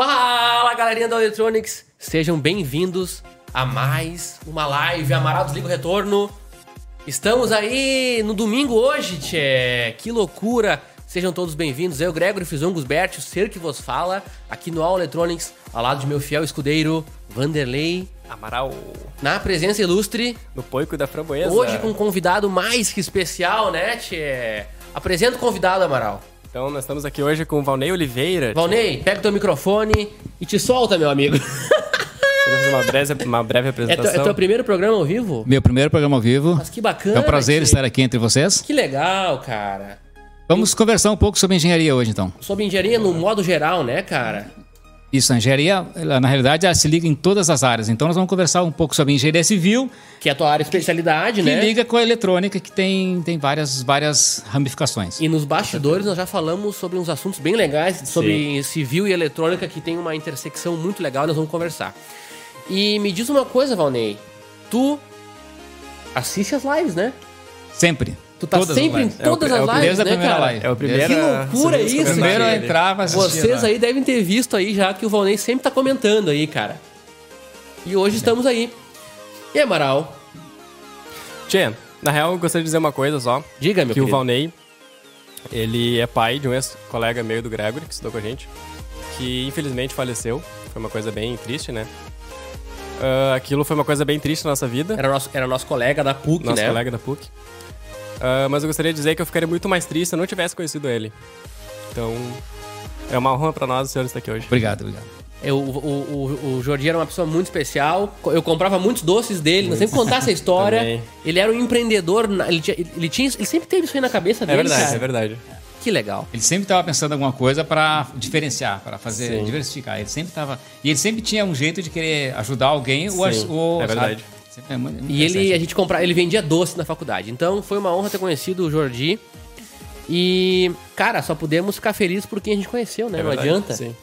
Fala galerinha da Electronics, sejam bem-vindos a mais uma live Amaral Desliga o Retorno. Estamos aí no domingo hoje, tchê, que loucura! Sejam todos bem-vindos, eu, Gregory Fizongos Bert, o ser que vos fala, aqui no All Electronics, ao lado de meu fiel escudeiro, Vanderlei, Amaral na presença ilustre, no poico da framboesa. hoje com um convidado mais que especial, né, tchê? Apresenta o convidado, Amaral. Então nós estamos aqui hoje com o Valnei Oliveira. Valnei, pega o teu microfone e te solta, meu amigo. Vamos fazer uma breve, uma breve É teu, apresentação. é teu primeiro programa ao vivo? Meu primeiro programa ao vivo. Mas que bacana. É um prazer tchê. estar aqui entre vocês. Que legal, cara. Vamos conversar um pouco sobre engenharia hoje, então. Sobre engenharia no modo geral, né, cara? Isso, a engenharia, ela, na realidade, ela se liga em todas as áreas. Então, nós vamos conversar um pouco sobre engenharia civil, Que é a tua área de especialidade, que né? liga com a eletrônica, que tem, tem várias, várias ramificações. E nos bastidores nós já falamos sobre uns assuntos bem legais, sobre civil e eletrônica, que tem uma intersecção muito legal, nós vamos conversar. E me diz uma coisa, Valnei. Tu assiste as lives, né? Sempre. Tu tá Todas as sempre em todas É o- é as o- lives, né, primeira cara? live. É o primeiro. Que loucura isso, Primeiro eu entrava, Vocês lá. aí devem ter visto aí já que o Valnei sempre tá comentando aí, cara. E hoje estamos aí. E aí, Amaral? Tchê, na real eu gostaria de dizer uma coisa só. Diga, meu que o querido. Valnei, ele é pai de um ex-colega meu do Gregory, que estudou com a gente, que infelizmente faleceu. Foi uma coisa bem triste, né? Ah, aquilo foi uma coisa bem triste na nossa vida. Era nosso, era nosso colega da PUC, nosso né? colega da PUC. Ah, mas eu gostaria de dizer que eu ficaria muito mais triste se eu não tivesse conhecido ele. Então, é uma honra pra nós o senhor estar aqui hoje. Obrigado, obrigado. Eu, o, o, o, o Jordi era uma pessoa muito especial. Eu comprava muitos doces dele. Nós sempre contar essa história. Ele era um empreendedor. Ele, tinha, ele, tinha, ele sempre teve isso aí na cabeça É dele. verdade, cara. é verdade. Que legal. Ele sempre estava pensando em alguma coisa para diferenciar, para fazer Sim. diversificar. Ele sempre estava e ele sempre tinha um jeito de querer ajudar alguém ou, Sim, ou é sabe? verdade. Sempre é muito- muito E ele, a gente comprava, ele vendia doce na faculdade. Então foi uma honra ter conhecido o Jordi. E, cara, só podemos ficar felizes por quem a gente conheceu, né? É Não verdade, adianta. Sim.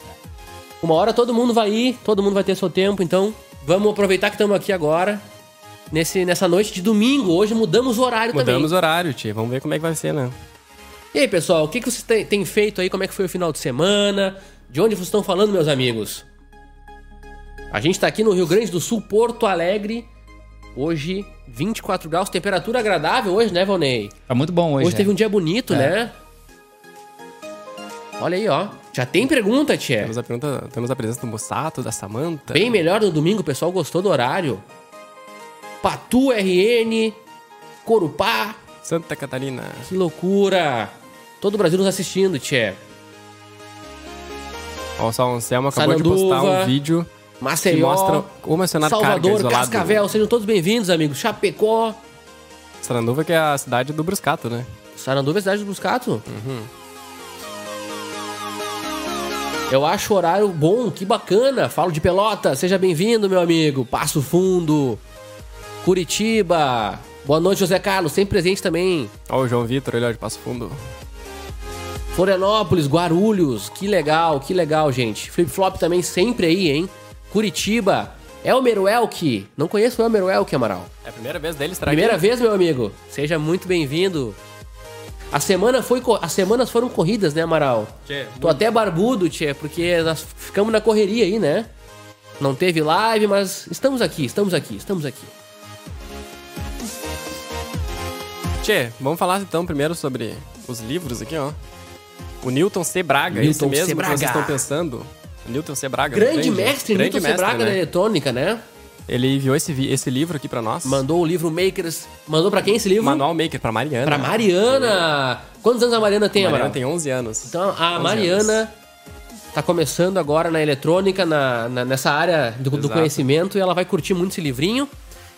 Uma hora todo mundo vai ir, todo mundo vai ter seu tempo, então vamos aproveitar que estamos aqui agora. Nesse, nessa noite de domingo, hoje mudamos o horário Mudamos também. o horário, tio. Vamos ver como é que vai ser, né? E aí, pessoal, o que, que vocês têm- feito aí? Como é que foi o final de semana? De onde vocês estão falando, meus amigos? A gente tá aqui no Rio Grande do Sul, Porto Alegre. Hoje, 24 graus, temperatura agradável hoje, né, Valnei? Tá muito bom hoje. Hoje né? teve um dia bonito, É. né? Olha aí, ó. Já tem pergunta, Tchê. Temos a, pergunta, temos a presença do Mussato, da Samanta. Bem melhor no domingo, o pessoal gostou do horário. Patu RN, Corupá, Santa Catarina. que loucura. Todo o Brasil nos assistindo, Tchê. Ó, só o Anselmo acabou de Saranduva, postar um vídeo que Maceió, como acionar carga Salvador, isolado. Cascavel, sejam todos bem-vindos, amigos. Chapecó, Saranduva, que é a cidade do Bruscato, né? Saranduva é cidade do Bruscato. Uhum. Eu acho o horário bom, que bacana. Falo de Pelota, seja bem-vindo, meu amigo. Passo Fundo, Curitiba. Boa noite, José Carlos, sempre presente também. Ó, o João Vitor, ele ó, de Passo Fundo. Florianópolis, Guarulhos, que legal, que legal, gente. Flip Flop também sempre aí, hein? Curitiba, Elmer Welk. Não conheço o Elmer Welk, Amaral. É a primeira vez dele estar Primeira aqui. vez, meu amigo. Seja muito bem-vindo. A semana foi as semanas foram corridas, né, Amaral? Tchê, Tô até barbudo, tchê, porque nós ficamos na correria aí, né? Não teve live, mas estamos aqui, estamos aqui, estamos aqui. Tchê, vamos falar então primeiro sobre os livros aqui, ó. O Newton C. Braga, Newton esse mesmo C. que Braga. vocês estão pensando. O Newton C. Braga. Grande mestre, Grande Newton mestre, Sebraga da né? eletrônica, né? Ele enviou esse, esse livro aqui pra nós. Mandou o livro Makers. Mandou pra quem esse livro? Manual Maker pra Mariana. Pra Mariana. Quantos anos a Mariana tem, Mariana Amaral? tem 11 anos. Então, a 11 Mariana tá começando agora na eletrônica, na, na- nessa área do, do conhecimento, e ela vai curtir muito esse livrinho.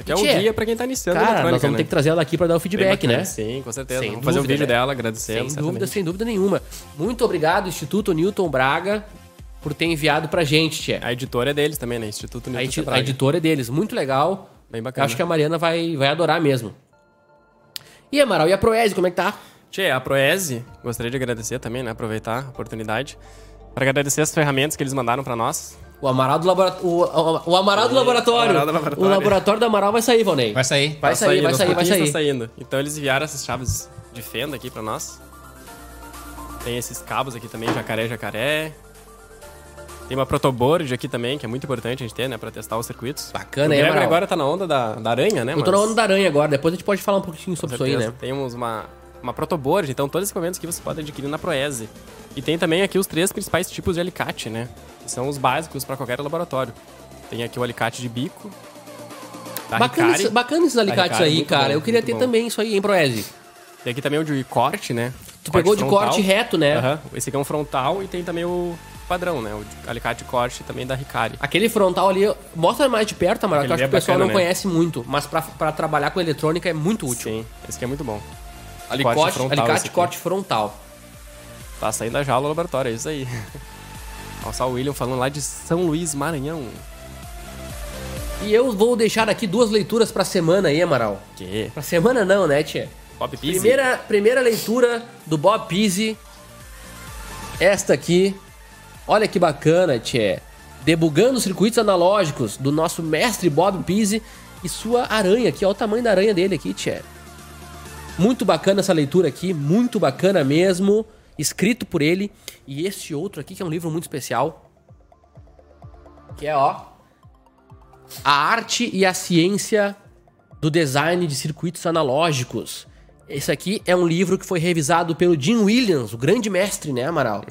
Que é um Tchê, guia pra quem tá iniciando a Cara, nós vamos né? ter que trazer ela aqui pra dar o feedback, bacana. né? Sim, com certeza. Sem vamos fazer um dúvida, vídeo né? dela agradecendo. Sem certamente. dúvida, sem dúvida nenhuma. Muito obrigado, Instituto Newton Braga, por ter enviado pra gente, Tchê. A editora é deles também, né? Instituto A, Newton edi- a editora é deles, muito legal. Bem Eu bacana. acho que a Mariana vai, vai adorar mesmo. E Amaral, e a Proese, como é que tá? Tchê, a Proese, gostaria de agradecer também, né? Aproveitar a oportunidade. Para agradecer as ferramentas que eles mandaram para nós. O Amaral do, labora... o, o, o Amaral do laboratório. Amaral do laboratório. O laboratório do Amaral vai sair, Valnei. Vai sair. Vai Tá sair, vai aos sair, vai sair. Tá saindo. Então eles enviaram essas chaves de fenda aqui para nós. Tem esses cabos aqui também, jacaré, jacaré. Tem uma protoboard aqui também, que é muito importante a gente ter, né? Pra testar os circuitos. Bacana, Amaral? agora tá na onda da, da aranha, né? Eu tô na mas- onda da aranha agora, depois a gente pode falar um pouquinho sobre isso aí, né? Temos uma, uma protoboard, então todos os equipamentos que você pode adquirir na Proese. E tem também aqui os três principais tipos de alicate, né? Que são os básicos para qualquer laboratório. Tem aqui o alicate de bico. Bacana, esse- bacana esses alicates Hikari, aí, cara. bom, eu queria ter bom. também isso aí, hein, Proese? Tem aqui também o de corte, né? Tu pegou de frontal. corte reto, né? Aham. Esse aqui é um frontal e tem também o padrão, né? O de alicate de corte também da Hikari. Aquele frontal ali, mostra mais de perto, Amaral, que eu acho Aquele que o é pessoal bacana, não né? conhece muito, mas pra, pra trabalhar com eletrônica é muito útil. Sim, esse aqui é muito bom. Alicate, Corte frontal alicate corte frontal. Tá saindo da jaula do laboratório, é isso aí. Olha só o William falando lá de São Luís, Maranhão. E eu vou deixar aqui duas leituras pra semana aí, Amaral. Que? Pra semana não, né, tia? Bob Pizzi. Primeira, primeira leitura do Bob Pizzi. Esta aqui. Olha que bacana, tchê. Debugando circuitos analógicos do nosso mestre Bob Pizzi e sua aranha aqui. Olha o tamanho da aranha dele aqui, tchê. Muito bacana essa leitura aqui, muito bacana mesmo. Escrito por ele. E este outro aqui, que é um livro muito especial. Que é, ó. A arte e a ciência do design de circuitos analógicos. Esse aqui é um livro que foi revisado pelo Jim Williams, o grande mestre, né, Amaral?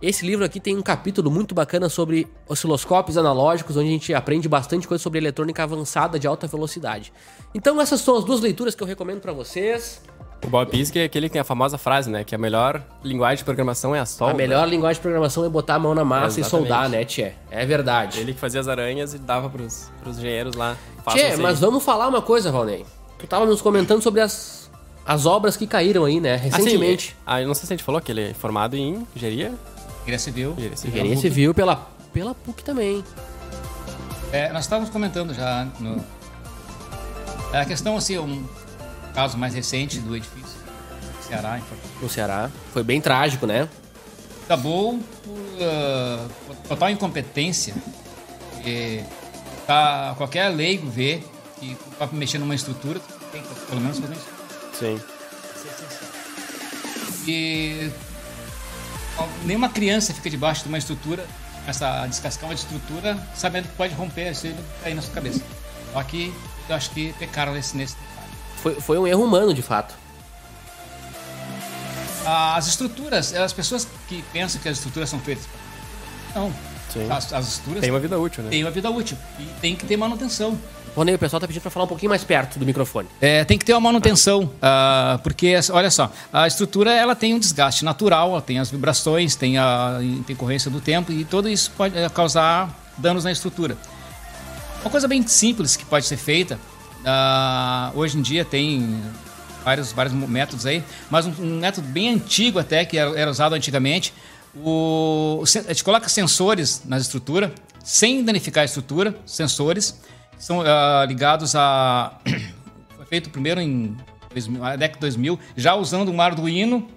Esse livro aqui tem um capítulo muito bacana sobre osciloscópios analógicos, onde a gente aprende bastante coisa sobre eletrônica avançada de alta velocidade. Então essas são as duas leituras que eu recomendo pra vocês. O Bob que é aquele que tem a famosa frase, né? Que a melhor linguagem de programação é a solda. A melhor linguagem de programação é botar a mão na massa e Exatamente. soldar, né, Tchê? É verdade. Ele que fazia as aranhas e dava pros, pros engenheiros lá. Tchê, mas vamos falar uma coisa, Valnei. Tu tava nos comentando sobre as, as obras que caíram aí, né, Assim, recentemente. ah, eu não sei se a gente falou que ele é formado em engenharia. Engenharia Civil. Engenharia civil. Engenharia Civil pela, pela PUC também. É, nós estávamos comentando já no... É, A questão, assim, um caso mais recente do edifício do Ceará, no Ceará. Foi bem trágico, né? acabou por, por total incompetência. E tá, qualquer leigo vê que para mexer numa estrutura tem que pelo menos fazer isso. Sim. E nenhuma criança fica debaixo de uma estrutura, essa descascar uma estrutura, sabendo que pode romper isso e cair na sua cabeça. Só que eu acho que pecaram nesse, nesse detalhe. Foi, foi um erro humano, de fato. As estruturas, as pessoas que pensam que as estruturas são feitas. Não. Sim. As, as estruturas Tem uma vida útil, né? têm uma vida útil e tem que ter manutenção. Ronei, o pessoal tá pedindo pra falar um pouquinho mais perto do microfone. É, tem que ter uma manutenção, ah, porque olha só, a estrutura ela tem um desgaste natural, ela tem as vibrações, tem a intercorrência do tempo e tudo isso pode eh, causar danos na estrutura. Uma coisa bem simples que pode ser feita, ah, hoje em dia tem vários, vários métodos aí, mas um, um método bem antigo até, que era, era usado antigamente, o, a gente coloca sensores na estrutura, sem danificar a estrutura, sensores, são ah, ligados a... Foi feito primeiro em 2000, na década de 2000, já usando um Arduino,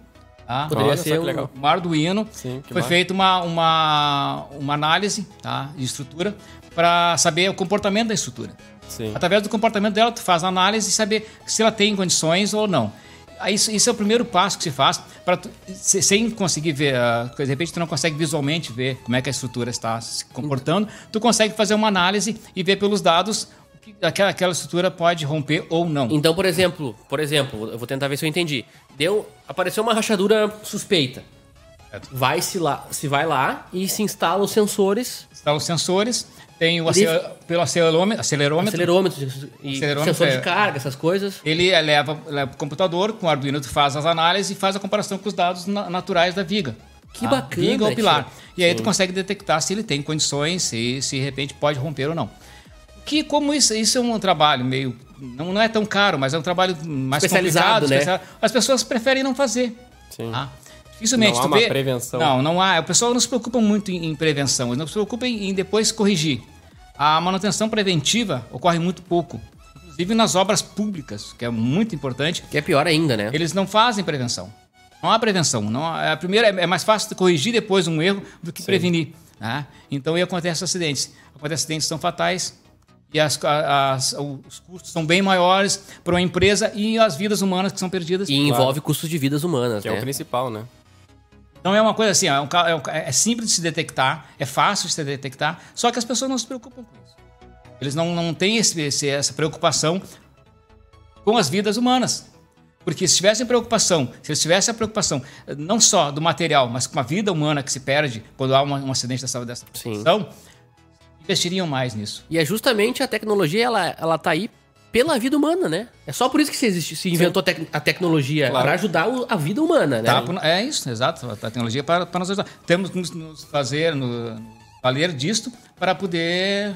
tá? Poderia Olha ser um- legal. um Arduino. Sim, que foi feita uma, uma, uma análise tá, de estrutura para saber o comportamento da estrutura. Sim. Através do comportamento dela, tu faz a análise e saber se ela tem condições ou não. Aí, Isso, isso é o primeiro passo que se faz para sem conseguir ver, ah, de repente tu não consegue visualmente ver como é que a estrutura está se comportando, tu consegue fazer uma análise e ver pelos dados o que aquela, aquela estrutura pode romper ou não. Então, por exemplo, por exemplo, eu vou tentar ver se eu entendi. Deu, apareceu uma rachadura suspeita. Vai se lá, se vai lá e se instala os sensores, Instala os sensores, tem o Ele- pelo acelerômetro, acelerômetro acelerômetros e Acelerômetro sensor é- de carga, essas coisas. Ele eh, leva, leva o computador, com o Arduino tu faz as análises e faz a comparação com os dados na- naturais da viga. Que tá? bacana, Viga ou pilar. E aí tu consegue detectar se ele tem condições, se, se de repente pode romper ou não. Que como isso, isso é um trabalho meio... Não, não é tão caro, mas é um trabalho mais Especializado, complicado. né? especial- As pessoas preferem não fazer. Sim. tá? Dificilmente Não há uma vê- prevenção. Não, não há. O pessoal não se preocupa muito em, em prevenção, eles não se preocupam em, em depois corrigir. A manutenção preventiva ocorre muito pouco. Inclusive nas obras públicas, que é muito importante, Que é pior ainda, né? eles não fazem prevenção. Não há prevenção. Não há- a primeira é é mais fácil corrigir depois um erro do que prevenir. né? Então aí acontecem acidentes. Acontecem acidentes que são fatais e as- as- os custos são bem maiores para uma empresa e as vidas humanas que são perdidas. E envolve custos de vidas humanas, Que é né? o principal, né? Então é uma coisa assim, é, um é um é simples de se detectar, é fácil de se detectar, só que as pessoas não se preocupam com isso. Eles não, não têm esse- esse- essa preocupação com as vidas humanas. Porque se tivessem preocupação, se eles tivessem a preocupação eh, não só do material, mas com a vida humana que se perde quando há uma- um acidente dessa, dessa Sim. proporção, investiriam mais nisso. E é justamente a tecnologia, ela, ela tá aí pela vida humana, né? É só por isso que se, existe, se inventou a, tec- a tecnologia, Claro. para ajudar o- a vida humana, né? Tá, por- é isso, exato. A tecnologia para, para nos ajudar. Temos que nos, fazer, nos valer disto para poder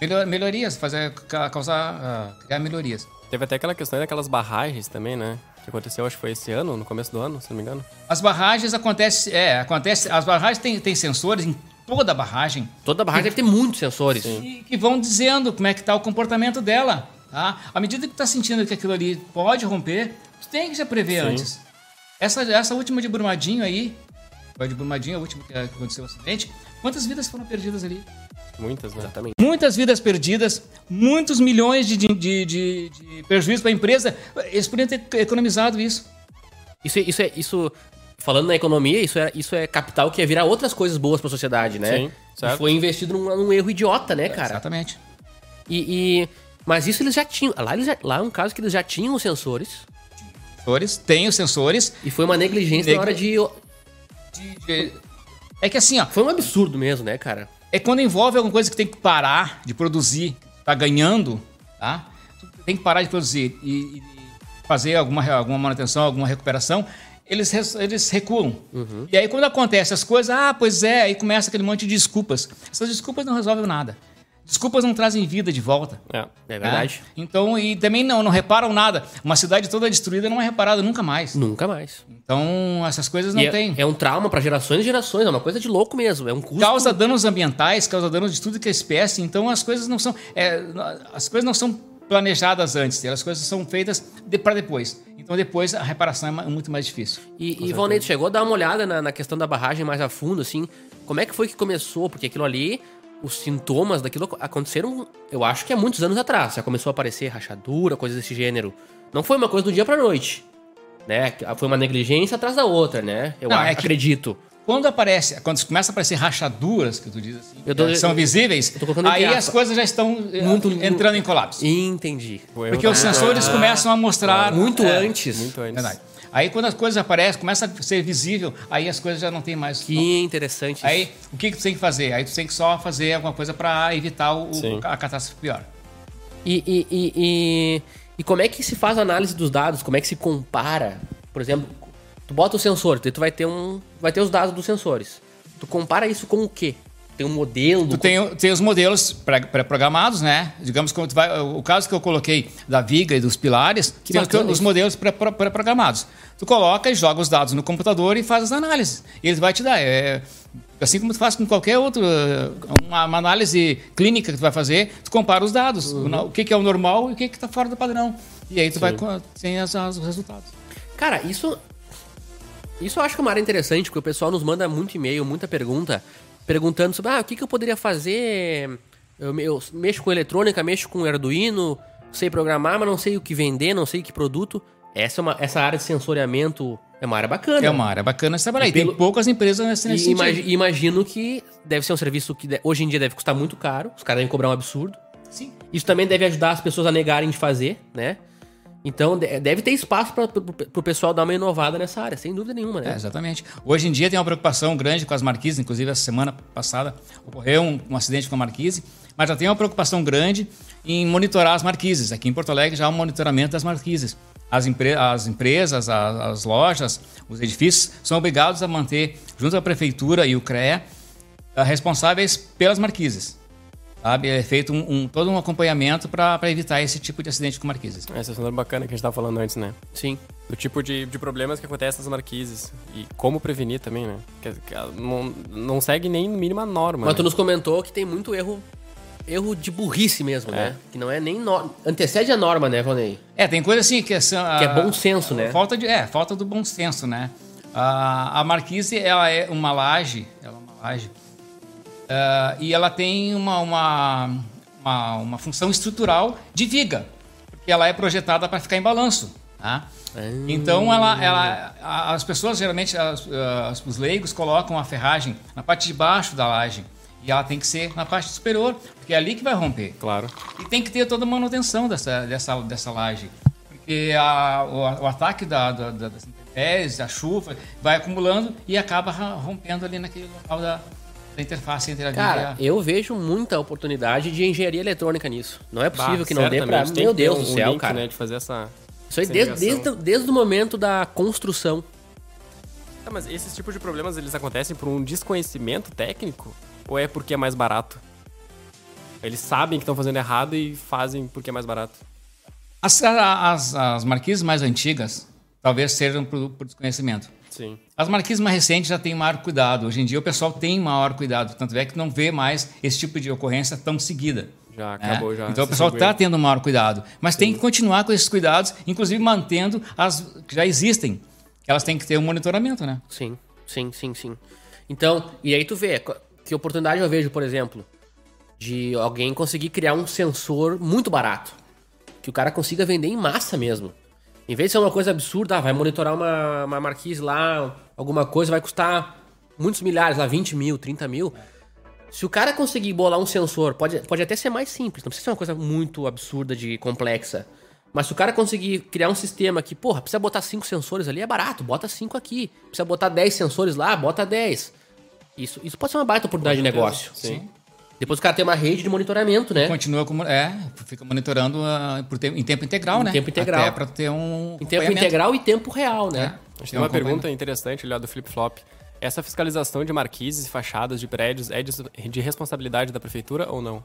melhor, melhorias, fazer, ca- causar, ah, criar melhorias. Teve até aquela questão daquelas barragens também, né? Que aconteceu, acho que foi esse ano, no começo do ano, se não me engano. As barragens acontece, é, acontece, as barragens têm, têm sensores em toda a barragem Toda barragem deve ter muitos sensores. e que vão dizendo como é que está o comportamento dela. Tá? À medida que tu está sentindo que aquilo ali pode romper, tu tem que já prever antes. Essa, essa última de Brumadinho aí, foi de Brumadinho, a última que aconteceu o acidente, quantas vidas foram perdidas ali? Muitas, né? Exatamente. Muitas vidas perdidas, muitos milhões de, de, de, de, prejuízo para a empresa. Eles poderiam ter economizado isso. Isso, é- isso é. Isso, falando na economia, isso é, isso é capital que ia virar outras coisas boas pra sociedade, né? Sim, certo. E foi investido num, num erro idiota, né, cara? Exatamente. E, e- mas isso eles já tinham. Lá, eles já- lá é um caso que eles já tinham os sensores. Sensores, tem os sensores. E foi uma negligência Neg- na hora de. de- de- É que assim, ó, Foi um absurdo mesmo, né, cara? é quando envolve alguma coisa que tem que parar de produzir, tá ganhando, tá? Tem que parar de produzir e, e fazer alguma, alguma manutenção, alguma recuperação, eles, eles recuam. E aí quando acontece as coisas, ah, pois é, aí começa aquele monte de desculpas. Essas desculpas não resolvem nada. Desculpas não trazem vida de volta. É. É verdade. né? Então, e também não, não reparam nada. Uma cidade toda destruída não é reparada nunca mais. Nunca mais. Então, essas coisas não E é, tem. é um trauma pra gerações e gerações, é uma coisa de louco mesmo. É um custo. Causa danos ambientais, causa danos de tudo que é espécie. Então as coisas não são, é, as coisas não são planejadas antes. As coisas são feitas de, para depois. Então depois a reparação é muito mais difícil. E, e chegou a dar uma olhada na, na questão da barragem mais a fundo, assim. Como é que foi que começou? Porque aquilo ali, os sintomas daquilo aconteceram, eu acho que há muitos anos atrás. Já começou a aparecer rachadura, coisas desse gênero. Não foi uma coisa do dia pra noite. Né? Foi uma negligência atrás da outra, né? Eu Não, é que- acredito. Quando aparece, quando começa a aparecer rachaduras, que tu diz assim, Eu tô- que são eu- visíveis, eu aí as coisas já estão eh, Muito- entrando em colapso. Entendi. Porque os sensores começam a mostrar Muito é, antes. Muito antes. Verdade. Aí quando as coisas aparecem, começa a ser visível, aí as coisas já não tem mais. Que interessante. isso. Aí o que, que tu tem que fazer? Aí tu tem que só fazer alguma coisa para evitar o, a catástrofe pior. E, e, e, e, e como é que se faz a análise dos dados? Como é que se compara? Por exemplo, tu bota o sensor, tu vai ter um. Vai ter os dados dos sensores. Tu compara isso com o quê? Tem um modelo. Tu tem, tem os modelos pré- pré-programados, né? Digamos como tu vai, o caso que eu coloquei da viga e dos pilares, Que tem os, bacana os modelos pré- pré- pré-programados. Tu coloca e joga os dados no computador e faz as análises. E ele vai te dar. É, assim como tu faz com qualquer outro, uma, uma análise clínica que tu vai fazer, tu compara os dados. Uhum. O, que, que é o normal e o que está fora do padrão. E aí tu vai co- tem as- as- os resultados. Cara, isso. Isso eu acho que é uma área interessante, porque o pessoal nos manda muito e-mail, muita pergunta, perguntando sobre ah, o que, que eu poderia fazer. Eu, eu mexo com eletrônica, mexo com Arduino, sei programar, mas não sei o que vender, não sei que produto. Essa, é uma, essa área de sensoriamento é uma área bacana. É uma área bacana de trabalhar. E E tem pelo- poucas empresas nesse, nesse E sentido. imagi- imagino que deve ser um serviço que hoje em dia deve custar muito caro, os caras devem cobrar um absurdo. Sim. Isso também deve ajudar as pessoas a negarem de fazer, né? Então de- deve ter espaço para o pessoal dar uma inovada nessa área, sem dúvida nenhuma, É, né? exatamente. Hoje em dia tem uma preocupação grande com as marquises, inclusive essa semana passada ocorreu um, um acidente com a marquise, mas já tem uma preocupação grande em monitorar as marquises. Aqui em Porto Alegre já há um monitoramento das marquises. As, empre- as empresas, a- as, lojas, os edifícios são obrigados a manter, junto à prefeitura e o CREA, ah, responsáveis pelas marquises. Sabe? É feito um, um- todo um acompanhamento para evitar esse tipo de acidente com marquises. Essa é uma bacana que a gente tava falando antes, né? Sim. Do tipo de, de problemas que acontecem nas marquises. E como prevenir também, né? Que, que ela não, não segue nem mínima norma. Mas né? tu nos comentou que tem muito erro erro de burrice mesmo, né? Que não é nem no... antecede a norma, né, Valnei? É, tem coisa assim que, são, Que é ah, bom senso, né? Falta de, é, falta do bom senso, né? A, a marquise, ela é uma laje, ela é uma laje, ah, e ela tem uma, uma, uma, uma função estrutural de viga, porque ela é projetada para ficar em balanço. Tá? Então, ela, ela, as pessoas, geralmente, as- as- os leigos colocam a ferragem na parte de baixo da laje. E ela tem que ser na parte superior, porque é ali que vai romper. Claro. E tem que ter toda a manutenção dessa, dessa, dessa laje. Porque a- o, o ataque da, da, da, das intempéries, da chuva, vai acumulando e acaba rompendo ali naquele local da, da interface entre a Cara, a... eu vejo muita oportunidade de engenharia eletrônica nisso. Não é possível Bah, que não dê pra. Meu Deus um do céu, link, cara. Né, de fazer essa... Isso aí desde, desde, desde o momento da construção. Tá, mas esses tipos de problemas, eles acontecem por um desconhecimento técnico? Ou é porque é mais barato? Eles sabem que estão fazendo errado e fazem porque é mais barato. As, as, as marquises mais antigas talvez sejam por, por desconhecimento. Sim. As marquises mais recentes já têm maior cuidado. Hoje em dia o pessoal tem maior cuidado. Tanto é que não vê mais esse tipo de ocorrência tão seguida. Já acabou, já. Então o pessoal está tendo maior cuidado. Mas tem que continuar com esses cuidados, inclusive mantendo as que já existem. Elas têm que ter um monitoramento, né? Sim, sim, sim, sim. Então, e aí tu vê, que oportunidade eu vejo, por exemplo, de alguém conseguir criar um sensor muito barato. Que o cara consiga vender em massa mesmo. Em vez de ser uma coisa absurda, ah, vai monitorar uma, uma marquise lá, alguma coisa, vai custar muitos milhares, lá 20 mil, 30 mil. Se o cara conseguir bolar um sensor, pode, pode até ser mais simples, não precisa ser uma coisa muito absurda de complexa. Mas se o cara conseguir criar um sistema que, porra, precisa botar cinco sensores ali, é barato, bota cinco aqui. Precisa botar 10 sensores lá, bota 10. Isso, isso pode ser uma baita oportunidade de negócio. Sim. Depois o cara tem uma rede de monitoramento, né? Continua como. É, fica monitorando ah, por te- em tempo integral, Em né? tempo integral. Até para ter um. Em tempo integral e tempo real, né? É. A gente Tem um uma pergunta interessante ali ó, do Flip Flop. Essa fiscalização de marquises e fachadas de prédios é de, de responsabilidade da prefeitura ou não?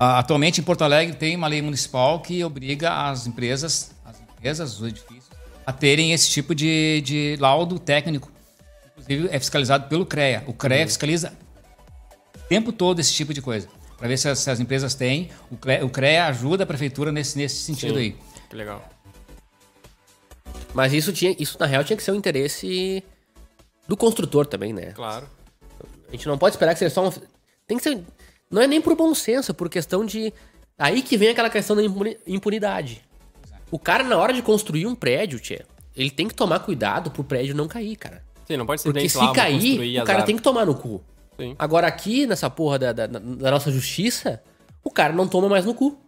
Ah, Atualmente em Porto Alegre tem uma lei municipal que obriga as empresas, as empresas, os edifícios, a terem esse tipo de, de laudo técnico. Inclusive é fiscalizado pelo CREA. O CREA fiscaliza o tempo todo esse tipo de coisa. Para ver se as, se as empresas têm. O CREA, o CREA ajuda a prefeitura nesse, nesse sentido Sim. aí. Que legal. Mas isso, tinha, isso, na real, tinha que ser um interesse do construtor também, né? Claro. A gente não pode esperar que seja só um. Tem que ser. Não é nem por bom senso, é por questão de. Aí que vem aquela questão da impuni- impunidade. O cara, na hora de construir um prédio, tchê, ele tem que tomar cuidado pro prédio não cair, cara. Sim, não pode ser Porque se lá, cair, o cara azar. tem que tomar no cu. Sim. Agora, aqui, nessa porra da, da, da nossa justiça, o cara não toma mais no cu.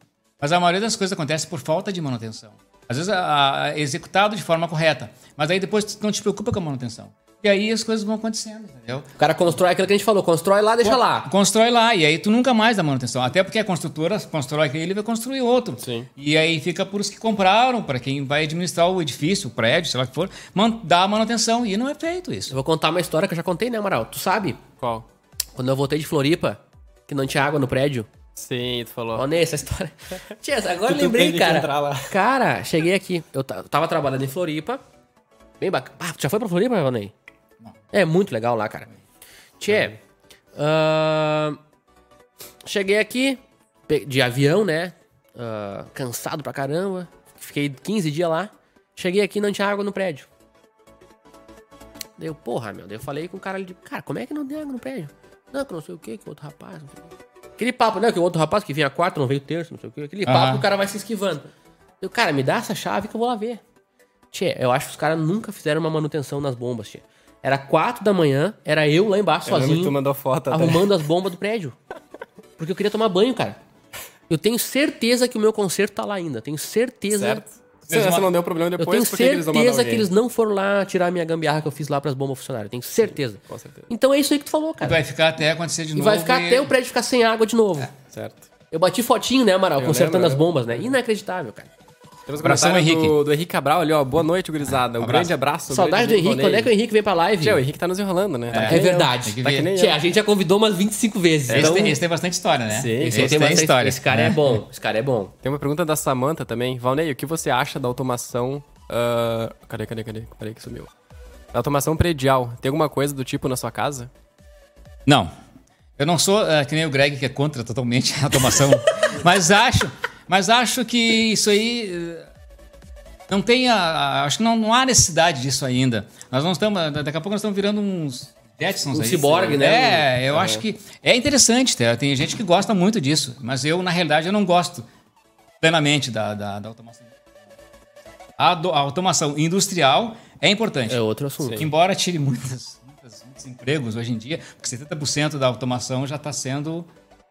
Mas a maioria das coisas acontece por falta de manutenção. Às vezes a- a- é executado de forma correta, mas aí depois tu não te preocupa com a manutenção. E aí as coisas vão acontecendo, entendeu? O cara constrói aquilo que a gente falou, constrói lá, deixa lá. Constrói lá, e aí tu nunca mais dá manutenção. Até porque a construtora constrói aquele e vai construir outro. Sim. E aí fica por os que compraram, para quem vai administrar o edifício, o prédio, sei lá o que for, man- dar a manutenção. E não é feito Eu isso. vou contar uma história que eu já contei, né, Amaral? Tu sabe, Qual? Quando eu voltei de Floripa, que não tinha água no prédio. Sim, tu falou. Ney, essa história. Tia, agora eu Tu- lembrei, cara. Cara, cheguei aqui. Eu ta- tava trabalhando em Floripa. Bem bacana. Ah, tu já foi pra Floripa, Ney? Não. É muito legal lá, cara. Tchê, ahn, cheguei aqui de avião, né? Ah, cansado pra caramba. Fiquei 15 dias lá. Cheguei aqui e não tinha água no prédio. Deu, porra, meu. Daí eu falei com o cara ali, de, cara, como é que não tem água no prédio? Não, que não sei o que, que o outro rapaz, não sei o quê. Aquele papo, né? Que o outro rapaz que vinha quarto não veio terço, não sei o que. Aquele papo que o cara vai se esquivando. Eu, cara, me dá essa chave que eu vou lá ver. Tchê, eu acho que os caras nunca fizeram uma manutenção nas bombas, tchê. Era quatro da manhã, era eu lá embaixo Eu que tu sozinho, mandou foto até. arrumando as bombas do prédio. Porque eu queria tomar banho, cara. Eu tenho certeza que o meu conserto tá lá ainda. Tenho certeza. Certo. Se essa não deu problema Eu depois, tenho por que eles certeza que eles não foram lá tirar a minha gambiarra que eu fiz lá pras bombas funcionarem. Eu tenho certeza. Com certeza. Então é isso aí que tu falou, cara. Vai ficar até acontecer de E novo. vai ficar até o prédio ficar sem água de novo. Certo. Eu bati fotinho, né, Amaral? Eu Consertando lembro, as eu bombas, né? Inacreditável, cara. Temos um Abração, Henrique. Do, do Henrique Cabral ali, ó. Boa noite, gurizada. Um, abraço. grande abraço. um Saudade do Henrique. Quando é que o Henrique vem pra live? Tchê, o Henrique tá nos enrolando, né? Tá É nem eu. verdade. Tá Tchê, a gente já convidou umas 25 vezes. Esse, então, tem, esse tem bastante história, né? Sim, esse, esse, tem tem bastante- história. esse cara é bom. Esse cara é bom. Tem uma pergunta da Samantha também. Valnei, o que você acha da automação... ah, cadê, cadê, cadê? Peraí que sumiu. Da automação predial. Tem alguma coisa do tipo na sua casa? Não. Eu não sou eh, que nem o Greg, que é contra totalmente a automação. mas acho, mas acho que isso aí eh, não tem a, acho que não, não há necessidade disso ainda. Nós não estamos, daqui a pouco nós estamos virando uns Jetsons Um aí. ciborgue, né? É, eu acho que é interessante, tá? tem gente que gosta muito disso, mas eu na realidade eu não gosto plenamente da, da, da automação. A, do- a automação industrial é importante. É outro assunto. Embora tire muitas, muitas- muitos empregos hoje em dia, porque 70% da automação já está sendo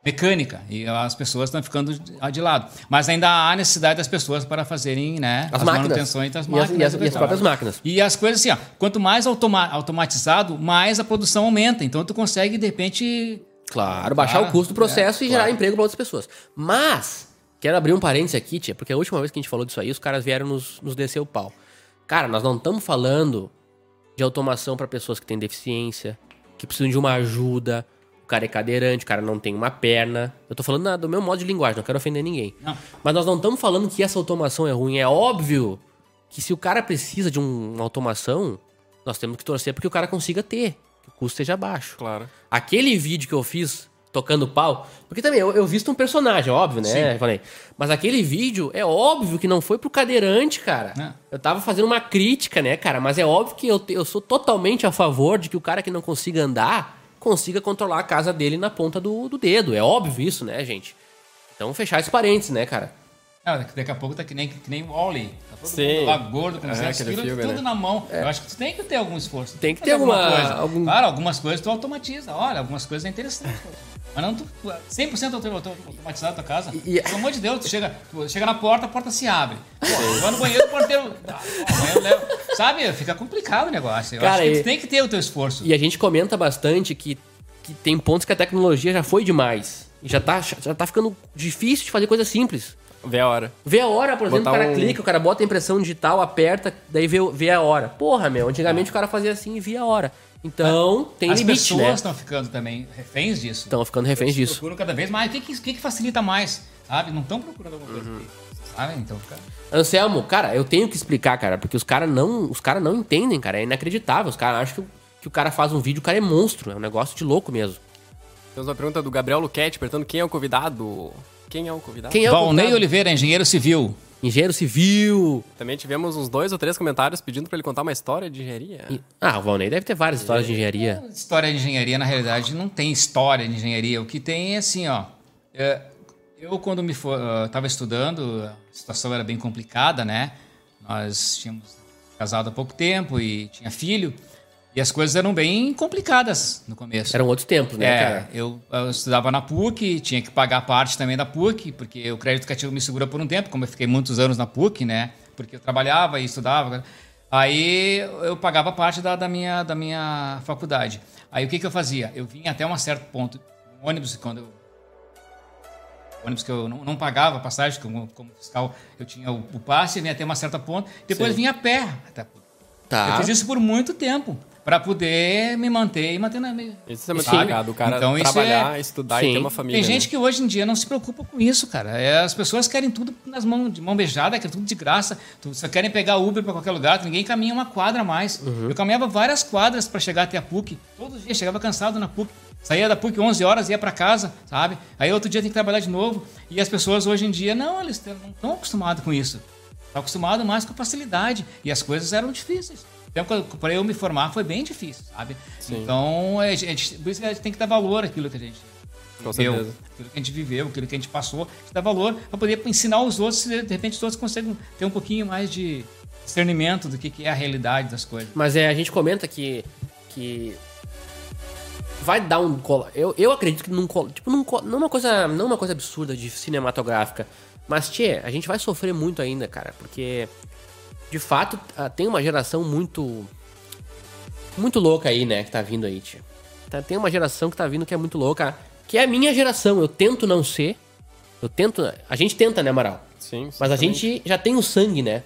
mecânica e as pessoas estão ficando de- de lado. Mas ainda há necessidade das pessoas para fazerem né, As máquinas. manutenções das E as- máquinas. e as- e as próprias máquinas. E as coisas assim, ó, quanto mais automa- automatizado, mais a produção aumenta. Então tu consegue, de repente. Claro, baixar Claro, o custo do processo é, e gerar claro. emprego para outras pessoas. Mas, quero abrir um parênteses aqui, tia, porque a última vez que a gente falou disso aí, os caras vieram nos, nos descer o pau. Cara, nós não estamos falando de automação para pessoas que têm deficiência, que precisam de uma ajuda. O cara é cadeirante, o cara não tem uma perna. Eu tô falando na- do meu modo de linguagem, não quero ofender ninguém. Não. Mas nós não estamos falando que essa automação é ruim. É óbvio que se o cara precisa de um- uma automação, nós temos que torcer para que o cara consiga ter, que o custo seja baixo. Claro. Aquele vídeo que eu fiz tocando pau. Porque também eu, eu visto um personagem, óbvio, né? Falei. Mas aquele vídeo é óbvio que não foi pro cadeirante, cara. É. Eu tava fazendo uma crítica, né, cara? Mas é óbvio que eu, eu sou totalmente a favor de que o cara que não consiga andar consiga controlar a casa dele na ponta do, do dedo. É óbvio isso, né, gente? Então fechar esse parênteses, né, cara? Ah, daqui, a pouco tá que nem, que nem o Wally. Tá todo Sim. lá gordo, com É, 200 aquele quilos, filme, tudo né? na mão. Eu acho que tu tem que ter algum esforço. Tem que ter alguma- coisa. algum- Claro, algumas coisas tu automatiza. Olha, algumas coisas é interessante. Mas não tu 100% auto- auto- automatizado a tua casa. E- Pelo amor de Deus, tu chega, tu chega na porta, a porta se abre. Pô, vai no banheiro, o porteiro... Ah, o Sabe, fica complicado o negócio. Eu Cara, acho que e- tu tem que ter o teu esforço. E a gente comenta bastante que, que tem pontos que a tecnologia já foi demais. E já tá, já tá ficando difícil de fazer coisa simples. Vê a hora. Vê a hora, por exemplo, Botar o cara um- clica, o cara bota a impressão digital, aperta, daí vê, o- vê a hora. Porra, meu, antigamente o cara fazia assim e via a hora. Então, tem As limite, pessoas né? estão ficando também reféns disso. Estão ficando reféns disso. procuram cada vez mais. O que, que, o que que facilita mais? Sabe? Não estão procurando alguma coisa. Uhum. que- Sabe? Então, cara. Anselmo, cara, eu tenho que explicar, cara, porque os caras não, os cara não entendem, cara. É inacreditável. Os caras acham que, o- que o cara faz um vídeo, o cara é monstro. É um negócio de louco mesmo. Temos uma pergunta do Gabriel Luquete perguntando quem é o convidado. Quem é o convidado? Quem é o Valnei convidado? Oliveira, engenheiro civil. Engenheiro civil. Também tivemos uns dois ou três comentários pedindo pra ele contar uma história de engenharia. E- Ah, o Valnei deve ter várias histórias de engenharia. História de engenharia, na realidade, não tem história de engenharia. O que tem é assim, ó. é, eu, quando me estava estudando, a situação era bem complicada, né? Nós tínhamos casado há pouco tempo e tinha filho. E as coisas eram bem complicadas no começo. Eram outros tempos, né, É, cara? eu, eu estudava na PUC, tinha que pagar parte também da PUC, porque o crédito educativo me segura por um tempo, como eu fiquei muitos anos na PUC, né? Porque eu trabalhava e estudava. Aí eu pagava parte da, da minha, da minha faculdade. Aí o que, que eu fazia? Eu vinha até um certo ponto, um ônibus, quando eu ônibus que eu não, não pagava passagem, como, como fiscal eu tinha o, o passe, vinha até uma certa ponta, depois Sim. vinha a pé até. Tá. Eu fiz isso por muito tempo, para poder me manter e manter na minha. Isso é muito complicado. O cara Então, trabalhar, é- estudar Sim. e ter uma família. Tem gente né? que hoje em dia não se preocupa com isso, cara. É, as pessoas querem tudo nas mãos, de mão beijada, querem tudo de graça. Só querem pegar Uber para qualquer lugar. Ninguém caminha uma quadra a mais. Uhum. Eu caminhava várias quadras para chegar até a PUC. Todos os dias chegava cansado na PUC. Saía da PUC 11 horas, ia para casa, sabe? Aí outro dia tem que trabalhar de novo. E as pessoas hoje em dia, não, eles não estão acostumados com isso. Estão acostumados mais com facilidade. E as coisas eram difíceis. Então, para eu me formar foi bem difícil, sabe? Sim. Então, é, por isso que a gente tem que dar valor àquilo que a gente Com viveu, certeza. aquilo que a gente viveu, aquilo que a gente passou, a gente dá valor para poder ensinar os outros, de repente os outros conseguem ter um pouquinho mais de discernimento do que, que é a realidade das coisas. Mas é, a gente comenta que. que vai dar um. colo- Eu, eu acredito que num. Tipo, num, não, uma coisa, não uma coisa absurda de cinematográfica. Mas, tchê, a gente vai sofrer muito ainda, cara. Porque, de fato, ah, tem uma geração muito. Muito louca aí, né? Que tá vindo aí, tchê. Tá- Tem uma geração que tá vindo que é muito louca. Que é a minha geração. Eu tento não ser. Eu tento. A gente tenta, né, Amaral? Sim, Mas a exatamente. gente já tem o sangue, né?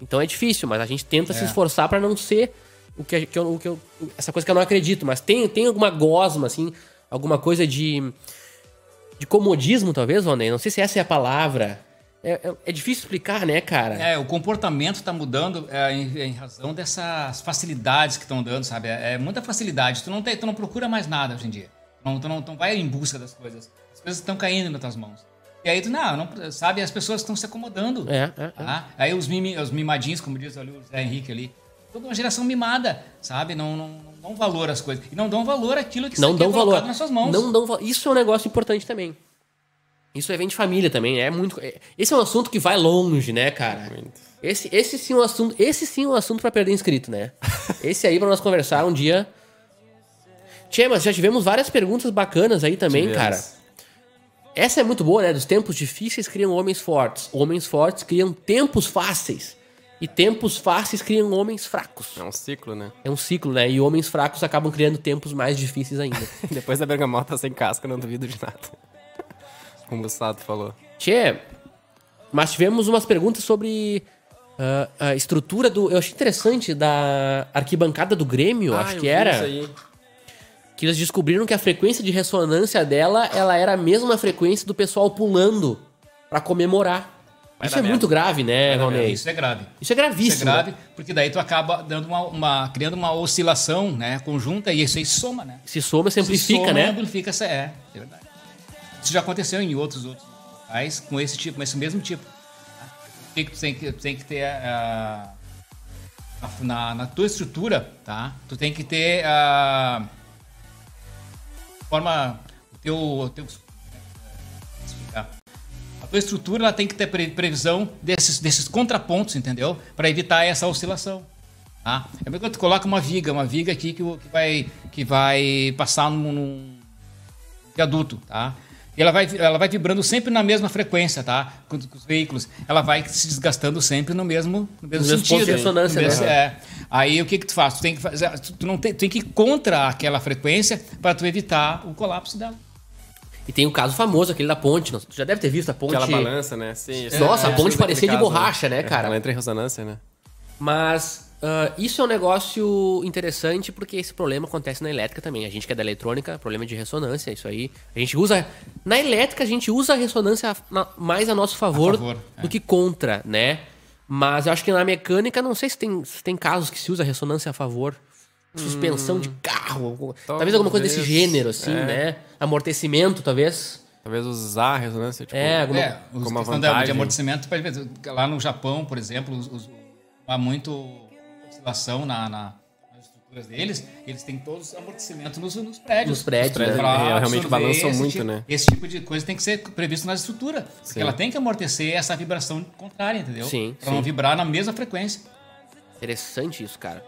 Então é difícil, mas a gente tenta se É. esforçar pra não ser o que, que eu, o que eu- essa coisa que eu não acredito. Mas tem, tem alguma gosma, assim, alguma coisa de. de comodismo, talvez, Ronei? Não sei se essa é a palavra. É, é- é difícil explicar, né, cara? É, o comportamento está mudando é, em, em razão dessas facilidades que estão dando, sabe? É, é muita facilidade. Tu não, tem, tu não procura mais nada hoje em dia. Não, tu, não, tu não vai em busca das coisas. As coisas estão caindo nas tuas mãos. E aí tu, não, não sabe? As pessoas estão se acomodando. É, é, é. Tá? Aí os, mimi, os mimadinhos, como diz ali o Zé Henrique ali, toda uma geração mimada, sabe? Não, não, não dão valor às coisas. E não dão valor àquilo que, Não é dão colocado valor. nas suas mãos. Não dão Isso é um negócio importante também. Isso aí vem de família também, né? é muito. é- Esse é um assunto que vai longe, né, cara? Muito. Esse, esse sim é um assunto, esse sim é um assunto pra perder inscrito, né? esse aí pra nós conversar um dia. Tchê, mas já tivemos várias perguntas bacanas aí também, Tivemos. cara. Essa é muito boa, né? Dos tempos difíceis criam homens fortes. Homens fortes criam tempos fáceis. E tempos fáceis criam homens fracos. É um ciclo, né? É um ciclo, né? E homens fracos acabam criando tempos mais difíceis ainda. Depois da bergamota sem casca, não duvido de nada. Como o Sato falou. Tchê, mas tivemos umas perguntas sobre ah, a estrutura do. Eu achei interessante da arquibancada do Grêmio, Ah, acho que era. isso aí. Que eles descobriram que a frequência de ressonância dela ela era a mesma frequência do pessoal pulando pra comemorar. Vai isso é merda. muito grave, né, Valnei? Isso é grave. Isso é gravíssimo. Isso é grave, porque daí tu acaba dando uma, uma- criando uma oscilação né, conjunta e isso aí soma, né? Se soma, Se simplifica, soma, né? Amplifica, é, é verdade. Isso já aconteceu em outros outros locais com esse tipo, com esse mesmo tipo. O que tem que, tem que ter a, a- na, na tua estrutura, tá? Tu tem que ter a forma o teu, o teu explicar. A tua estrutura ela tem que ter pre- previsão desses, desses contrapontos, entendeu? Para evitar essa oscilação. Tá? É porque tu coloca uma viga, uma viga aqui que, que vai, que vai passar num, num viaduto, tá? E ela vai, ela vai vibrando sempre na mesma frequência, tá? Com, com os veículos. Ela vai se desgastando sempre no mesmo, no mesmo mesmo sentido. ponto de ressonância, No mesmo- né? é. Aí o que que tu faz? Tu tem que fazer, tu, tu não tem, tu tem que ir contra aquela frequência para tu evitar o colapso dela. E tem o caso famoso, aquele da ponte. Tu já deve ter visto a ponte. Aquela balança, né? Sim, Nossa, é- a ponte daquele parecia de borracha, né, É, cara? Ela entra em ressonância, né? Mas ah, isso é um negócio interessante porque esse problema acontece na elétrica também. A gente que é da eletrônica, problema de ressonância, isso aí. A gente usa. Na elétrica, a gente usa a ressonância mais a nosso favor, A favor, é. do que contra, né? Mas eu acho que na mecânica, não sei se tem, se tem casos que se usa a ressonância a favor. Suspensão de carro, talvez alguma coisa desse Hum. talvez, gênero, assim, é. né? Amortecimento, talvez. Talvez usar a ressonância, tipo... É, alguma- É, os como uma questão da- de vantagem. amortecimento, lá no Japão, por exemplo, há muito oscilação na, na- nas estruturas deles, eles têm todos amortecimento nos, nos prédios. Nos prédios, prédios, né? É, realmente balançam esse muito, tipo- né? Esse tipo de coisa tem que ser previsto na estrutura. Porque Sim. ela tem que amortecer essa vibração contrária, entendeu? Sim, Pra não sim. vibrar na mesma frequência. Interessante isso, cara.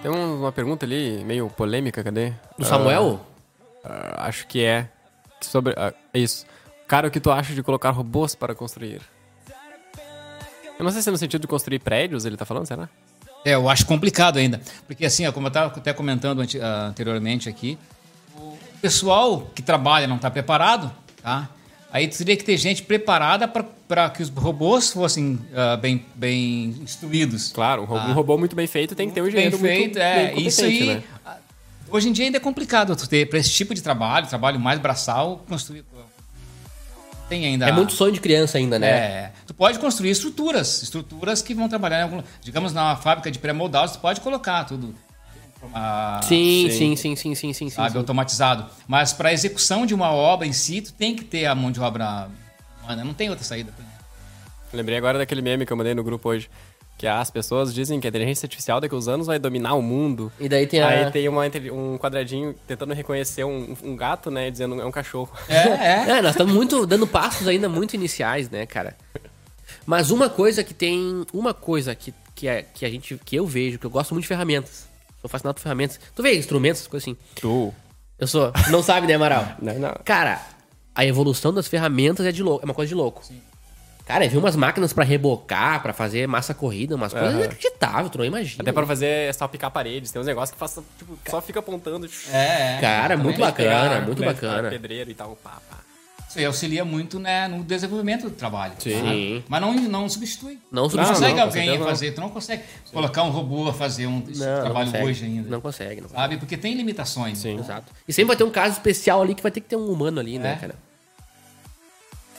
Tem um- uma pergunta ali, meio polêmica, cadê? Do Samuel? Ah, acho que é. Sobre. é isso. Cara, o que tu acha de colocar robôs para construir? Eu não sei se é no sentido de construir prédios, ele tá falando, será? É, eu acho complicado ainda. Porque assim, ó, como eu estava até comentando ah, anteriormente aqui, o pessoal que trabalha não está preparado, tá? Aí teria que ter gente preparada para que os robôs fossem ah, bem, bem instruídos. Claro, um ro- Ah. um robô muito bem feito tem que ter um bem engenheiro feito, muito é. bem Isso aí. né? ah, Hoje em dia ainda é complicado tu ter para esse tipo de trabalho, trabalho mais braçal, construir. Tem ainda. É muito sonho de criança ainda, né? É, tu pode construir estruturas, estruturas que vão trabalhar em algum, digamos na fábrica de pré-moldados, tu pode colocar tudo ah, Sim, sim. sim, sim, sim, sim, sabe, sim. automatizado. Mas para execução de uma obra em si, tu tem que ter a mão de obra humana, não tem outra saída. Lembrei agora daquele meme que eu mandei no grupo hoje. Que as pessoas dizem que a inteligência artificial daqui a uns anos vai dominar o mundo. E daí tem a. Aí tem uma, um quadradinho tentando reconhecer um, um gato, né? Dizendo é um cachorro. É, é. É, nós estamos muito dando passos ainda muito iniciais, né, cara? Mas uma coisa que tem. Uma coisa que, que, é, que a gente. que eu vejo, que eu gosto muito de ferramentas. Sou fascinado por ferramentas. Tu vê instrumentos, coisas assim. Tu. Eu sou. Não sabe, né, Amaral? Não, não. Cara, a evolução das ferramentas é de louco. É uma coisa de louco. Cara, eu vi umas máquinas pra rebocar, pra fazer massa corrida, umas coisas inacreditáveis, tu não imagina. Até pra fazer salpicar paredes. Tem uns negócios que faz, tipo, só fica apontando. É, é. Cara, muito bacana, pegar, muito né, bacana. Pedreiro e tal, pá, pá. Isso aí auxilia muito né, no desenvolvimento do trabalho. Sim. Sim. Mas não, não substitui. Não Não substitui. consegue não, com alguém certeza não. fazer, tu não consegue colocar um robô a fazer um Não, não trabalho consegue. hoje ainda. Não consegue, não consegue. Sabe? Porque tem limitações. Sim. Exato. E sempre vai ter um caso especial ali que vai ter que ter um humano ali, né, É. cara?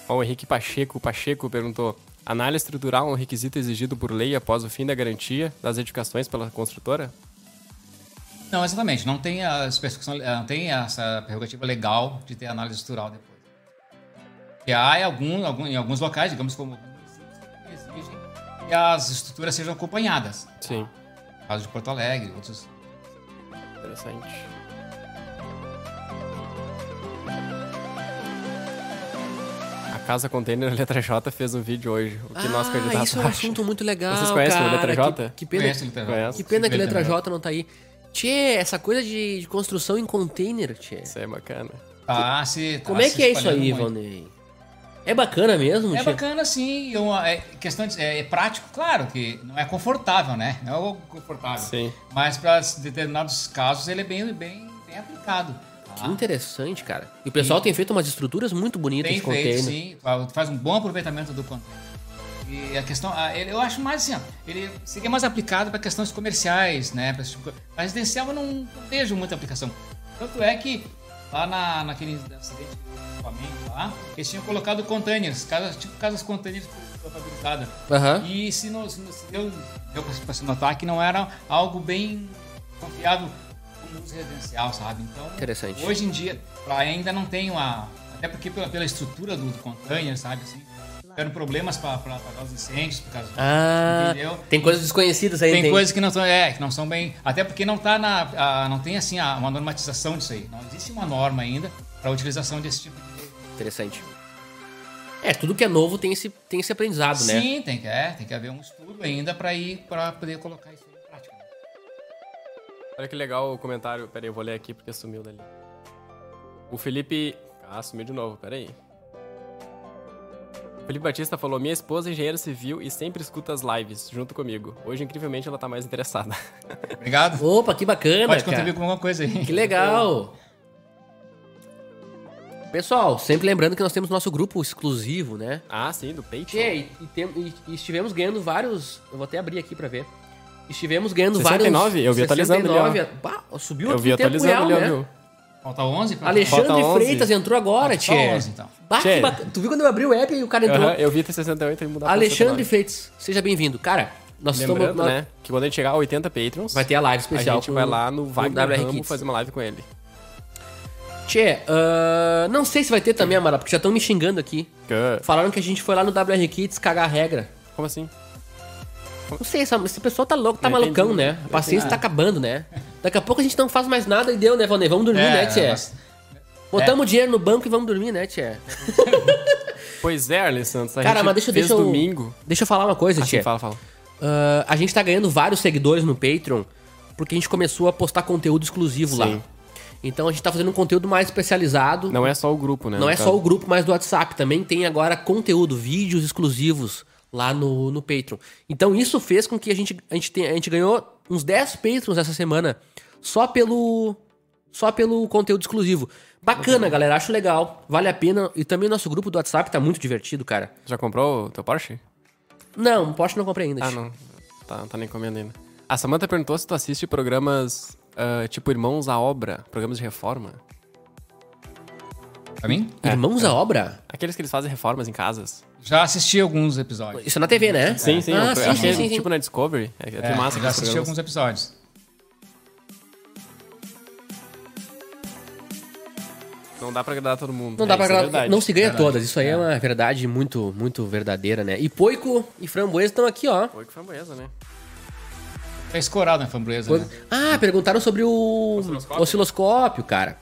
Ó, o Henrique Pacheco, Pacheco perguntou: análise estrutural é um requisito exigido por lei após o fim da garantia das edificações pela construtora? Não, exatamente. Não tem, a eh, não tem essa prerrogativa legal de ter análise estrutural depois. E há em, algum, algum- em alguns locais, digamos como exigem que as estruturas sejam acompanhadas. Sim. Caso de Porto Alegre, outros. Interessante. Casa Container Letra J fez um vídeo hoje. O que ah, candidato isso é um acha. assunto muito legal, Vocês conhecem o cara. Letra J? Que, que pena, Letra J. Conhece? que, pena que Letra Letra J. Não tá aí. Tchê, essa coisa de, de construção em container, tchê. Isso é bacana. Tá se, tá Como é que é isso aí. Valnei? É bacana mesmo, É tchê? bacana sim, é uma- é questão de, é, é prático, claro que não é confortável, né? Não é confortável. Sim. Mas para determinados casos ele é bem, bem, bem aplicado. Que interessante, cara. E o pessoal tem feito umas estruturas muito bonitas Tem de container. feito, sim. fa- Faz um bom aproveitamento do container. E a questão, ah, eu acho mais assim, ó, ele seria mais aplicado para questões comerciais, né? Esse tipo residencial eu não, não vejo muita aplicação. Tanto é que lá na, naquele acidente do Flamengo lá, eles tinham colocado containers, casas, tipo casas containers fabricadas. Aham. E se, não, se, não- se deu, deu para se notar que não era algo bem confiável uso residencial, sabe? Então, Interessante. hoje em dia, ainda não tem uma. Até porque pela, pela estrutura do, do container, sabe? Assim, tiveram problemas para apagar os incêndios, por causa Ah, Entendeu? tem coisas desconhecidas aí, tem, coisas que não são, é, que não são bem. Até porque não tá na. a- não tem assim a- uma normatização disso aí. Não existe uma norma ainda para a utilização desse tipo de. Interessante. É, tudo que é novo tem esse, tem esse aprendizado, né? Sim, tem que, é, tem que haver um estudo ainda para ir para poder colocar isso. Olha que legal o comentário. Pera aí, eu vou ler aqui porque sumiu dali. O Felipe. Ah, sumiu de novo, pera aí. O Felipe Batista falou: Minha esposa é engenheira civil e sempre escuta as lives junto comigo. Hoje, incrivelmente, ela tá mais interessada. Obrigado. Opa, que bacana, Pode cara. contribuir com alguma coisa aí. Que legal. Pessoal, sempre lembrando que nós temos nosso grupo exclusivo, né? ah, sim, do Patreon. Tchê, e, e tem- e- e estivemos ganhando vários. Eu vou até abrir aqui pra ver. Estivemos ganhando 69? vários. Eu vi atualizando ali, ó. 69, Bah, subiu Eu aqui vi atualizando real, ali, ó, né? Falta 11 pra Alexandre Falta 11. Freitas entrou agora, Falta Tchê. 11, então. Bah, Tchê. bacana. Tu viu quando eu abri o app e o cara entrou? Eu vi ter 68 e mudar Alexandre 69. Freitas, seja bem-vindo. Cara, nós Lembrando, estamos. né, que quando a gente chegar a 80 Patrons, Vai ter a live a especial. gente com- vai lá no Wagner WR fazer uma live com ele. Tchê, ah, não sei se vai ter também, Amara, porque já estão me xingando aqui. Que- Falaram que a gente foi lá no WR Kids cagar a regra. Como assim? Não sei, essa, esse pessoal tá louco, tá Não malucão, né? A paciência tá acabando, né? Daqui a pouco a gente não faz mais nada e deu, né, Valnei? Vamos dormir, É, né, Tchê? mas- Botamos dinheiro no banco e vamos dormir, né, Tchê? Pois é, Arlen Santos. A Cara, gente mas deixa, fez deixa eu... domingo. Deixa eu falar uma coisa, Assim, Tchê. fala, fala. Ah, a gente tá ganhando vários seguidores no Patreon porque a gente começou a postar conteúdo exclusivo lá. Sim. Então a gente tá fazendo um conteúdo mais especializado. Não é só o grupo, né? Não no é caso. só o grupo mais do WhatsApp, também tem agora conteúdo, vídeos exclusivos lá no, no Patreon. Então isso fez com que a gente, a gente, tenha- a gente ganhou uns 10 Patrons essa semana só pelo só pelo conteúdo exclusivo. Bacana, galera, acho legal, vale a pena. E também o nosso grupo do WhatsApp tá muito divertido, cara. Já comprou o teu Porsche? Não, Porsche não comprei ainda. Ah, não. Tá, tá na encomenda ainda. A Samantha perguntou se tu assiste programas ah, tipo Irmãos à Obra, programas de reforma. Pra mim? Irmãos à obra? Aqueles que eles fazem reformas em casas. Já assisti alguns episódios. Isso é na TV, né? Sim, sim. Ah, eu- sim, sim, é sim, sim. Tipo na Discovery. É, é, É, massa já assisti programas. alguns episódios. Não dá pra agradar todo mundo. Não É, dá pra é agradar. verdade. não se ganha Verdade. todas. Isso aí é uma verdade muito, muito verdadeira, né? E Poico e Framboesa estão aqui, ó. Foi que framboesa, né? Tá escorado na framboesa, Coisa- né? Ah, perguntaram sobre o Osciloscópio? osciloscópio, cara.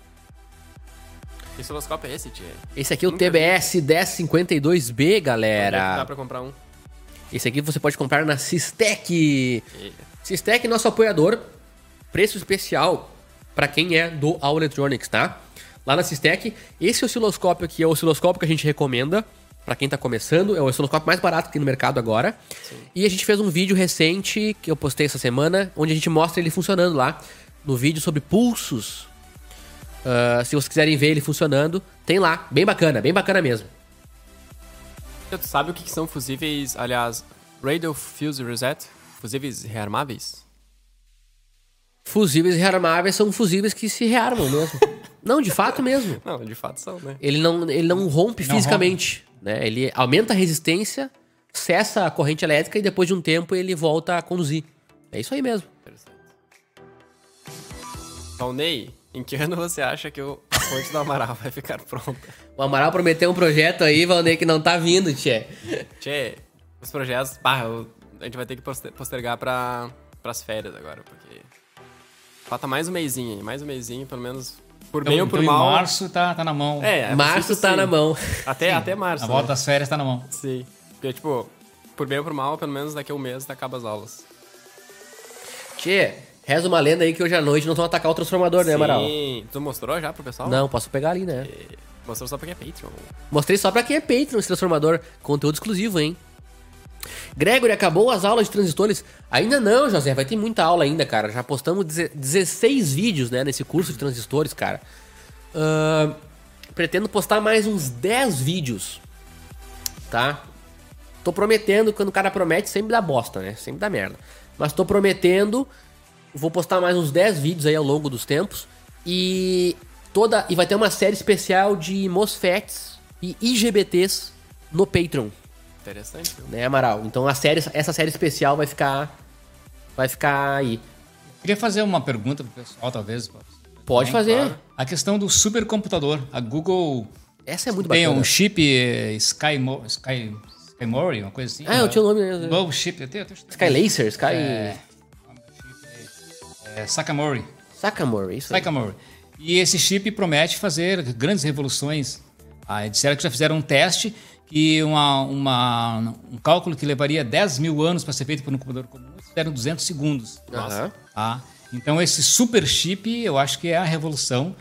Que osciloscópio é esse, tia? Esse aqui é o Nunca vi. TBS 1052B, Onde é que Dá galera. pra comprar um. Esse aqui você pode comprar na Sistec. E- Sistec, nosso apoiador. Preço especial pra quem é do All Electronics, tá? Lá na Sistec, esse osciloscópio aqui é o osciloscópio que a gente recomenda pra quem tá começando. É o osciloscópio mais barato que tem no mercado agora. E a gente fez um vídeo recente que eu postei essa semana, onde a gente mostra ele funcionando lá. No vídeo sobre pulsos. Ah, se vocês quiserem ver ele funcionando, tem lá. Bem bacana, bem bacana mesmo. Tu sabe o que que são fusíveis, aliás, Radio Fuse Reset? Fusíveis rearmáveis? Fusíveis rearmáveis são fusíveis que se rearmam mesmo. não, de fato mesmo. Não, de fato são, né? Ele não, ele não rompe Não fisicamente. Né? Ele aumenta a resistência, cessa a corrente elétrica e depois de um tempo ele volta a conduzir. É isso aí mesmo. Interessante. Valnei, em que ano você acha que o a fonte do Amaral vai ficar pronta? O Amaral prometeu um projeto aí, Valnei, que não tá vindo, tchê. Tchê, os projetos, pá, eu- a gente vai ter que poster- postergar pra, pras férias agora, porque falta mais um mêsinho aí, mais um mêsinho, pelo menos Por Então, bem ou por então, em mal. março tá, tá na mão. É, é Março tá sim. na mão. Até, até março. A né? volta das férias tá na mão. Sim. Porque, tipo, por bem ou por mal, pelo menos daqui a um mês acaba as aulas. Tchê, reza uma lenda aí que hoje à noite nós vamos atacar o transformador, né, Amaral? Sim. Tu mostrou já pro pessoal? Não, posso pegar ali, né? Mostrou só porque é Patreon. Mostrei só pra quem é Patreon esse transformador. Conteúdo exclusivo, hein? Gregory, acabou as aulas de transistores? Ainda não, José. Vai ter muita aula ainda, cara. Já postamos deze- 16 vídeos, né, nesse curso de transistores, cara. Ahn, pretendo postar mais uns 10 vídeos, tá? Tô prometendo, quando o cara promete, sempre dá bosta, né? Sempre dá merda. Mas tô prometendo, vou postar mais uns 10 vídeos aí ao longo dos tempos. E toda e vai ter uma série especial de MOSFETs e IGBTs no Patreon, Interessante. viu? né, Amaral? Então a série, essa série especial vai ficar vai ficar aí. Queria fazer uma pergunta pro pessoal, talvez. Pode Bem, fazer. claro. A questão do supercomputador. A Google Essa é muito tem bacana. um chip eh, Sky, Mo- Sky, Skymori, uma coisa assim. Ah, eu tinha o nome mesmo. Novo chip. Eu tenho, eu tenho- Sky Laser, Sky É, é, Sakamori. Sakamori, isso. Sakamori. E esse chip promete fazer grandes revoluções. Ah, disseram que já fizeram um teste que uma, uma- um cálculo que levaria 10 mil anos para ser feito por um computador comum, fizeram 200 segundos. Aham. Tá? Então esse super chip, eu acho que é a revolução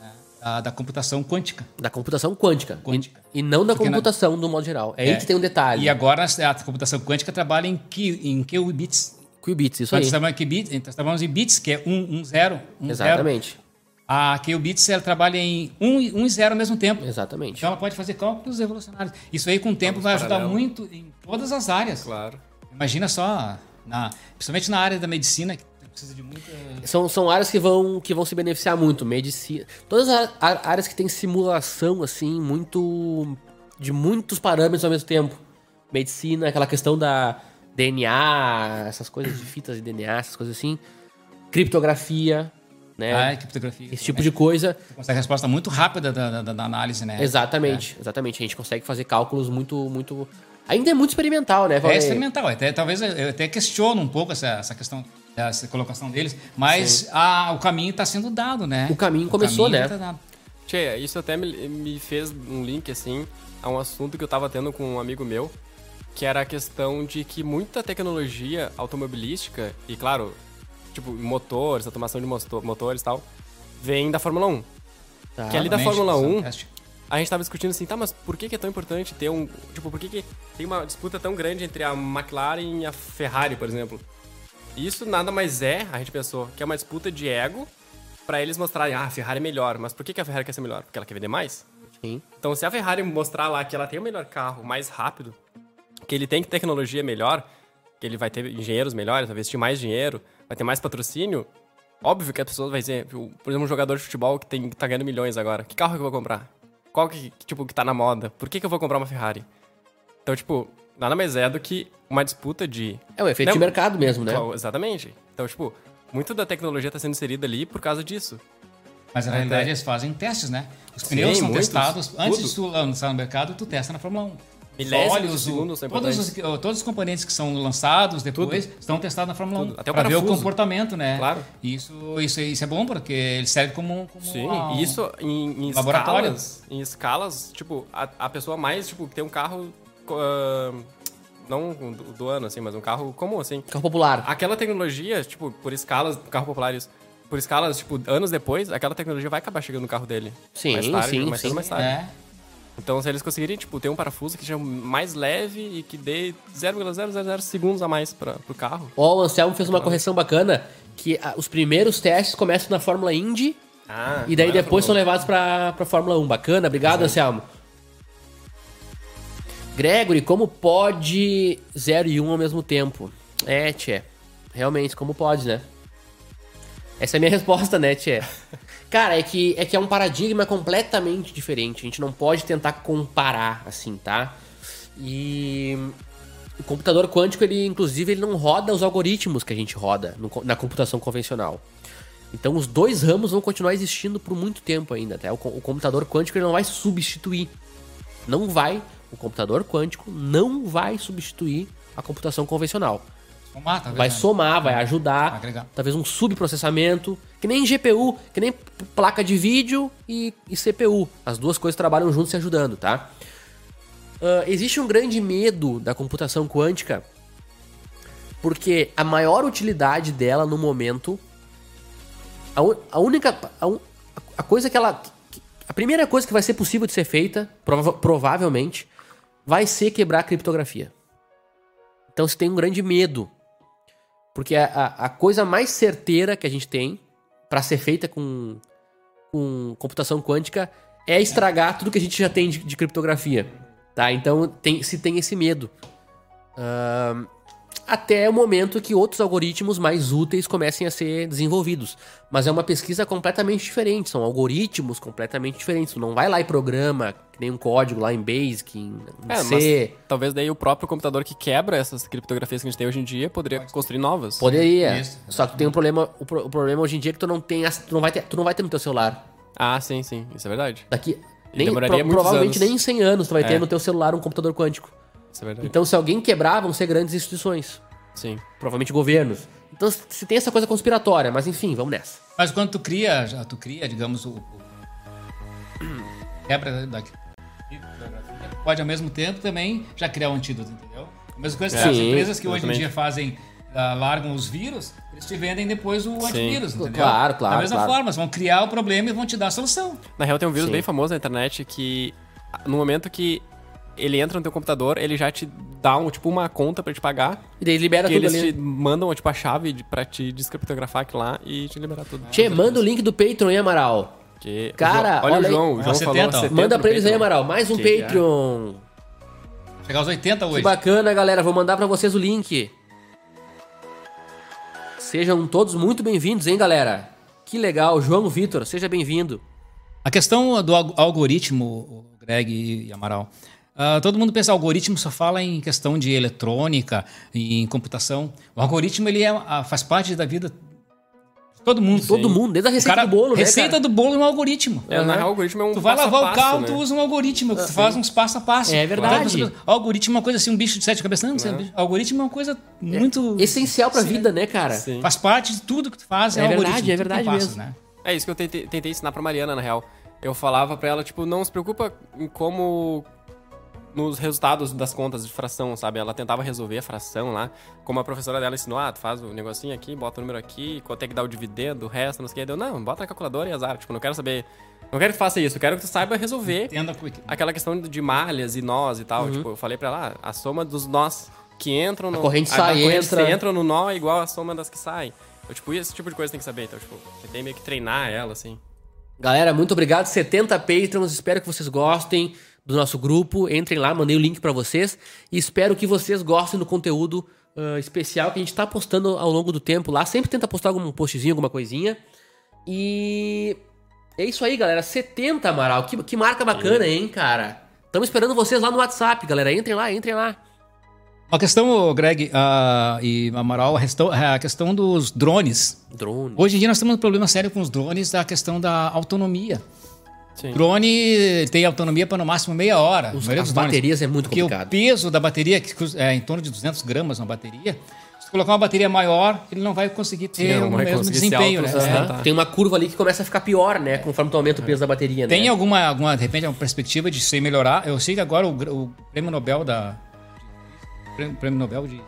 né, da, da computação quântica. Da computação quântica. Quântica. E, e não da Porque na- computação do modo geral. É, aí que tem um detalhe. E agora a computação quântica trabalha em, qui, em qubits. Qubits, isso Nós aí. trabalhamos em qubits, nós trabalhamos em bits, que é 1, 1, 0, 1, 0. Exatamente. A qubits ela trabalha em 1, e- 1 e 0 ao mesmo tempo. Exatamente. Então ela pode fazer cálculos revolucionários. Isso aí com o tempo vai ajudar paralelo. muito em todas as áreas. Claro. Imagina só, na, principalmente na área da medicina, que precisa de muita... São, são áreas que vão, que vão se beneficiar muito. Medicina. Todas as áreas que tem simulação, assim, muito. de muitos parâmetros ao mesmo tempo. Medicina, aquela questão da DNA, essas coisas de fitas de DNA, essas coisas assim. Criptografia, né? Ah, criptografia. Esse tipo de coisa. Você consegue a resposta muito rápida da, da- da análise, né? Exatamente, exatamente. A gente consegue fazer cálculos muito, muito. Ainda é muito experimental, né, É Valnei? experimental. Até, talvez eu- até questiono um pouco essa, essa questão, essa colocação deles, mas a- o caminho está sendo dado, né? O caminho começou, né? tá dado. Tchê, isso até me, me fez um link, assim, a um assunto que eu tava tendo com um amigo meu, que era a questão de que muita tecnologia automobilística, e claro, tipo, motores, automação de mosto- motores e tal, vem da Fórmula 1. Tá. Que ali da Fórmula 1, fantástico. a gente tava discutindo assim, tá, mas por que, que é tão importante ter um. Tipo, por que, que tem uma disputa tão grande entre a McLaren e a Ferrari, por exemplo? Isso nada mais é, a gente pensou, que é uma disputa de ego pra eles mostrarem, ah, a Ferrari é melhor. Mas por que, que a Ferrari quer ser melhor? Porque ela quer vender mais? Sim. Então, se a Ferrari mostrar lá que ela tem o melhor carro, mais rápido, que ele tem tecnologia melhor, que ele vai ter engenheiros melhores, vai investir mais dinheiro, vai ter mais patrocínio, óbvio que a pessoa vai dizer, por exemplo, um jogador de futebol que, tem, que tá ganhando milhões agora, que carro que eu vou comprar? Qual que, tipo, que tá na moda? Por que, que eu vou comprar uma Ferrari? Então, tipo, nada mais é do que uma disputa de... É o efeito Não, de mercado mesmo, né? Então, Exatamente. Então, tipo, muito da tecnologia tá sendo inserida ali por causa disso. Mas na Até- realidade eles fazem testes, né? Os Sim, pneus são muitos, testados antes tudo. de tu lançar no mercado, tu testa na Fórmula 1. Milésimos Óleos, o- todos, os, todos os componentes que são lançados depois estão testados na Fórmula Tudo. 1. Até o pra ver o comportamento, né? Claro. Isso, isso, isso é bom porque ele serve como, como Sim, uma- e isso em, em laboratório. escalas, em escalas, tipo, a, a pessoa mais, tipo, que tem um carro, ah, não do, do ano, assim, mas um carro comum, assim. Carro popular. Aquela tecnologia, tipo, por escalas, carro popular isso, por escalas, tipo, anos depois, aquela tecnologia vai acabar chegando no carro dele. Sim, mais tarde, sim, mais sim. mais tarde. É. Então, se eles conseguirem, tipo, ter um parafuso que seja mais leve e que dê 0,000 segundos a mais pra, pro carro. Ó, o Anselmo fez uma correção bacana, que ah, os primeiros testes começam na Fórmula Indy Ah, e daí é depois são levados pra, pra Fórmula 1. Bacana, obrigado, Anselmo. Gregory, como pode 0 e 1 um ao mesmo tempo? É, tchê. Realmente, como pode, né? Essa é a minha resposta, né, tchê? Cara, é que, é que é um paradigma completamente diferente. A gente não pode tentar comparar, assim, tá? E o computador quântico, ele, inclusive, ele não roda os algoritmos que a gente roda no na computação convencional. Então, os dois ramos vão continuar existindo por muito tempo ainda. Tá? O, o computador quântico ele não vai substituir. Não vai. O computador quântico não vai substituir a computação convencional. Somar, talvez, vai né? somar, vai ajudar. Vai agregar. Talvez um subprocessamento. Que nem GPU, que nem placa de vídeo e, e CPU. As duas coisas trabalham juntos se ajudando, tá? Ah, existe um grande medo da computação quântica porque a maior utilidade dela no momento. A, un- a única. A, un- a coisa que ela. A primeira coisa que vai ser possível de ser feita, prova- provavelmente, vai ser quebrar a criptografia. Então você tem um grande medo. Porque a, a- coisa mais certeira que a gente tem para ser feita com, com computação quântica é estragar tudo que a gente já tem de, de criptografia. Tá? Então tem, se tem esse medo. Ahn, até o momento que outros algoritmos mais úteis comecem a ser desenvolvidos. Mas é uma pesquisa completamente diferente, são algoritmos completamente diferentes. Tu não vai lá e programa, que nem um código lá em Basic, em, em É, C. mas talvez daí o próprio computador que quebra essas criptografias que a gente tem hoje em dia poderia construir novas. Poderia. Isso, Só que tem um problema. O, pro- o problema hoje em dia é que tu não tem. as- Tu não vai ter, tu não vai ter no teu celular. Ah, sim, sim. Isso é verdade. Daqui. E Nem, demoraria pro- provavelmente anos. nem em 100 anos tu vai ter É. no teu celular um computador quântico. Isso é verdade. Então, se alguém quebrar, vão ser grandes instituições. Sim. Provavelmente governos. Então, se tem essa coisa conspiratória, mas enfim, vamos nessa. Mas quando tu cria, já tu cria, digamos, o. o- quebra da criptografia, pode ao mesmo tempo também já criar um antídoto, entendeu? A mesma coisa que as Sim, empresas que hoje em exatamente. dia fazem, ah, largam os vírus, eles te vendem depois o antivírus, entendeu? Claro, claro, Da mesma claro. forma, eles vão criar o problema e vão te dar a solução. Na real, tem um vírus Sim. bem famoso na internet que no momento que ele entra no teu computador, ele já te dá um, tipo uma conta pra te pagar. E daí libera Que tudo eles ali. te mandam tipo a chave de, pra te descriptografar aquilo lá e te liberar tudo. Tchê, manda o link do Patreon, hein, Amaral? Que- Cara, olha, olha aí. o João, o João Ó, falou 70, ó. 70 Manda pra eles aí. Amaral. Mais um Que é. Patreon. Chegar aos 80 Que hoje. bacana, galera. Vou mandar pra vocês o link. Sejam todos muito bem-vindos, hein, galera? Que legal. João Vitor, seja bem-vindo. A questão do alg- algoritmo, Greg e Amaral. Ah, todo mundo pensa algoritmo só fala em questão de eletrônica, em computação. O algoritmo ele é, ah, faz parte da vida de todo mundo. Todo mundo, desde a receita cara- do bolo, né, Receita cara? do bolo é um algoritmo. É, na real, o algoritmo é um Tu vai passo lavar o carro, né? tu usa um algoritmo, tu faz uns passo a passo. É verdade. As- Algoritmo é uma coisa assim, um bicho de sete cabeças. Não, não sei, bicho. algoritmo é uma coisa muito. Essencial pra vida, né, cara? Sim. Faz parte de tudo que tu faz. É, É algoritmo, verdade, é tudo tem verdade mesmo. Né? É isso que eu tentei, tentei ensinar pra Mariana, na real. Eu falava pra ela, tipo, não se preocupa em como. Nos resultados das contas de fração, sabe? Ela tentava resolver a fração lá. Como a professora dela ensinou, ah, tu faz o negocinho aqui, bota o número aqui, quanto é que dá o dividendo, o resto, não sei o que. Deu, não, bota na calculadora e azar. Tipo, não quero saber. Não quero que tu faça isso, eu quero que tu saiba resolver Entenda aquela questão de malhas e nós e tal. Tipo, eu falei pra ela, ah, a soma dos nós que entram no. corrente a sai, da corrente entra. no nó é igual a soma das que saem. Eu, tipo, esse tipo de coisa tem que saber. Então, tipo, tentei meio que treinar ela, assim. Galera, muito obrigado. 70 Patrons, espero que vocês gostem do nosso grupo. Entrem lá, mandei o link pra vocês. E espero que vocês gostem do conteúdo ah, especial que a gente tá postando ao longo do tempo lá. Sempre tenta postar algum postzinho, alguma coisinha. E é isso aí, galera. 70, Amaral. Que, que marca bacana, hein, cara? Estamos esperando vocês lá no WhatsApp, galera. Entrem lá, entrem lá. Uma questão, Greg ah, e Amaral, a questão, a questão dos drones. Drone. Hoje em dia nós temos um problema sério com os drones da questão da autonomia. Sim. Drone tem autonomia para no máximo meia hora. Os- as drones. baterias é muito Porque complicado. o peso da bateria, que é em torno de 200 gramas uma bateria, se tu colocar uma bateria maior, ele não vai conseguir ter não o vai mesmo conseguir se desempenho. Né? É. Tá. Tem uma curva ali que começa a ficar pior, né? Conforme tu aumenta o peso da bateria, né? Tem alguma, alguma, de repente, uma perspectiva de se melhorar? Eu sei que agora o, o prêmio Nobel da. Prêmio, prêmio Nobel de.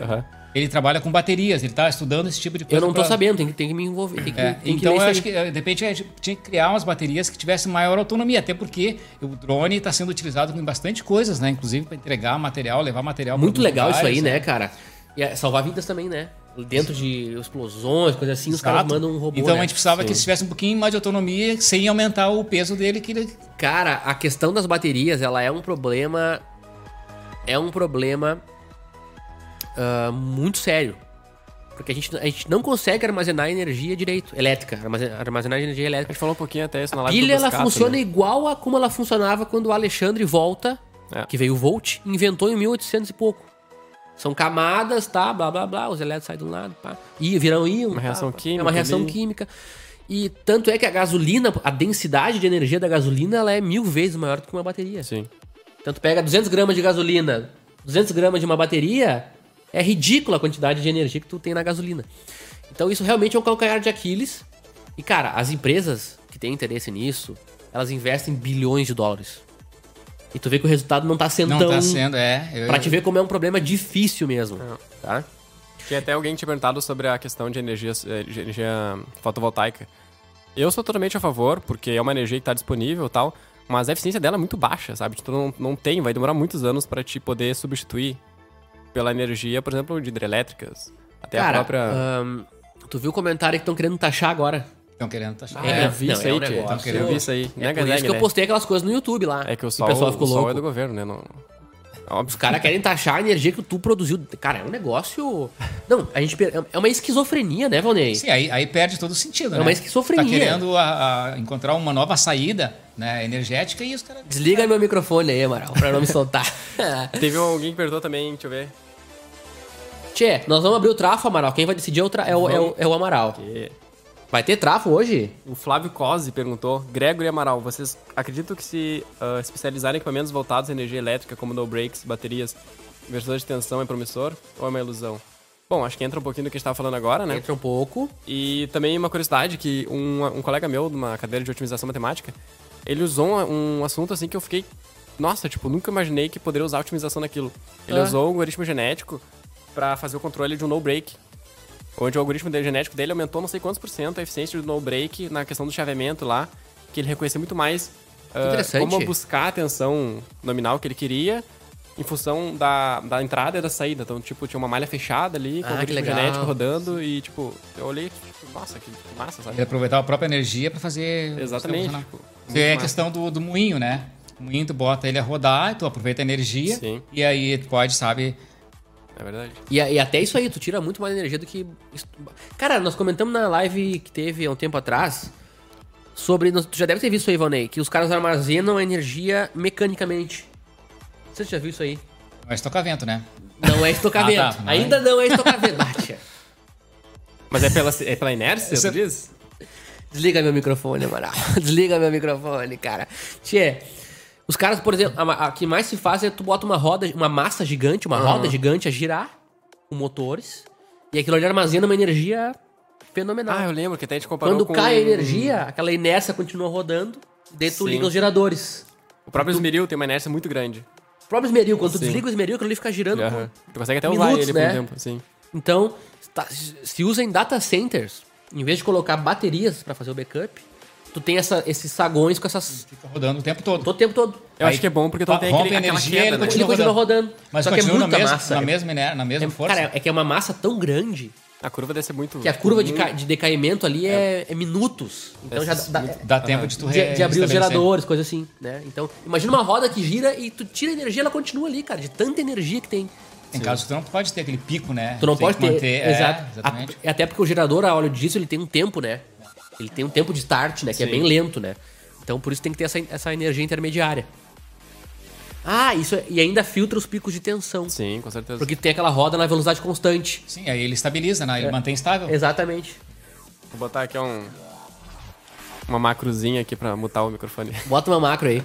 Aham. Ele trabalha com baterias, ele está estudando esse tipo de coisa. Eu não tô pra- sabendo, tem que, tem que me envolver. Que, É, então eu acho que de repente a gente tinha que criar umas baterias que tivessem maior autonomia, até porque o drone está sendo utilizado com bastante coisas, né? Inclusive para entregar material, levar material. Muito legal isso aí, lugares, né, cara? E é salvar vidas também, né? Dentro de explosões, coisas assim, os caras Exato. mandam um robô. Então né? a gente precisava que tivesse um pouquinho mais de autonomia sem aumentar o peso dele. Que ele... Cara, a questão das baterias, ela é um problema. É um problema ah, muito sério. Porque a gente, a gente não consegue armazenar energia direito, elétrica, armazenar, armazenar energia A elétrica. gente falou um pouquinho até isso na A live pilha, do ela Boscato, funciona né? igual a como ela funcionava quando o Alexandre Volta, É. que veio o Volt, inventou em 1800 e pouco. São camadas, tá? Blá, blá, blá. Os elétrons saem de um lado, pá. E viram íon. Uma tá, reação pá. É química uma reação ali. química. E tanto é que a gasolina, a densidade de energia da gasolina, ela é mil vezes maior do que uma bateria. Sim. Então tu pega 200 gramas de gasolina, 200 gramas de uma bateria, É ridícula a quantidade de energia que tu tem na gasolina. Então isso realmente é um calcanhar de Aquiles. E cara, as empresas que têm interesse nisso, elas investem bilhões de dólares. E tu vê que o resultado não tá sendo Não tão. tá sendo, é. Eu, Pra te ver como é um problema difícil mesmo. Tá? Tinha até alguém que tinha perguntado sobre a questão de energia, eh, de energia fotovoltaica. Eu sou totalmente a favor, porque é uma energia que está disponível e tal, mas a eficiência dela é muito baixa, sabe? Tu não, não tem, vai demorar muitos anos para te poder substituir pela energia, por exemplo, de hidrelétricas. Até Cara, a própria. tu viu o comentário que estão querendo taxar agora? Estão querendo taxar. É, eu vi não, isso é aí, um tchê. negócio. Eu vi isso aí. É por isso nega, que eu postei aquelas coisas no YouTube lá. É que o sol, o pessoal ficou o sol louco. é do governo, né? Não... Óbvio. Os caras querem taxar a energia que tu produziu. Cara, é um negócio. Não, a gente. per- É uma esquizofrenia, né, Valnei? Sim, aí, aí perde todo o sentido, É né? uma esquizofrenia. Tá querendo a- a encontrar uma nova saída né, energética e os caras... Desliga meu microfone aí, Amaral, pra não me soltar. Teve alguém que perguntou também, deixa eu ver. Tchê, nós vamos abrir o trafo, Amaral. Quem vai decidir é o, tra- é o, é o, é o Amaral. E Vai ter trafo hoje? O Flávio Cosi perguntou: Gregory Amaral, vocês acreditam que se ah, especializar em equipamentos voltados à energia elétrica, como no brakes, baterias, inversores de tensão, é promissor ou é uma ilusão? Bom, acho que entra um pouquinho do que a gente estava falando agora, né? Entra um pouco. E também uma curiosidade que um, um colega meu, de uma cadeira de otimização matemática, ele usou um, um assunto assim que eu fiquei... Nossa, tipo, nunca imaginei que poderia usar otimização naquilo. Ele Ah. usou o algoritmo genético para fazer o controle de um no-break. Onde o algoritmo de- genético dele aumentou não sei quantos por cento a eficiência do no-break na questão do chaveamento lá, que ele reconhecia muito mais interessante. como buscar a tensão nominal que ele queria em função da, da entrada e da saída. Então, tipo, tinha uma malha fechada ali, com Ah, algoritmo genético rodando e, tipo, eu olhei, tipo, nossa, que, massa, sabe? Ele aproveitar a própria energia para fazer... Exatamente. tipo, é a questão do, do moinho, né? O moinho tu bota ele a rodar, tu aproveita a energia Sim. e aí tu pode, sabe... É verdade. E, e até isso aí, tu tira muito mais energia do que. Cara, nós comentamos na live que teve há um tempo atrás sobre. Tu já deve ter visto isso aí, Valnei, que os caras armazenam a energia mecanicamente. Você já viu isso aí? Vai estocar vento, né? Não é estocamento. Ah, tá, não é. Ainda não é estocamento. Bate. Mas é pela, é pela inércia, Você- tu diz? Desliga meu microfone, Amaral. Desliga meu microfone, cara. Tchê, os caras, por exemplo, a, a que mais se faz é tu bota uma roda, uma massa gigante, uma roda gigante a girar com motores. E aquilo ali armazena uma energia fenomenal. Ah, eu lembro que até a gente comparou Quando com... cai a energia, aquela inércia continua rodando. E daí tu Sim. liga os geradores. O próprio esmeril tem uma inércia muito grande. O próprio esmeril, quando tu Sim. desliga o esmeril, aquilo ali fica girando. Aham. Tu consegue até Minutos, usar ele por né? um tempo. Então, tá- se usa em data centers, em vez de colocar baterias pra fazer o backup, tu tem essa- esses sagões com essas. Fica rodando o tempo todo. todo o tempo todo. Eu Aí acho que é bom porque tu não tem rompe aquele, energia, queda, ele né? Ele Continua continua rodando. Mas só que é continua na, muita mesma, massa. na, mesma, né, na mesma É- força. Cara, é que é uma massa tão grande A curva deve ser muito... que a curva de, de decaimento ali é, é minutos. Então já dá, dá- Dá tempo de tu de, de abrir os geradores, coisa assim, né? Então, imagina uma roda que gira e tu tira a energia, ela continua ali, cara, de tanta energia que tem. Em caso que tu não pode ter aquele pico, né? Tu não Tem pode que ter. manter, é, exato. exatamente. A- até porque o gerador a óleo diesel ele tem um tempo, né? Ele tem um tempo de start, né? Que é Sim. bem lento, né? Então por isso tem que ter essa, essa energia intermediária. Ah, isso é- e ainda filtra os picos de tensão. Sim, com certeza. Porque tem aquela roda na velocidade constante. Sim, aí ele estabiliza, né? Ele mantém estável. Exatamente. Vou botar aqui um... Uma macrozinha aqui pra mutar o microfone. Bota uma macro aí.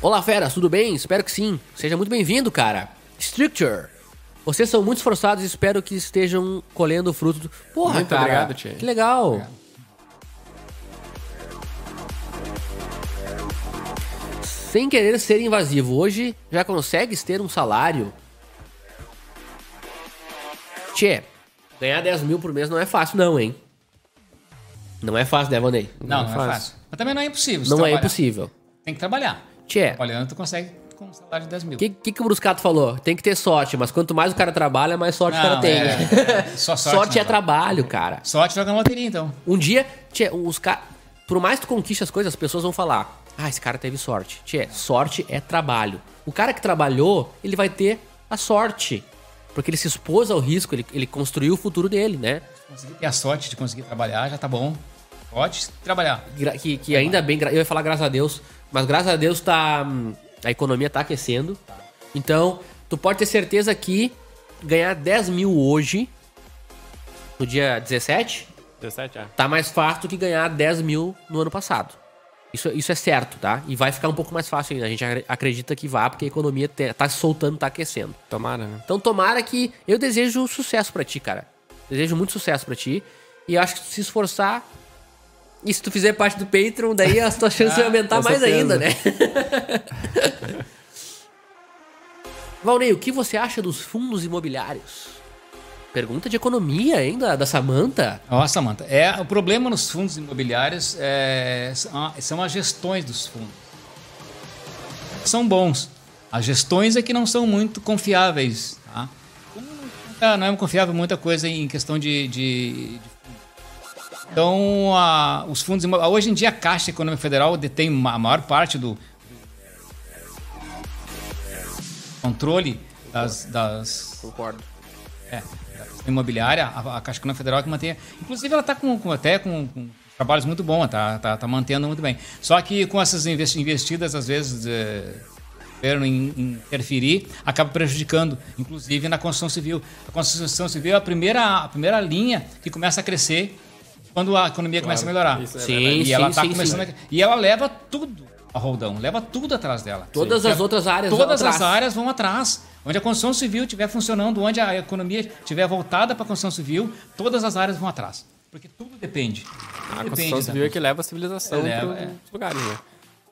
Olá, feras, tudo bem? Espero que sim. Seja muito bem-vindo, cara. Structure. Vocês são muito esforçados e espero que estejam colhendo o fruto do... Porra, Muito cara. obrigado, Tia. Que legal. Sem querer ser invasivo, hoje já consegues ter um salário? Tchê, ganhar 10 mil por mês não é fácil não, hein? Não é fácil, né, Vanei? Não, não é fácil. fácil. Mas também não é impossível. Não é trabalhar. impossível. Tem que trabalhar. Tchê, Trabalhando, tu consegue com um salário de 10 mil. o que, que, que o Bruscato falou? Tem que ter sorte, mas quanto mais o cara trabalha, mais sorte o cara Não, tem. é- só sorte é não vai. trabalho, cara. Sorte joga na loteria, então. Um dia, tchê, os ca... por mais que tu conquiste as coisas, as pessoas vão falar: Ah, esse cara teve sorte. Tchê, sorte é trabalho. O cara que trabalhou, ele vai ter a sorte. Porque ele se expôs ao risco, ele, ele construiu o futuro dele, né? Conseguir ter a sorte de conseguir trabalhar, já tá bom. Pode trabalhar. Que, que ainda bem, eu ia falar graças a Deus, mas graças a Deus tá. A economia tá aquecendo. Então, tu pode ter certeza que ganhar 10 mil hoje, no dia 17, 17, ah. tá mais fácil do que ganhar 10 mil no ano passado. Isso, isso é certo, tá? E vai ficar um pouco mais fácil ainda. A gente acre- acredita que vá, porque a economia te- tá se soltando, tá aquecendo. Tomara, né? Então tomara que. Eu desejo sucesso pra ti, cara. Desejo muito sucesso pra ti. E eu acho que se esforçar. E se tu fizer parte do Patreon, daí as tuas chances vão aumentar mais certeza. ainda, né? Valnei, o que você acha dos fundos imobiliários? Pergunta de economia ainda, da Samanta. Ó, Samanta, é, o problema nos fundos imobiliários é, são, as gestões dos fundos. São bons. As gestões é que não são muito confiáveis. Tá? Como não- é confiável muita coisa em questão de. de- de. Então, a- os fundos hoje em dia a Caixa Econômica Federal detém a maior parte do controle das- das Concordo. é, da imobiliária, a, a Caixa Econômica Federal que mantém. Inclusive, ela está com, com- até com, com trabalhos muito bons, tá, tá, tá mantendo muito bem. Só que com essas investi- investidas, às vezes, é, o governo in- interferir, acaba prejudicando, inclusive na construção civil. A construção civil é a primeira, a primeira linha que começa a crescer quando a economia começa a melhorar. Isso é Sim, verdade. E sim, ela tá sim, começando sim. a- E ela leva tudo a roldão, leva tudo atrás dela. Todas Sim. as outras áreas vão Todas atrás. as áreas vão atrás. Onde a construção civil estiver funcionando, onde a economia estiver voltada para a construção civil, todas as áreas vão atrás. Porque tudo depende. Tudo A depende construção da civil é que leva a civilização É, para leva, os lugares, né?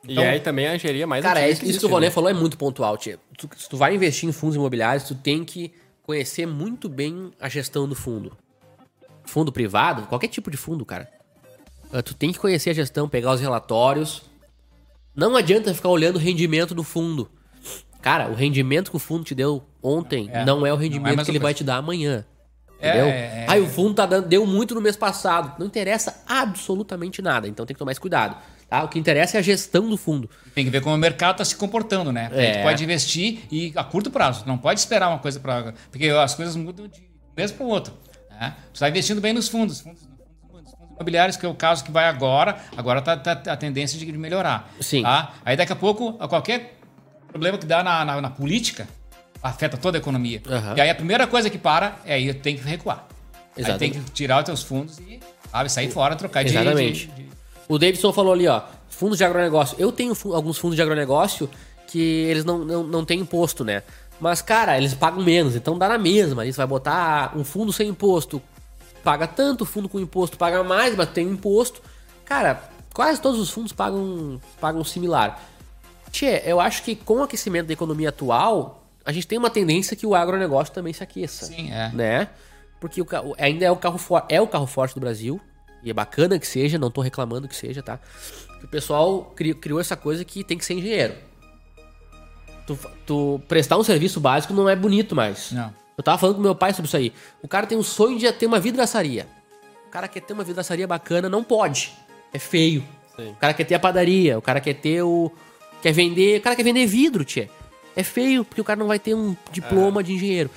Então- e aí também a engenharia mais Cara, é isso, que existe, o Valé né? falou é muito pontual, tia. Tu- se tu vai investir em fundos imobiliários, tu tem que conhecer muito bem a gestão do fundo. Fundo privado, qualquer tipo de fundo, cara. Ah, Tu tem que conhecer a gestão, pegar os relatórios. Não adianta ficar olhando o rendimento do fundo. Cara, o rendimento que o fundo te deu ontem É, não é o é a rendimento mesma que ele vai te dar amanhã. É, Entendeu? é, é. Aí o fundo tá dando, deu muito no mês passado. Não interessa absolutamente nada. Então tem que tomar esse cuidado. Tá? O que interessa é a gestão do fundo. Tem que ver como o mercado está se comportando, né? É. Tu pode investir e a curto prazo. Não pode esperar uma coisa para. Porque as coisas mudam de um mês para o outro. Né? Tu está investindo bem nos fundos. fundos, fundos, fundos imobiliários, que é o caso que vai agora. Agora tá, tá a tendência de melhorar. Sim. Tá? Aí daqui a pouco, qualquer problema que dá na, na, na política afeta toda a economia. Aham. E aí a primeira coisa que para é aí tem que recuar. Aí Exatamente. tem que tirar os teus fundos e sabe, sair fora, trocar de- Exatamente. de- de O Davidson falou ali, ó, fundos de agronegócio. Eu tenho alguns fundos de agronegócio que eles não, não, não têm imposto, né? Mas, cara, eles pagam menos, então dá na mesma. Você vai botar um fundo sem imposto, paga tanto, fundo com imposto paga mais, mas tem imposto. Cara, quase todos os fundos pagam, pagam similar. Tchê, eu acho que com o aquecimento da economia atual, a gente tem uma tendência que o agronegócio também se aqueça Sim, é. né? Porque o, ainda é o carro for, é o carro forte do Brasil. E é bacana que seja, não tô reclamando que seja, tá? Que o pessoal cri- criou essa coisa que tem que ser engenheiro. Tu, tu prestar um serviço básico não é bonito mais. Não. Eu tava falando com meu pai sobre isso aí. O cara tem um sonho de ter uma vidraçaria. O cara quer ter uma vidraçaria bacana, não pode. É feio. Sim. O cara quer ter a padaria, o cara quer ter o. Quer vender. O cara quer vender vidro, tchê. É feio, porque o cara não vai ter um diploma de engenheiro.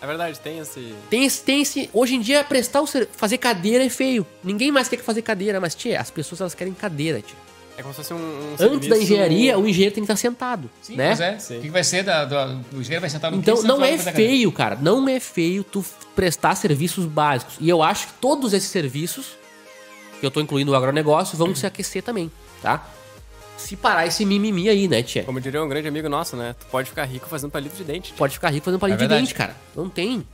É verdade, tem esse. Tem esse, tem esse. Hoje em dia, prestar o ser, fazer cadeira é feio. Ninguém mais quer fazer cadeira, mas, tia, as pessoas elas querem cadeira, tia. É como se fosse um. um Antes da engenharia, o engenheiro tem que estar sentado. Sim, né? pois é. Sim. O que vai ser da, da- o engenheiro vai sentar no Então, não é feio, cara. Não é feio tu prestar serviços básicos. E eu acho que todos esses serviços, que eu tô incluindo o agronegócio, vão se aquecer também, tá? Se parar esse mimimi aí, né, tia? Como diria um grande amigo nosso, né? Tu pode ficar rico fazendo palito de dente. Pode ficar rico fazendo palito É de verdade. dente, cara. Não tem.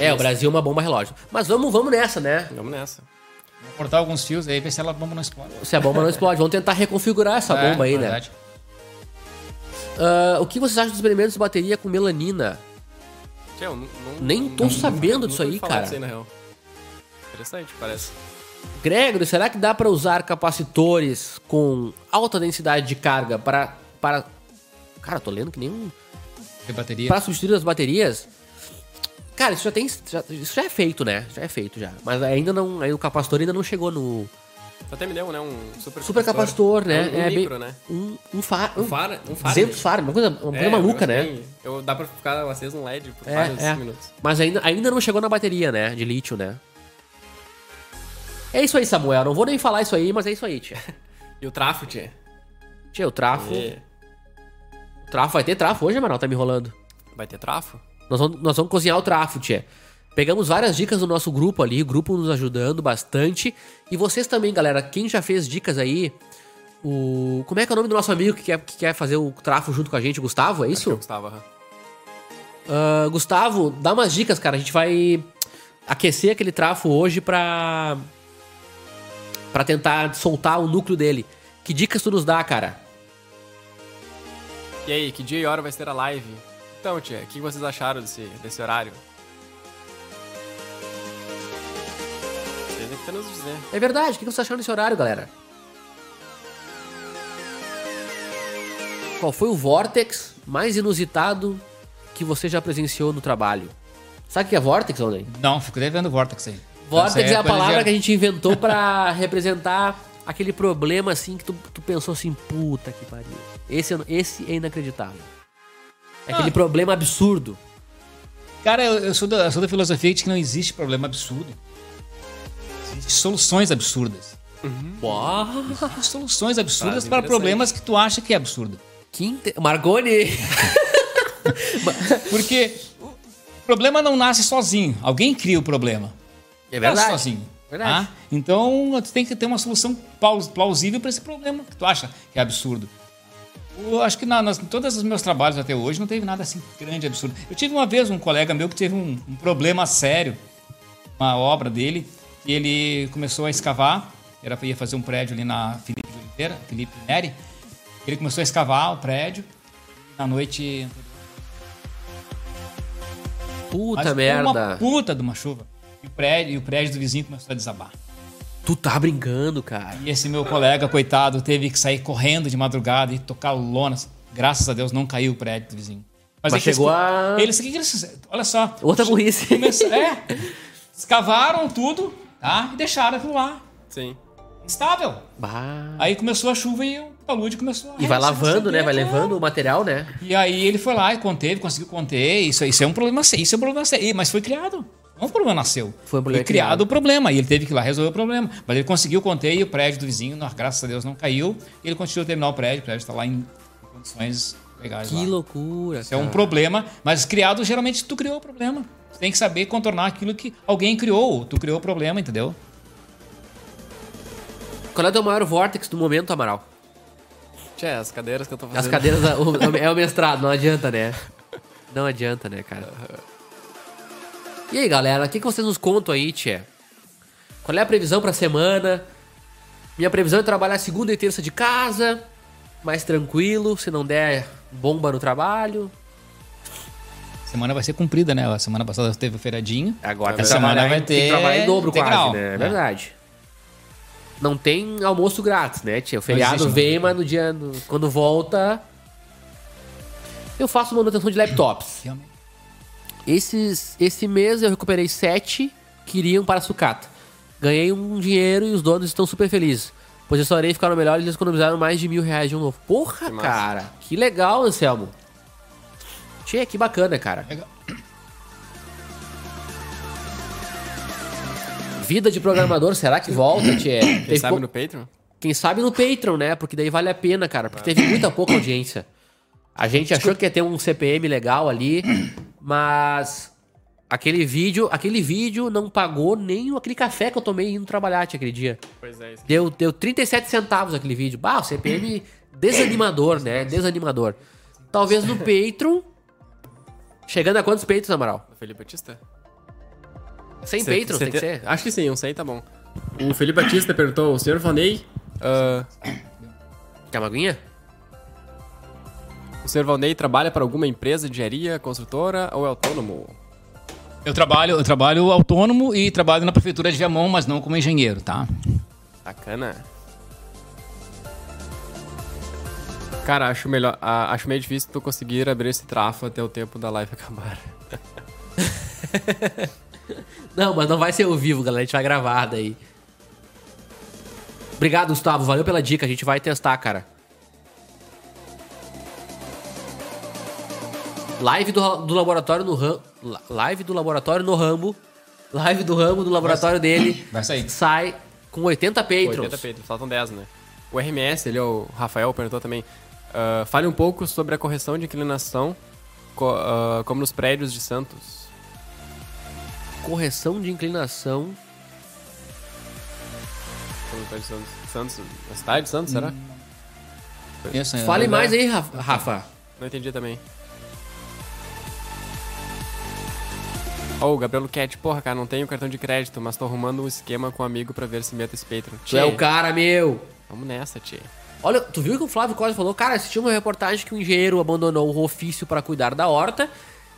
É, o Brasil é uma bomba relógio. Mas vamos, vamos nessa, né? Vamos nessa. Vou cortar alguns fios aí, ver se ela bomba não explode. Se a bomba não explode, vamos tentar reconfigurar essa É, bomba aí, né? verdade. Ah, o que vocês acham dos experimentos de bateria com melanina? Eu não, não- Nem tô não- sabendo disso aí, cara. disso aí, na real. Interessante, parece. Gregory, será que dá para usar capacitores com alta densidade de carga para. para... Cara, eu tô lendo que nem um. De bateria. Para substituir as baterias? Cara, isso já tem. já- isso já é feito, né? Já é feito já. Mas ainda não. Aí o capacitor ainda não chegou no. Até me deu, né? Um super Super capacitor, né? Um, um é micro, bem, né? Um, um far. Um far, um far. 200 far, uma coisa, uma coisa É, maluca, um né? bem- Eu, dá pra ficar aceso um LED por É, vários é. minutos. Mas ainda, ainda não chegou na bateria, né? De lítio, né? É isso aí, Samuel. Não vou nem falar isso aí, mas é isso aí, tia. E o trafo, tchê? Tia, o trafo. E- o Trafo vai ter trafo hoje, Amaral? Tá me enrolando. Vai ter trafo? Nós vamos, nós vamos cozinhar o trafo, tia. Pegamos várias dicas do nosso grupo ali, o grupo nos ajudando bastante. E vocês também, galera, quem já fez dicas aí, o. Como é que é o nome do nosso amigo que quer, que quer fazer o trafo junto com a gente, Gustavo? É isso? gostava. aham. Ah, Gustavo, dá umas dicas, cara. A gente vai aquecer aquele trafo hoje pra. pra tentar soltar o núcleo dele. Que dicas tu nos dá, cara? E aí, que dia e hora vai ser a live? Então, tia, o que vocês acharam desse, desse horário? Vocês têm que nos dizer. É verdade, o que vocês acharam desse horário, galera? Qual foi o vortex mais inusitado que você já presenciou no trabalho? Sabe o que é vortex, Onen? Não, fico devendo Vortex aí. Vortex é a Essa palavra que a gente inventou pra representar aquele problema assim que tu, tu pensou assim, puta que pariu. Esse, é- esse é inacreditável. É aquele Ah. problema absurdo. Cara, eu, sou da, eu sou da filosofia de que não existe problema absurdo. Existem soluções absurdas. Existem soluções absurdas Frase para problemas que tu acha que é absurdo. que inte... Margoni! Porque o problema não nasce sozinho. Alguém cria o problema. É Não nasce verdade. sozinho. Verdade. tá? Então, tu tem que ter uma solução plaus- plausível para esse problema que tu acha que é absurdo. Eu acho que na, nas, em todos os meus trabalhos até hoje não teve nada assim grande, absurdo. Eu tive uma vez um colega meu que teve um, um problema sério, uma obra dele, e ele começou a escavar, era para ia fazer um prédio ali na Felipe de Oliveira, Felipe Neri. Ele começou a escavar o prédio, na noite Puta merda. uma puta de uma chuva. E o prédio, e o prédio do vizinho começou a desabar. Tu tá brincando, cara. E esse meu colega, coitado, teve que sair correndo de madrugada e tocar lonas. Graças a Deus não caiu o prédio do vizinho. Mas é que chegou eles, a- Eles, que eles fizeram? Olha só. Outra burrice. Começou- é. Escavaram tudo, tá? E deixaram aquilo lá. Sim. Instável. Bah. Aí começou a chuva e o talude começou a E vai lavando, né? Vai né? levando o material, né? E aí ele foi lá e conteve, conseguiu conter. Isso, isso é um problema sério. Isso é um problema sério. Mas foi criado. Não o problema nasceu. Foi um problema criado criado. o problema. E ele teve que ir lá resolver o problema. Mas ele conseguiu conter e o prédio do vizinho, graças a Deus, não caiu. E ele continuou a terminar o prédio. O prédio está lá em condições legais. Que lá. loucura. Isso é um problema. Mas criado, geralmente, tu criou o problema. Você tem que saber contornar aquilo que alguém criou. Tu criou o problema, entendeu? Qual é o teu maior vortex do momento, Amaral? Tia, as cadeiras que eu tô fazendo. As cadeiras. é o mestrado, não adianta, né? Não adianta, né, cara? E aí, galera, o que, que vocês nos contam aí, Tchê? Qual é a previsão pra semana? Minha previsão é trabalhar segunda e terça de casa, mais tranquilo, se não der bomba no trabalho. Semana vai ser cumprida, né? A semana passada teve o feiradinho. Agora A tem que semana trabalhar, vai em- tem que ter trabalhar em dobro integral, quase, né? É né? verdade. Não tem almoço grátis, né, tia? O feriado existe, não. vem, mas no dia. no- quando volta. Eu faço manutenção de laptops. Realmente. Esses, esse mês eu recuperei sete que iriam para a sucata. Ganhei um dinheiro e os donos estão super felizes. Pois restaurei ficaram melhores e eles economizaram mais de mil reais de um novo. Porra, Que massa. cara. Que legal, Anselmo. Tchê, que bacana, cara. Legal. Vida de programador, será que volta, Tchê? Quem Teve sabe pou- no Patreon? Quem sabe no Patreon, né? Porque daí vale a pena, cara. Porque teve muita pouca audiência. A gente achou que ia ter um CPM legal ali, mas aquele vídeo, aquele vídeo não pagou nem o- aquele café que eu tomei indo trabalhar tia, aquele dia. Pois é, isso. Deu, deu 37 centavos aquele vídeo. Bah, o CPM desanimador, né? Desanimador. Talvez no Patreon. Chegando a quantos Patrons, Amaral? Do Felipe Batista? 100 Cê- Patrons, cê tem que ser. Acho que sim, um 100 tá bom. O Felipe Batista perguntou, o senhor Valnei... ah, Quer uma aguinha? O senhor Valnei trabalha para alguma empresa de engenharia, construtora ou é autônomo? Eu trabalho, eu trabalho autônomo e trabalho na prefeitura de Viamão, mas não como engenheiro, tá? Bacana. Cara, acho melhor, acho meio difícil tu conseguir abrir esse trafo até o tempo da live acabar. Não, mas não vai ser ao vivo, galera. A gente vai gravar daí. Obrigado, Gustavo. Valeu pela dica. A gente vai testar, cara. Live do, do laboratório no Rambo. Live do laboratório no Rambo. Live do Rambo do laboratório dele. Vai sair. Sai com 80 Patrons. 80 Patreons, faltam 10, né? O RMS, ele, o Rafael, perguntou também. ah, fale um pouco sobre a correção de inclinação, co- ah, como nos prédios de Santos. Correção de inclinação. Santos, Santos, na cidade de Santos, será? Essa é- Fale é- mais aí. Rafa. Não entendi também. Ó, o Gabriel Luquete, porra, cara, não tenho cartão de crédito, mas tô arrumando um esquema com um amigo pra ver se meta esse Patreon. Tu é o cara, meu. Vamos nessa, tchê. Olha, tu viu que o Flávio Costa falou? Cara, assistiu uma reportagem que um engenheiro abandonou o ofício para cuidar da horta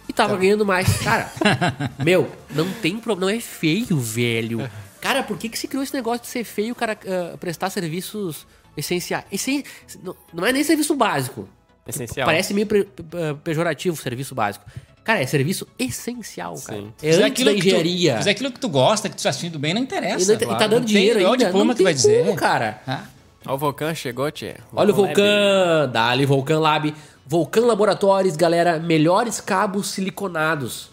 e tava ganhando mais. Cara, meu, não tem problema. Não é feio, velho. Cara, por que, que se criou esse negócio de ser feio, cara ah, prestar serviços essenciais? Essen... Não, não é nem serviço básico. Essencial. Parece meio pre- pe- pejorativo serviço básico. Cara, é serviço essencial, cara. Sim. É Fizer antes da que tu- engenharia. fizer aquilo que tu gosta, que tu tá assistindo bem, não interessa. E, não- e tá claro. dando Não dinheiro tem, olha ainda. o diploma não que tu vai tem dizer. como, cara. Ó, o Volcan chegou, tchê. Olha o Lab. Vulcan, dali Vulcan Lab. Vulcan Laboratórios, galera, melhores cabos siliconados.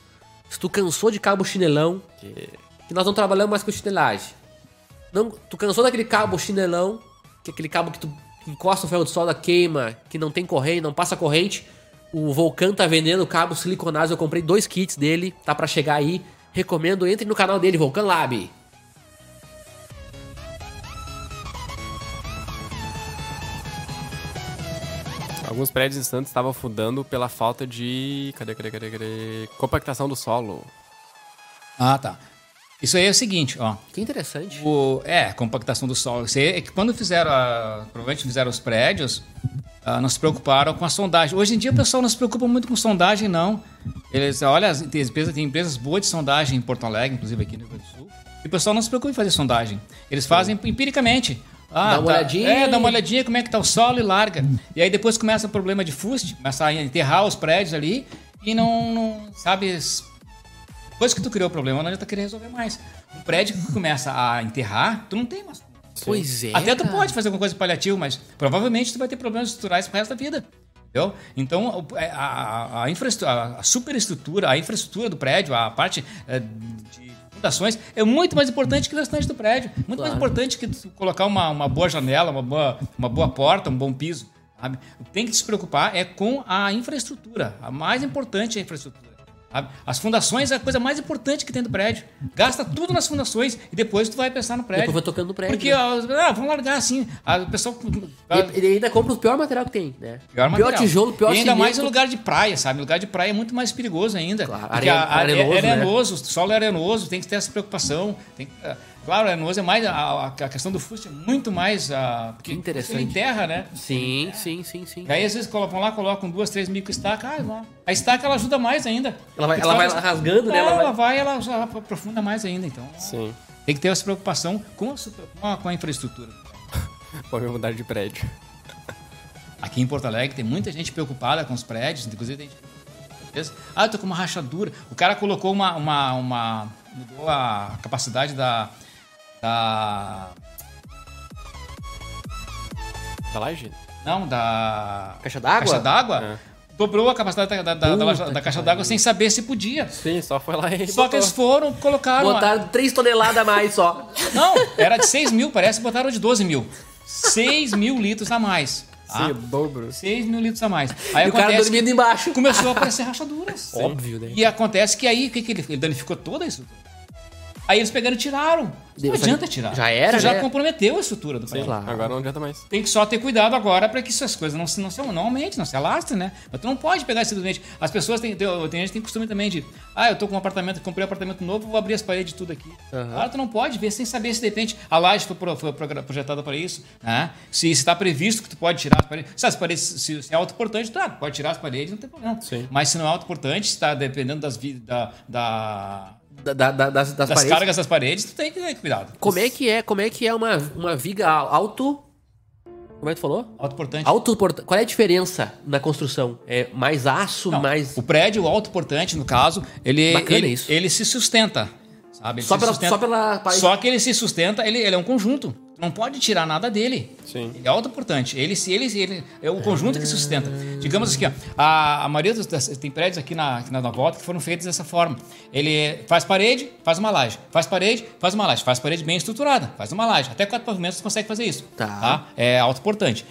Se tu cansou de cabo chinelão, Que- que nós não trabalhamos mais com chinelagem. Não, tu cansou daquele cabo chinelão, que é aquele cabo que tu encosta no ferro de solda, queima, que não tem corrente, não passa corrente. O Vulcan tá vendendo cabos siliconados, eu comprei dois kits dele, tá pra chegar aí. Recomendo, entre no canal dele, Vulcan Lab. Alguns prédios em Santos estavam afundando pela falta de. Cadê, cadê, cadê, cadê? Compactação do solo. Ah, tá. Isso aí é o seguinte, ó. Que interessante. O, é, compactação do solo. Isso aí é que quando fizeram, a, provavelmente fizeram os prédios, ah, não se preocuparam com a sondagem. Hoje em dia o pessoal não se preocupa muito com sondagem, não. Eles, olha, tem empresas, tem empresas boas de sondagem em Porto Alegre, inclusive aqui no Rio Grande do Sul. E o pessoal não se preocupa em fazer sondagem. Eles fazem empiricamente. Ah, Dá uma tá- olhadinha. É, dá uma olhadinha como é que tá o solo e larga. E aí depois começa o problema de fuste, começa a enterrar os prédios ali e não, não sabe, depois que tu criou o problema, não adianta querer resolver mais. Um prédio que começa a enterrar, tu não tem mais. Pois é. Até tu pode fazer alguma coisa paliativa, mas provavelmente tu vai ter problemas estruturais pro resto da vida. Entendeu? Então, é, a, a, a, infraestru- a- superestrutura, a infraestrutura do prédio, a parte é, de fundações, é muito mais importante que o restante do prédio. Muito mais Claro. importante que colocar uma, uma boa janela, uma boa, uma boa porta, um bom piso. Sabe? Tem que se preocupar é com a infraestrutura. A mais importante é a infraestrutura. As fundações é a coisa mais importante que tem do prédio. Gasta tudo nas fundações e depois tu vai pensar no prédio. Depois vai tocando no prédio, Porque, né? ah, vamos largar assim. A, o pessoal. E ele ainda compra o pior material que tem, né? Pior, material. tijolo, pior E ainda mais em cimento. lugar de praia, sabe? Lugar de praia é muito mais perigoso ainda. Claro, Porque arena- a- a- arenoso, é, né? arenoso, o solo é arenoso, tem que ter essa preocupação. Tem, que- claro, arenoso é mais. A, a- a questão do fuste é muito mais. ah, porque Que interessante. Ele enterra, né? Sim, sim, sim, sim. E aí, às vezes, colocam lá, colocam duas, três micro estacas. Ah, a estaca ela ajuda mais ainda. Ela vai- ela vai rasgando, né? É, Ela Ela vai- vai, ela aprofunda mais ainda. Então, Sim. tem que ter essa preocupação com a, com a, a infraestrutura. Pode mudar de prédio. Aqui em Porto Alegre tem muita gente preocupada com os prédios, inclusive tem gente. Ah, eu tô com uma rachadura. O cara colocou uma. uma, uma mudou a capacidade da. Da. Tá lá, gente? Não, da. Caixa d'água? Caixa d'água. É. Dobrou a capacidade da, da, da, da, Puta da que caixa d'água sem saber se podia. Sim, só foi lá e Só que botou. eles foram, colocaram. Botaram 3 toneladas a mais só. Não, era de 6 mil, parece, botaram de 12 mil. 6 mil litros a mais. Sim, o dobro. 6 mil litros a mais. Aí e o cara acontece dormindo embaixo. que começou a aparecer rachaduras. Óbvio, né? E acontece que aí, o que, que ele, ele danificou toda estrutura. Aí eles pegaram e tiraram. Não adianta tirar. já era, Você já né? comprometeu a estrutura do prédio. Claro. Agora não adianta mais. Tem que só ter cuidado agora para que essas coisas não se, não se não aumentem, não se alastrem, né? Mas tu não pode pegar simplesmente. As pessoas têm. Tem, tem gente que tem costume também de. Ah, eu tô com um apartamento, comprei um apartamento novo, vou abrir as paredes de tudo aqui. Claro, tu não pode ver sem saber se de repente a laje foi, pro- foi projetada para isso, né? Se está previsto que tu pode tirar as paredes. Se as paredes se, se é autoportante, tá, tu pode tirar as paredes, não tem problema. Sim. Mas se não é autoportante, está dependendo das da, da- Da- da- da- das, das das paredes. cargas das paredes, tu tem que ter cuidado. Como é que é? Como é que é uma, uma viga auto. Como é que tu falou? Autoportante. Auto Qual é a diferença na construção? É mais aço, Não, mais. O prédio autoportante, no caso, ele, Bacana ele, isso. ele se sustenta. Sabe? Ele Só se pela- sustenta. só pela parede. Só que ele se sustenta, ele, ele é um conjunto. Não pode tirar nada dele. Sim. Ele é autoportante. Ele, se ele, ele é o conjunto que sustenta. Digamos assim, ó, a, a maioria dos das- tem prédios aqui na, aqui na na volta que foram feitos dessa forma. Ele faz parede, faz uma laje. Faz parede, faz uma laje. Faz parede bem estruturada, faz uma laje. Até quatro pavimentos tu consegue fazer isso. Tá. É autoportante.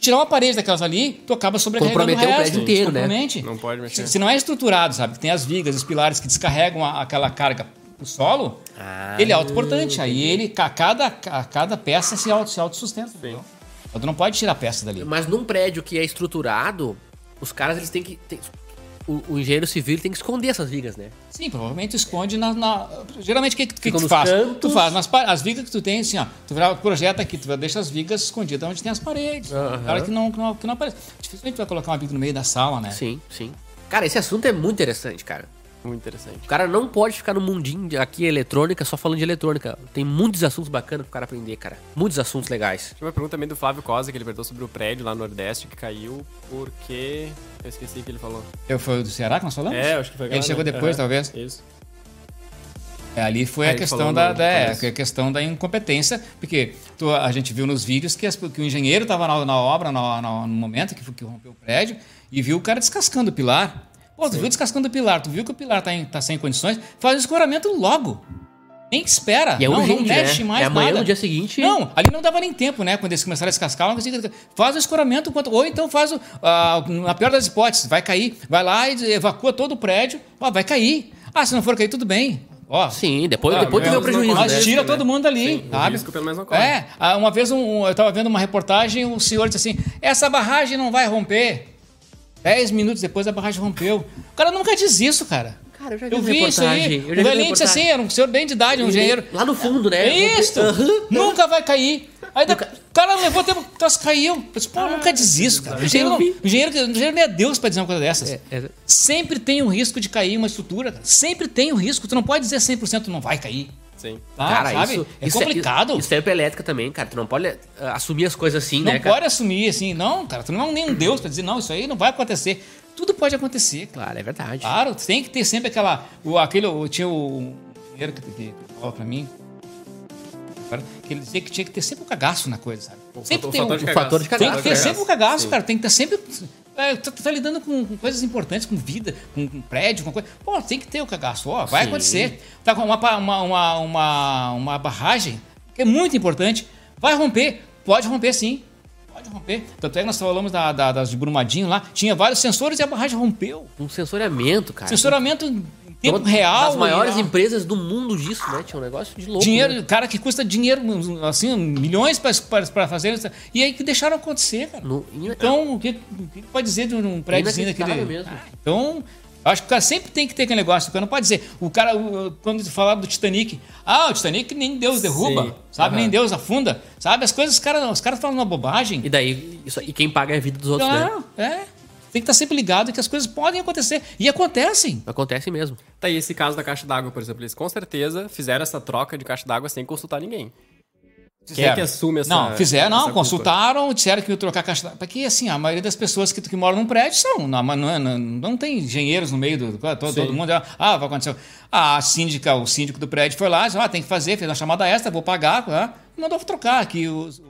Tirar uma parede daquelas ali, tu acaba sobrecarregando Comprometer o o resto. prédio inteiro, né? Não pode mexer. Se, se não é estruturado, sabe? Tem as vigas, os pilares que descarregam a- aquela carga o solo, Ah, ele é autoportante. Aí ele, a cada, a cada peça se, auto, se autossustenta. Então, Tu não pode tirar a peça dali. Mas num prédio que é estruturado, os caras eles têm que. tem- o, o engenheiro civil tem que esconder essas vigas, né? Sim, provavelmente esconde na. na- geralmente o que, que, que, tu faz? cantos. Tu faz nas as vigas que tu tem, assim, ó. Tu projeta aqui, tu deixa as vigas escondidas onde tem as paredes. Cara que não, que, não, que não aparece. Dificilmente tu vai colocar uma viga no meio da sala, né? Sim, sim. Cara, esse assunto é muito interessante, cara. Muito interessante. O cara não pode ficar no mundinho aqui eletrônica só falando de eletrônica. Tem muitos assuntos bacanas pro cara aprender, cara. Muitos assuntos legais. Tinha uma pergunta também do Flávio Cosa, que ele perguntou sobre o prédio lá no Nordeste que caiu porque... Eu esqueci o que ele falou. Eu, foi do Ceará que nós falamos? É, acho que foi Ele aquela, chegou né? depois, Aham. talvez. Isso. É, ali foi a questão da, da- é, a questão da incompetência, porque tu- a gente viu nos vídeos que, as- que o engenheiro estava na, na obra na- na- no momento que, que rompeu o prédio e viu o cara descascando o pilar. Pô, tu viu descascando o pilar, tu viu que o pilar tá, em- tá sem condições, faz o escoramento logo. Nem espera. E é não, urgente, não mexe né? mais É amanhã, nada. no dia seguinte- Não, ali não dava nem tempo, né? Quando eles começaram a descascar, não conseguia- faz o escoramento, enquanto- ou então faz o. ah, na pior das hipóteses, vai cair. Vai lá e evacua todo o prédio. Ó, vai cair. Ah, se não for cair, tudo bem. Ó, Sim, depois, Ah, depois tu vê o prejuízo, mas né? tira né? todo mundo ali, Sim, o sabe? risco pelo menos não corre. É, ah, uma vez um, um- eu tava vendo uma reportagem, o senhor disse assim: essa barragem não vai romper. Dez minutos depois a barragem rompeu. O cara nunca diz isso, cara. Cara, eu já vi Eu vi isso aí. eu O velhinho disse assim: era um senhor bem de idade, um engenheiro. Lá no fundo, né? É isso! Aham. Nunca vai cair. Aí o cara levou tempo, troço caiu. Eu disse, pô, nunca diz isso, cara. O engenheiro, não- vi. o engenheiro, o engenheiro nem é Deus pra dizer uma coisa dessas. É, é. Sempre tem um risco de cair uma estrutura. cara. Sempre tem um risco. Tu não pode dizer 100% não vai cair. Sim. Tá? Cara, sabe? isso é isso complicado. Isso serve pra elétrica também, cara. Tu não pode ah, assumir as coisas assim, não né, cara? pode assumir assim, não, cara. Tu não é nenhum Deus pra dizer, não, isso aí não vai acontecer. Tudo pode acontecer. Claro, é verdade. Claro, tu tem que ter sempre aquela. O, aquele, o, tinha o engenheiro que, falou pra mim. Que ele dizia que tinha que ter sempre um cagaço na coisa, sabe? O sempre fator- tem o um, fator de o fator de Tem cagaço. que ter sempre um cagaço, Sim. cara. Tem que ter sempre. É, tu tá lidando com, com coisas importantes, com vida, com, com prédio, com coisa. Pô, tem que ter o cagaço. Ó, vai Sim. acontecer. Tá com uma, uma, uma, uma, uma barragem, que é muito importante. Vai romper. Pode romper sim. Pode romper. Tanto é que nós falamos da, da- das de Brumadinho lá. Tinha vários sensores e a barragem rompeu. Um sensoramento, cara. Sensoramento tempo Uma real. Das maiores e- empresas do mundo disso, né? Tinha um negócio de louco. Dinheiro, né? cara que custa dinheiro, assim, milhões para fazer. E aí que deixaram acontecer, cara. No- Então, o que, o que pode dizer de um prédiozinho daquele. Mesmo. Ah, então, acho que o cara sempre tem que ter aquele negócio. O cara não pode dizer. O cara, quando falaram do Titanic, ah, o Titanic nem Deus derruba, Sim. sabe? Aham. Nem Deus afunda, sabe? As coisas, os caras os cara falam uma bobagem. E daí, isso, e quem paga é a vida dos outros, né? Claro, é. Tem que estar sempre ligado que as coisas podem acontecer. E acontecem. Acontece mesmo. Tá aí esse caso da caixa d'água, por exemplo. Eles com certeza fizeram essa troca de caixa d'água sem consultar ninguém. Quem é que assume essa Não, fizeram, essa não, culpa? consultaram, disseram que iam trocar a caixa d'água. Porque, assim, a maioria das pessoas que, que moram num prédio são. Não, mas não, é- não, não tem engenheiros no meio do. Todo, todo mundo. Ah, vai acontecer. A síndica, o síndico do prédio foi lá, disse, ah, tem que fazer, fez uma chamada extra, vou pagar. Ah, mandou trocar. Que os-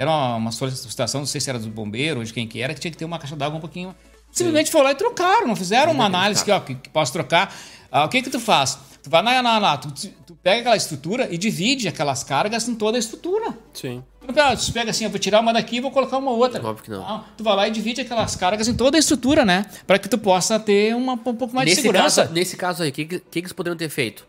era uma, uma solicitação, não sei se era do bombeiro ou de quem que era, que tinha que ter uma caixa d'água um pouquinho. Simplesmente foram lá e trocaram, não fizeram uma análise que, ó, que, que posso trocar. Ah, o que que tu faz? Tu vai na, na, na tu, tu pega aquela estrutura e divide aquelas cargas em toda a estrutura. Sim. Tu pega- Tu pega assim, eu vou tirar uma daqui e vou colocar uma outra. Óbvio que não. tu vai lá e divide aquelas cargas em toda a estrutura, né? Para que tu possa ter uma, um pouco mais de Nesse segurança. caso, nesse caso aí, o que, que, que eles poderiam ter feito?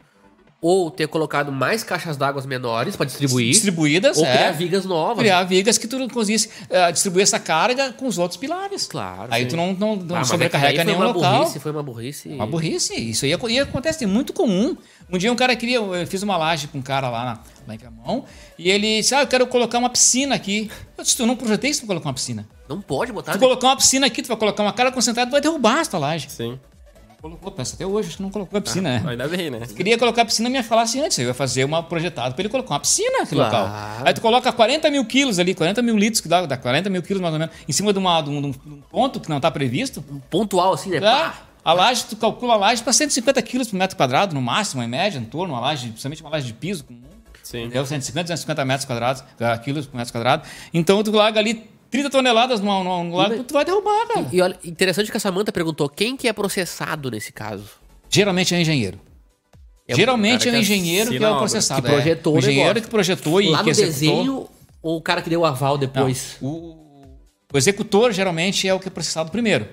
Ou ter colocado mais caixas d'água menores pra distribuir. Distribuídas, Ou é. criar vigas novas. Criar vigas que tu não conseguisse eh, distribuir essa carga com os outros pilares. Claro, Aí sim. tu não, não, não Ah, mas sobrecarrega é nenhum foi uma local. burrice, foi uma burrice. Uma burrice. Isso aí, e acontece, é muito comum. Um dia um cara queria, eu fiz uma laje com um cara lá, na, lá em Camão, e ele disse, ah, eu quero colocar uma piscina aqui. Eu disse, tu não projetei isso pra colocar uma piscina. Não pode botar. Tu colocar uma piscina aqui, tu vai colocar uma cara concentrada, tu vai derrubar essa tua laje. Sim. Colocou, pensa até hoje, acho que não colocou a piscina, né? Ainda bem, né? Queria colocar a piscina, me falasse antes. Eu ia fazer uma projetada pra ele colocar uma piscina naquele Claro. local. Aí tu coloca 40 mil quilos ali, 40 mil litros, que dá, dá 40 mil quilos mais ou menos, em cima de, uma, de, um, de um ponto que não tá previsto. Pontual assim, né? Ah, Pá. a laje, tu calcula a laje para 150 quilos por metro quadrado, no máximo, em média, em torno, uma laje, principalmente uma laje de piso comum. Sim. Deu 150, 250 metros quadrados, ah, quilos por metro quadrado. Então tu larga ali 30 toneladas num, lago, tu vai derrubar, cara. E olha, interessante que a Samanta perguntou quem que é processado nesse caso. Geralmente é engenheiro. É o Geralmente é cara o que engenheiro que é o processado. que projetou é. o o engenheiro negócio. que projetou e Lá que no executou. desenho, ou o cara que deu o aval Não, depois? o, o executor geralmente é o que é processado primeiro.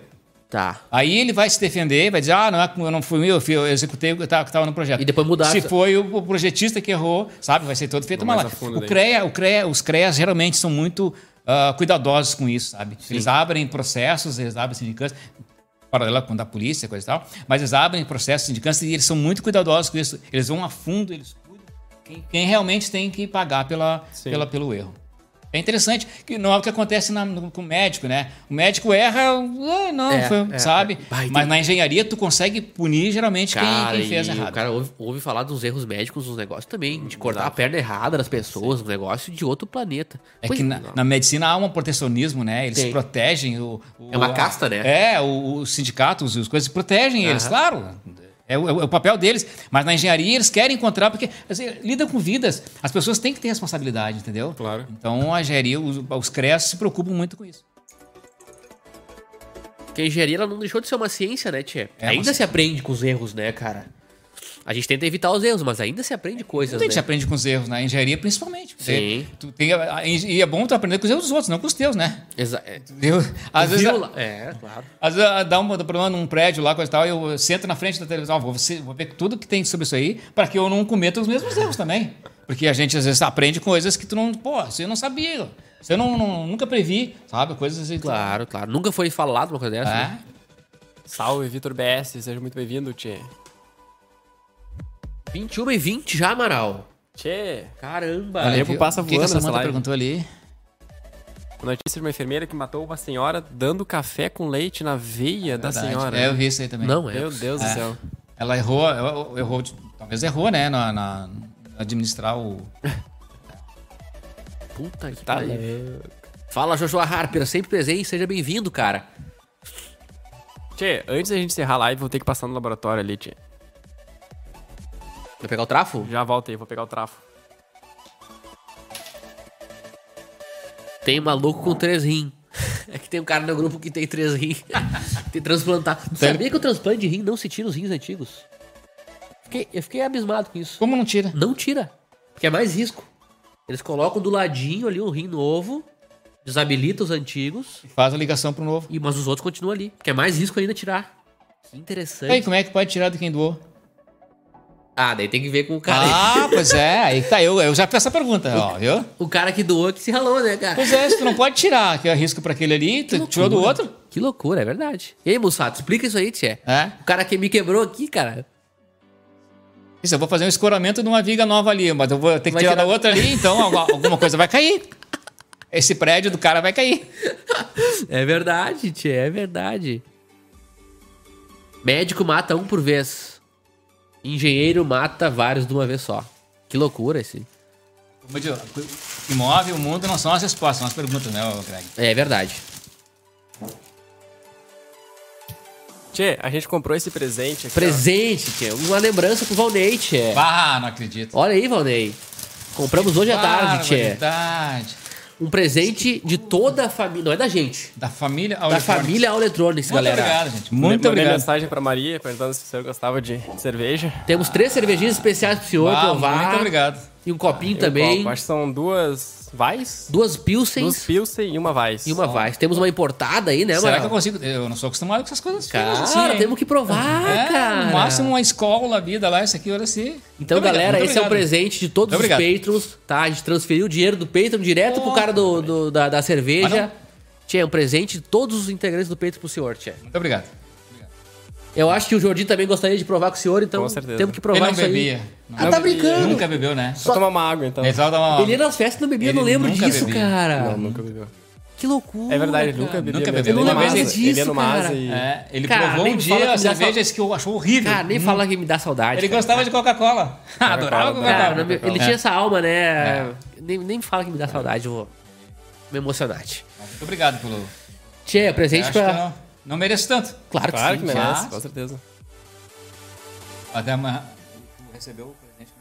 Tá. Aí ele vai se defender, vai dizer, ah, não, é, eu não fui eu, eu, fui, eu executei o que estava no projeto. E depois mudar Se foi o, o projetista que errou, sabe, vai ser todo feito uma fundo o. CREA, o CREA, Os CREAs geralmente são muito ah, cuidadosos com isso, sabe? Eles abrem processos, eles abrem sindicância, paralela com o da polícia, coisa e tal, mas eles abrem processos, sindicância e eles são muito cuidadosos com isso. Eles vão a fundo, eles cuidam quem, quem realmente tem que pagar pela, Sim. pela, pelo erro. É interessante, que não é o que acontece na- no- com o médico, né? O médico erra, ah, não, É, foi- é, sabe? é. Mas na engenharia tu consegue punir geralmente quem- Cara, quem, fez e errado. o cara ouve, ouve falar dos erros médicos nos negócios também, de cortar a perna errada das pessoas, um negócio de outro planeta. É Pois- que na, na medicina há um protecionismo, né? Eles Tem. protegem o, o- É uma casta, né? É, o- os sindicatos, as coisas protegem eles, Aham. claro. É o, é o papel deles. Mas na engenharia eles querem encontrar, porque assim, lida com vidas. As pessoas têm que ter responsabilidade, entendeu? Claro. Então a engenharia, os, os CREAS se preocupam muito com isso. Porque a engenharia ela não deixou de ser uma ciência, né, Tchê? É ainda ciência. se aprende com os erros, né, cara? A gente tenta evitar os erros, mas ainda se aprende coisas, A gente né? aprende com os erros, na engenharia principalmente. Sim. Tu tem, e é bom tu aprender com os erros dos outros, não com os teus, né? Exa é. Às vezes, Viu lá- É, claro. Às vezes dá um problema num prédio lá, coisa e tal, e eu sento na frente da televisão, ah, vou, ver- vou ver tudo que tem sobre isso aí, para que eu não cometa os mesmos erros também. Porque a gente às vezes aprende coisas que tu não, pô, você não sabia, você não, não- nunca previ, sabe? Coisas assim. Claro, claro. Nunca foi falado uma coisa dessa, né? É. Salve, Vitor BS, seja muito bem-vindo, Tchê. 21 e 20 já, Amaral. Tchê, Caramba. Olha, tempo passa O que que voando nessa live. perguntou ali? notícia de uma enfermeira que matou uma senhora dando café com leite na veia da Verdade. senhora. É, eu vi isso aí também. Não, é. Meu Deus do É. céu. Ela errou, errou, errou, talvez errou, né, na, na- administrar o... Puta que Tá pariu. Fala, Joshua Harper, sempre presente, seja bem-vindo, cara. Tchê, antes da gente encerrar a live, vou ter que passar no laboratório ali, Tchê. Vai pegar o trafo? Já volto aí, vou pegar o trafo. Tem maluco com três rim. É que tem um cara no grupo que tem três rim. tem transplantar. Tu sabia que o transplante de rim não se tira os rins antigos? Fiquei- eu fiquei abismado com isso. Como não tira? Não tira. Porque é mais risco. Eles colocam do ladinho ali um rim novo, desabilita os antigos, Faz a ligação pro novo. e, mas os outros continuam ali. Porque é mais risco ainda tirar. Que interessante. Aí, como é que pode tirar de quem doou? Ah, daí tem que ver com o cara. Ah, pois é, aí tá, eu, eu já fiz essa pergunta, ó, viu? O cara que doou que se ralou, né, cara? Pois é, tu não pode tirar, que é risco pra aquele ali, tu tirou do outro. Que loucura, é verdade. E aí, Mussato, explica isso aí, Tchê. É. O cara que me quebrou aqui, cara. Isso, eu vou fazer um escoramento de uma viga nova ali, mas eu vou ter que Vai tirar, tirar- da outra ali, então algu- alguma coisa vai cair. Esse prédio do cara vai cair. É verdade, Tchê, é verdade. Médico mata um por vez. Engenheiro mata vários de uma vez só. Que loucura esse. Como eu digo, O que move o mundo não são as respostas, são as perguntas, né, Greg? É verdade. Tchê, a gente comprou esse presente aqui. ó. Presente, Tchê. Uma lembrança pro Valnei, Tchê. Ah, não acredito. Olha aí, Valnei. Compramos hoje à tarde, Tchê. Verdade. Um presente de toda a família. Não é da gente. Da família Da Electronics. família All Electronics, Muito galera. obrigado, gente. Mandei- Muito mandei obrigado. mensagem pra Maria perguntando se o senhor gostava de cerveja. Temos três cervejinhas especiais pro senhor Ah, provar. muito obrigado. E um copinho um também. copo. Acho que são duas Vais, Duas Pilsens duas Pilsen e uma Vais. e uma Weiss. Temos uma importada aí, né, Será mano? que eu consigo? Eu não sou acostumado com essas coisas. Cara, feias assim, temos que provar, É, cara. no máximo uma escola, a vida lá, isso aqui, olha assim. Então, Muito galera, obrigado, esse é o obrigado. presente de todos Muito os obrigado. patrons, tá? A gente transferiu o dinheiro do Patreon direto pro cara do, do- da, da cerveja. não? Tinha um presente de todos os integrantes do Patreon pro senhor, tia. Muito obrigado. Eu acho que o Jordi também gostaria de provar com o senhor, então Com certeza. temos que Ele provar não isso aí. bebia. Ah, tá brincando? Nunca bebeu, né? Só tomar uma água, então. Ele só uma... Ele ia nas festas e não bebia, eu não Ele lembro nunca disso, bebia. cara. Não, nunca bebeu. Que loucura. É verdade, ele cara. nunca bebeu. Nunca bebeu. Ele numa vez asa, disso, ele ia numa cara. e... É, ele Cara, provou nem um me fala dia a me dá cerveja disse que eu achou horrível. Cara, nem Hum. fala que me dá saudade. Ele cara. gostava de Coca-Cola. Adorava Coca-Cola. Cara, Coca-Cola. não me- ele É. tinha essa alma, né? Nem, nem me fala que me dá saudade, eu vou me emocionar. tia. Muito obrigado pelo... Tia, presente Acho que pra. não, não mereço tanto. Claro que Claro sim. que merece, mas- com certeza. Até uma... Tu recebeu o presente?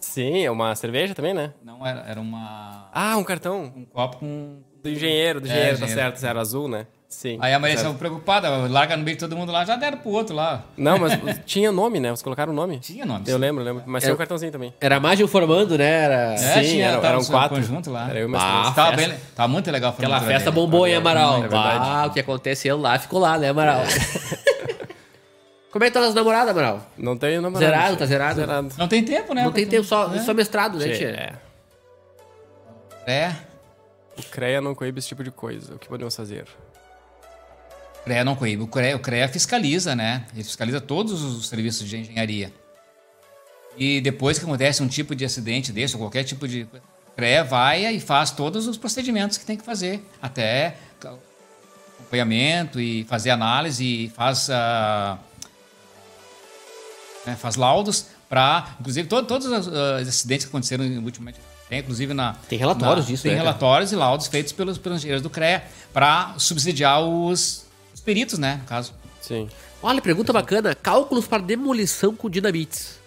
Sim, é uma cerveja também, né? Não, era, era uma... Ah, um cartão. Um copo com... Do engenheiro, do É, engenheiro, tá engenheiro. certo, zero azul, né? Sim. Aí a Maria estava preocupada, larga no meio de todo mundo lá, já deram pro outro lá. Não, mas tinha nome, né? Vocês colocaram o nome? Tinha nome. Eu lembro, lembro. Mas É. tinha um cartãozinho também. Era mais de um formando, né? Era... É, Sim, tinha, era- tava eram quatro. conjunto lá. Era eu e mais Ah, três. Tava, bem, tava muito legal a Aquela festa dele. bombou, hein, Amaral? É. Ah, o que aconteceu lá ficou lá, né, Amaral? Como é que tá as namoradas, Amaral? Não tem namorado. Zerado, tá zerado? Zerado. Não tem tempo, né? Não tem tempo, só, só mestrado, né, tia? É. É. O CREA não coíbe esse tipo de coisa. O que podemos fazer? O CREA não coíbe. O CREA, o CREA fiscaliza, né? Ele fiscaliza todos os serviços de engenharia. E depois que acontece um tipo de acidente desse, ou qualquer tipo de. O CREA vai e faz todos os procedimentos que tem que fazer. Até acompanhamento e fazer análise e faz. ah, né, faz laudos para. Inclusive, to- todos os ah, acidentes que aconteceram ultimamente. Tem, inclusive, na. Tem relatórios na- disso, Tem né, relatórios e laudos feitos pelos, pelos engenheiros do CREA para subsidiar os peritos, né? No caso. Sim. Olha, pergunta bacana. Cálculos para demolição com dinamites.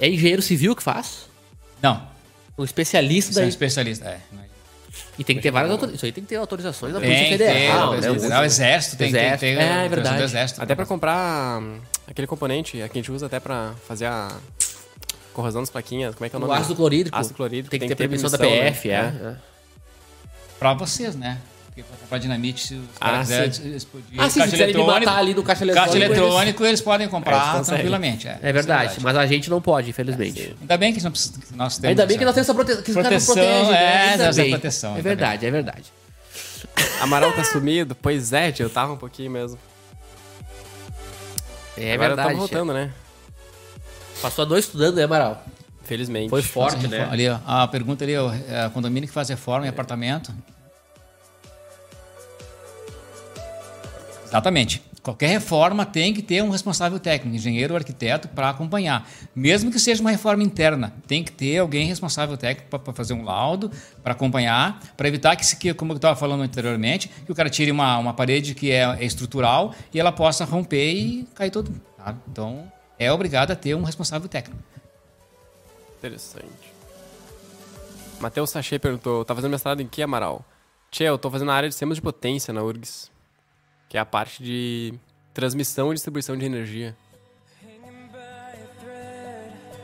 É engenheiro civil que faz? Não. Um especialista Você é um daí. especialista. É. E tem que ter várias autorizações. Isso aí tem que ter autorizações da Tem, Polícia tem, Federal, tem, né? tem, tem, o exército tem, tem, Exército. tem, É, a autorização verdade. do exército. Até pra comprar hum, aquele componente que a gente usa até pra fazer a corrosão das plaquinhas. Como é que é o O nome? ácido clorídrico. Ácido clorídrico. Tem que ter permissão da permissão, PF, né? é. é. Pra vocês, né? Porque pra comprar dinamite, se os Ah, caras quiserem sim. explodir Ah, sim, se quiserem me matar ali no caixa eletrônico. Caixa eles- eletrônico, eles podem É, comprar eles conseguem. tranquilamente. É, É verdade, mas a gente não pode, infelizmente. Ainda bem que nós, temos. Ainda bem que nós temos essa proteção. Que os caras não Proteção, protegem, né? é, Ainda essa proteção, É verdade, é verdade. Amaral tá sumido? Pois é, eu tava um pouquinho mesmo. É Agora verdade. estamos voltando, né? Passou a noite estudando, né, Amaral? Felizmente. Foi forte, né? Ali, ó, a pergunta ali, ó, é, condomínio que faz reforma em apartamento. Exatamente. Qualquer reforma tem que ter um responsável técnico, engenheiro ou arquiteto, para acompanhar. Mesmo que seja uma reforma interna, tem que ter alguém responsável técnico para fazer um laudo, para acompanhar, para evitar que, como eu estava falando anteriormente, que o cara tire uma, uma parede que é, é estrutural e ela possa romper e cair todo. tá? Então, é obrigado a ter um responsável técnico. Interessante. Matheus Sachê perguntou: tá fazendo mestrado em que, Amaral? Tchê, eu tô fazendo a área de sistemas de potência na URGS. Que é a parte de transmissão e distribuição de energia.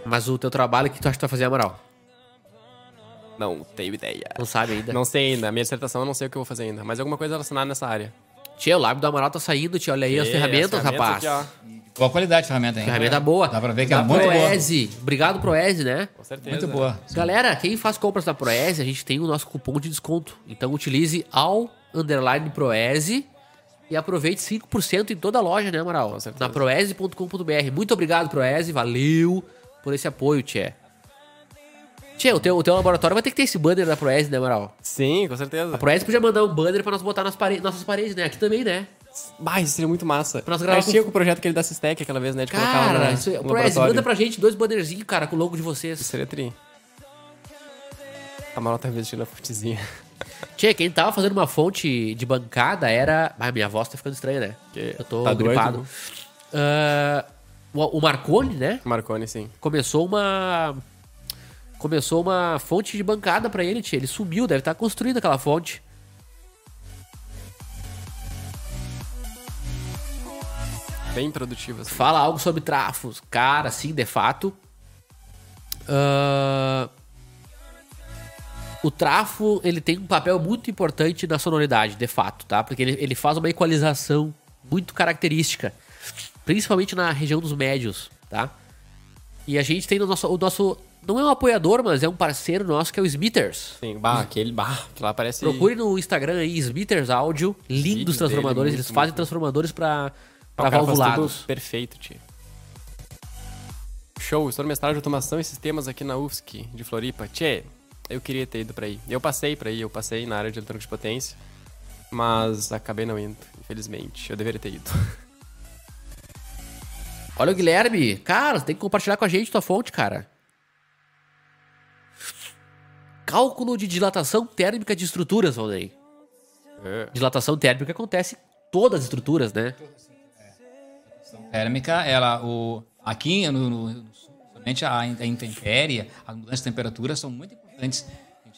Mas o teu trabalho, o que tu acha que tu vai fazer, Amaral? Não tenho ideia. Não sabe ainda. Não sei ainda. A minha dissertação eu não sei o que eu vou fazer ainda. Mas alguma coisa relacionada nessa área. Tia, o lábio do Amaral tá saindo, tia. Olha aí as É, ferramentas, rapaz. aqui. Boa qualidade de ferramenta, hein? Ferramenta boa. Dá pra ver que é Da muito boa. Proese. Obrigado, Proese, né? Com certeza. Muito boa. Galera, quem faz compras na Proese, a gente tem o nosso cupom de desconto. Então utilize ao underline Proese e aproveite 5% em toda a loja, né, Amaral? Na proese.com.br. Muito obrigado, Proese. Valeu por esse apoio, Tchê. Tchê, o teu, o teu laboratório vai ter que ter esse banner da Proese, né, Amaral? Sim, com certeza. A Proese podia mandar um banner pra nós botar nas nossas paredes, né? Aqui também, né? Bah, isso seria muito massa. Pra nós gravar com- tinha com o projeto aquele da Sistec aquela vez, né? De colocar Cara, no, isso, no Proese, laboratório. manda pra gente dois bannerzinhos, cara, com o logo de vocês. Seria tri. A Amaral tá investindo na fontezinha. Tchê, quem tava fazendo uma fonte de bancada era. Ah, minha voz tá ficando estranha, né? Eu tô tá gripado. Ah, o, o Marconi, né? Marconi, sim. Começou uma. Começou uma fonte de bancada pra ele, tchê. Ele sumiu, deve estar construindo aquela fonte. Bem produtivo, assim. Fala algo sobre trafos. Cara, sim, de fato. Ah, o trafo, ele tem um papel muito importante na sonoridade, de fato, tá? Porque ele, ele faz uma equalização muito característica. Principalmente na região dos médios, tá? E a gente tem no nosso, o nosso... Não é um apoiador, mas é um parceiro nosso que é o Smithers. Sim, bah, aquele, bah, aquilo lá parece... Procure no Instagram aí, Smithers Áudio, link Vídeo dos transformadores. dele, Eles fazem muito. transformadores pra, Ah, pra o valvulados. perfeito, tio. Show, estou no mestrado de automação e sistemas aqui na UFSC, de Floripa. Tchê, eu queria ter ido pra aí. Eu passei pra aí, eu passei na área de eletrônica de potência, mas acabei não indo, infelizmente. Eu deveria ter ido. Olha o Guilherme. Cara, você tem que compartilhar com a gente tua fonte, cara. Cálculo de dilatação térmica de estruturas, Valnei. É. Dilatação térmica acontece em todas as estruturas, né? térmica, ela, o, aqui no, no, no sul, somente a, a intempérie, as mudanças de temperatura são muito importantes. A gente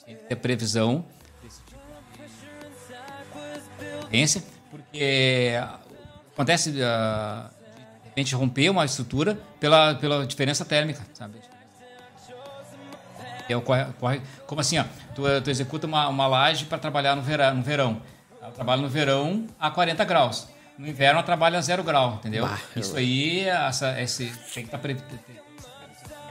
tem que ter previsão desse tipo de ocorrência, porque acontece uh, de repente romper uma estrutura pela, pela diferença térmica, sabe? É o corre, corre, como assim, ó, tu, tu executa uma, uma laje para trabalhar no verão, no verão. Ela trabalha no verão a 40 graus. No inverno ela trabalha a zero grau, entendeu? Bah, Isso aí, essa, esse, tem que estar pre...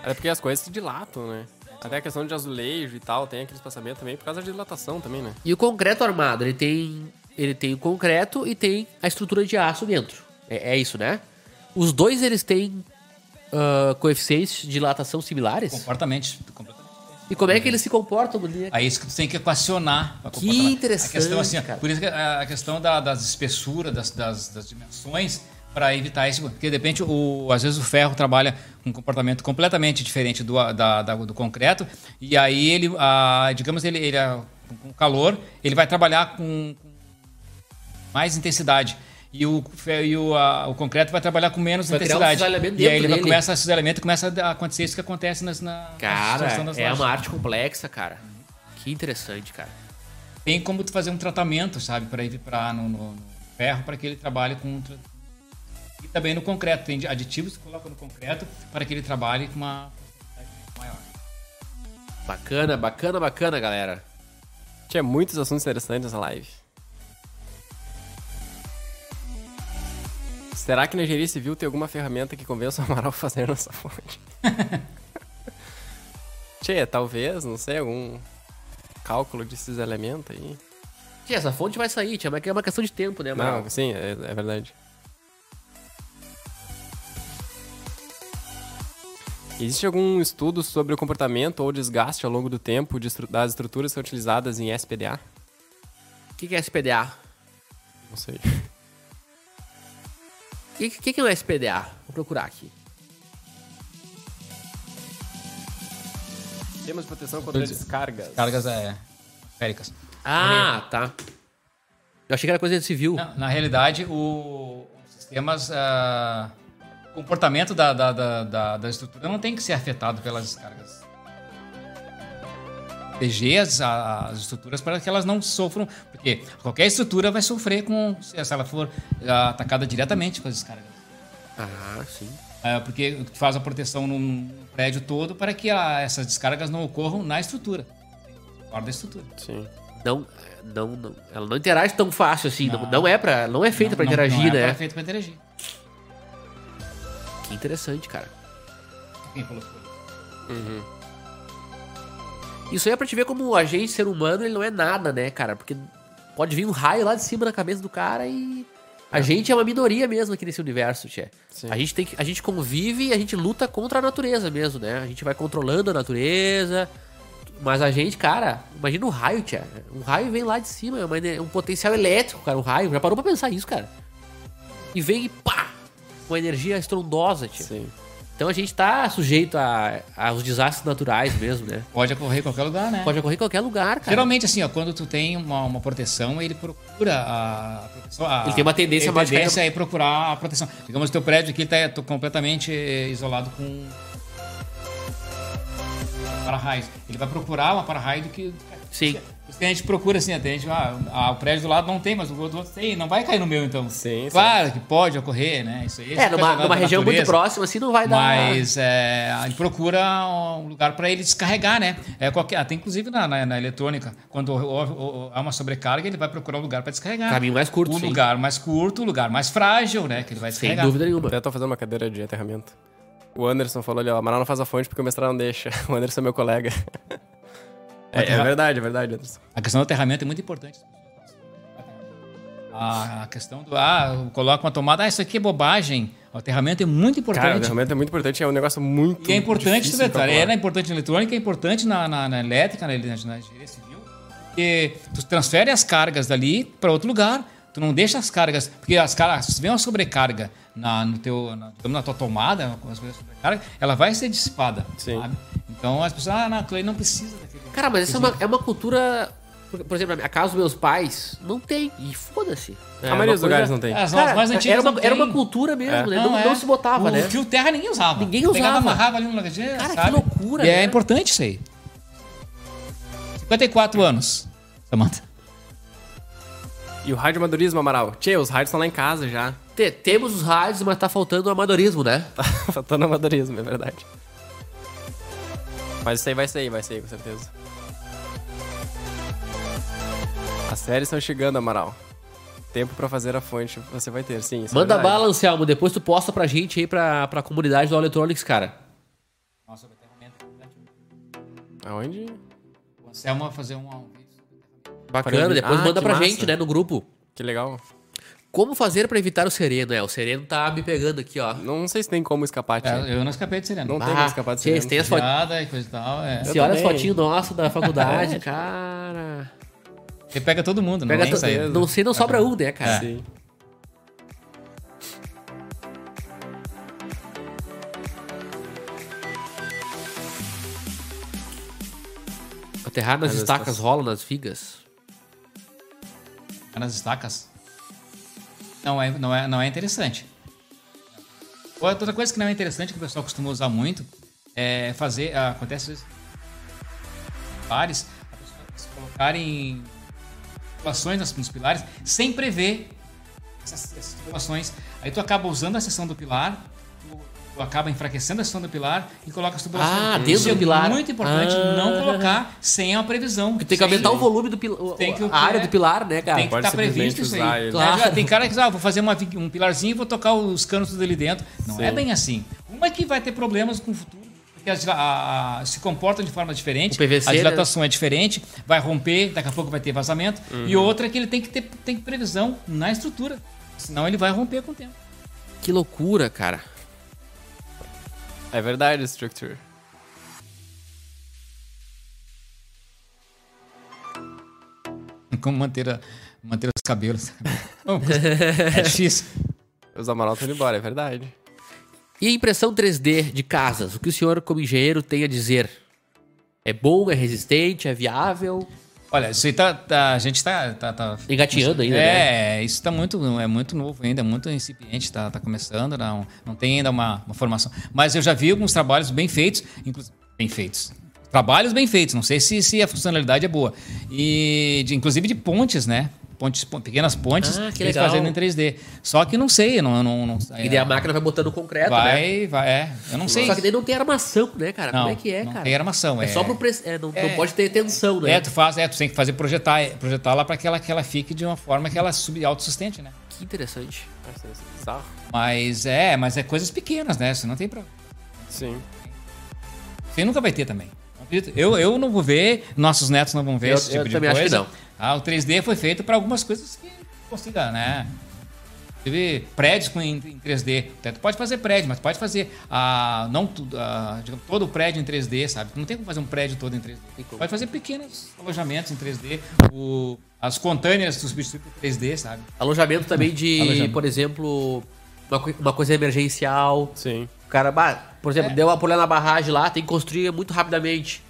É porque as coisas se dilatam, né? Até a questão de azulejo e tal, tem aquele espaçamento também por causa da dilatação também, né? E o concreto armado, ele tem, ele tem o concreto e tem a estrutura de aço dentro. É, é isso, né? Os dois, eles têm uh, coeficientes de dilatação similares? Comportamente, completamente. E como é que eles se comportam, Guilherme? Aí isso que tu tem que equacionar. Que interessante, A questão, assim, por isso que a a questão da- das espessuras, das, das, das dimensões, para evitar isso. Porque, de repente, o, às vezes o ferro trabalha com um comportamento completamente diferente do, da- da- do concreto. E aí, ele, a, digamos, ele, ele a- com calor, ele vai trabalhar com, com mais intensidade. E o, e o, a- o concreto vai trabalhar com menos Vai um intensidade. cisalhamento e aí ele dele. começa esses elementos começa a acontecer isso que acontece nas, na Cara, é lajes. uma arte complexa, cara. Que interessante, cara. tem como tu fazer um tratamento, sabe, para ir para no, no- no ferro para que ele trabalhe com e também no concreto tem aditivos que coloca no concreto para que ele trabalhe com uma maior. Bacana, bacana, bacana, galera. Tinha muitos assuntos interessantes nessa live. Será que na engenharia civil tem alguma ferramenta que convença o Amaral a fazer nossa fonte? Tchê, talvez, não sei, algum cálculo desses elementos aí. Tia, essa fonte vai sair, tia, mas é uma questão de tempo, né, Amaral? Não, sim, é, é verdade. Existe algum estudo sobre o comportamento ou desgaste ao longo do tempo de estru- das estruturas que são utilizadas em SPDA? O que, que é SPDA? Não sei. O que, que, que é um SPDA? Vou procurar aqui. Sistemas de proteção contra descargas. Cargas é, féricas. Ah, tá. Eu achei que era coisa de civil. Na, na realidade, o, os sistemas, o comportamento da, da, da, da, estrutura não tem que ser afetado pelas descargas. Proteger as, as estruturas para que elas não sofram, porque qualquer estrutura vai sofrer com se ela for ah, atacada diretamente com as descargas. Ah, sim. É, porque faz a proteção num prédio todo para que a- essas descargas não ocorram na estrutura, fora da estrutura. Sim. Não, não, não. Ela não interage tão fácil assim. Não, Não. não é para, não é feita Não- não- interagir, não é né? pra- feito para interagir. Que interessante, cara. Quem falou que foi? Isso aí é pra te ver como a gente, ser humano, ele não é nada, né, cara? Porque pode vir um raio lá de cima na cabeça do cara e. A gente é uma minoria mesmo aqui nesse universo, Tchê. Sim. A gente, tem que, a gente convive e a gente luta contra a natureza mesmo, né? A gente vai controlando a natureza. Mas a gente, cara, imagina um raio, Tchê. Um raio vem lá de cima, é um potencial elétrico, cara. Um raio. Já parou pra pensar isso, cara? E vem e pá! Uma energia estrondosa, Tchê. Sim. Então a gente tá sujeito a- aos desastres naturais mesmo, né? Pode ocorrer em qualquer lugar, né? Pode ocorrer em qualquer lugar, cara. Geralmente, assim, ó, quando tu tem uma, uma proteção, ele procura a proteção. a- Ele tem uma tendência mais de tendência é procurar a proteção. Digamos, o teu prédio aqui está completamente eh, isolado com para-raio. Ele vai procurar uma para-raio do que. Sim. Por isso que a gente procura assim, até a gente, ah, ah, o prédio do lado não tem, mas o outro tem, não vai cair no meu então. Sim, sim. Claro que pode ocorrer, né? Isso aí. É, numa, numa região muito natureza. próxima, assim, não vai dar. Mas é, ele procura um lugar para ele descarregar, né? É qualquer, até inclusive na, na, na eletrônica, quando há uma sobrecarga, ele vai procurar um lugar para descarregar. Caminho mais curto, O sim. lugar mais curto, o lugar mais frágil, né? Que ele vai Sem descarregar. dúvida nenhuma. Até tô fazendo uma cadeira de aterramento. O Anderson falou ali, ó, Amaral não faz a fonte porque o mestrado não deixa. O Anderson é meu colega. é, é Aterra- verdade, é verdade, Anderson. A questão do aterramento é muito importante. A, questão do. Ah, eu coloco uma tomada. Ah, isso aqui é bobagem. O aterramento é muito Cara, o importante. aterramento é muito importante, é um negócio muito E é importante, calcular. é importante na eletrônica, é importante na, na, na elétrica, na, na, na engenharia civil, porque tu transfere as cargas dali para outro lugar, tu não deixa as cargas, porque as cargas, se vem uma sobrecarga na, no teu, na, digamos, na tua tomada, com as coisas sobrecarga, ela vai ser dissipada, Sim. sabe? Então as pessoas, ah, não, tu aí não precisa daquele... Cara, mas essa é uma, é uma cultura. Por, por exemplo, a casa dos meus pais não tem. E foda-se. É A maioria dos lugares coisa- não tem. As Cara, mais antigas era, uma, não era uma tem. cultura mesmo, É. né? Não, é. não se botava, o né? fio terra ninguém usava. Ninguém Pegava, usava. amarrava ali no lugar, Cara, que sabe? loucura, E é né? importante isso aí. 54 anos, Samantha. E o rádio amadorismo, Amaral? Tchê, os rádios estão lá em casa já. Te- temos os rádios, mas tá faltando o amadorismo, né? Tá faltando amadorismo, é verdade. Mas isso aí vai sair, vai sair, com certeza. As séries estão chegando, Amaral. Tempo pra fazer a fonte você vai ter, sim. é Manda verdade. bala, Anselmo. Depois tu posta pra gente aí, pra, pra comunidade do Electronics, cara. Nossa, vai ter um momento. Aonde? O Anselmo vai fazer um. Bacana, depois Ah, manda pra massa. gente, né, no grupo. Que legal. Como fazer pra evitar o sereno? É, o sereno tá me pegando aqui, ó. Não sei se tem como escapar, Tchê. É, eu não escapei de sereno. Não tem como escapar de sereno. você tem as fotos. Piada e coisa e tal. É. Você olha as também. fotinhos nossas da faculdade, cara. Ele pega todo mundo, não Pega tem to- saída. Não sei, não sobra um, né, cara? Sim. Aterrar nas Mas estacas rola nas vigas. Nas estacas. Não é, não é, não é interessante. Outra coisa que não é interessante, que o pessoal costuma usar muito, é fazer. ah, Acontece pessoa se colocarem nas- nos pilares sem prever essas, essas tubulações. Aí tu acaba usando a seção do pilar, tu, acaba enfraquecendo a seção do pilar e coloca as tubulações. Ah, Isso dentro é do pilar. muito importante Ah. não colocar sem a previsão. Porque tem que aumentar o volume do pilar, Tem que- a área é. do pilar, né, cara? Tem que estar previsto simplesmente isso aí. ele. Claro. É, tem cara que diz, ah, vou fazer uma um pilarzinho e vou tocar os canos tudo ali dentro. Não Sim. é bem assim. Uma que vai ter problemas com o futuro, porque as, a- a- se comportam de forma diferente. PVC, a né? dilatação é diferente, vai romper, daqui a pouco vai ter vazamento. E Uhum. outra é que ele tem que ter tem previsão na estrutura. Senão ele vai romper com o tempo. Que loucura, cara. É verdade, Structure. Como manter, a- manter os cabelos. é difícil. Os Amaral estão indo embora, é verdade. E a impressão 3D de casas? O que o senhor, como engenheiro, tem a dizer? É bom, é resistente, é viável? Olha, isso aí tá, tá- a gente tá, tá, tá Engateando ainda, né? É, isso tá muito, é muito novo ainda, é muito incipiente, tá, tá começando, não, não tem ainda uma, uma formação. Mas eu já vi alguns trabalhos bem feitos, inclusive bem feitos. Trabalhos bem feitos, não sei se, se a funcionalidade é boa. E de- inclusive de pontes, né? Pontes, pon- pequenas pontes, Ah, que eles legal. fazendo em 3D. Só que não sei, não, não, não E daí a máquina vai botando concreto, né? vai, vai, é, eu não sei. Só que daí não tem armação, né, cara? não, Como é que é, não cara? tem armação, É, é, só pro pre... é, não, não É. pode ter tensão, né? É, tu faz, é, tu tem que fazer projetar, projetar lá para que ela, que ela fique de uma forma que ela sub autossustente, né? Que interessante. É bizarro. Mas é, mas é coisas pequenas, né? Você não tem problema. Sim. Você nunca vai ter também. Eu, eu não vou ver, nossos netos não vão ver Eu- esse tipo eu de também acho coisa. que não. Ah, o 3D foi feito para algumas coisas que consiga, né? Teve prédios com, em, em 3D. Até tu pode fazer prédio, mas pode fazer ah, não tudo, ah, digamos, todo o prédio em 3D, sabe? Tu não tem como fazer um prédio todo em 3D. como. Pode fazer pequenos alojamentos em 3D. O, as containers substituem por 3D, sabe? Alojamento também de, Alojamento. por exemplo, uma, uma coisa emergencial. Sim. O cara, por É. exemplo, deu uma problema na barragem lá, tem que construir muito rapidamente.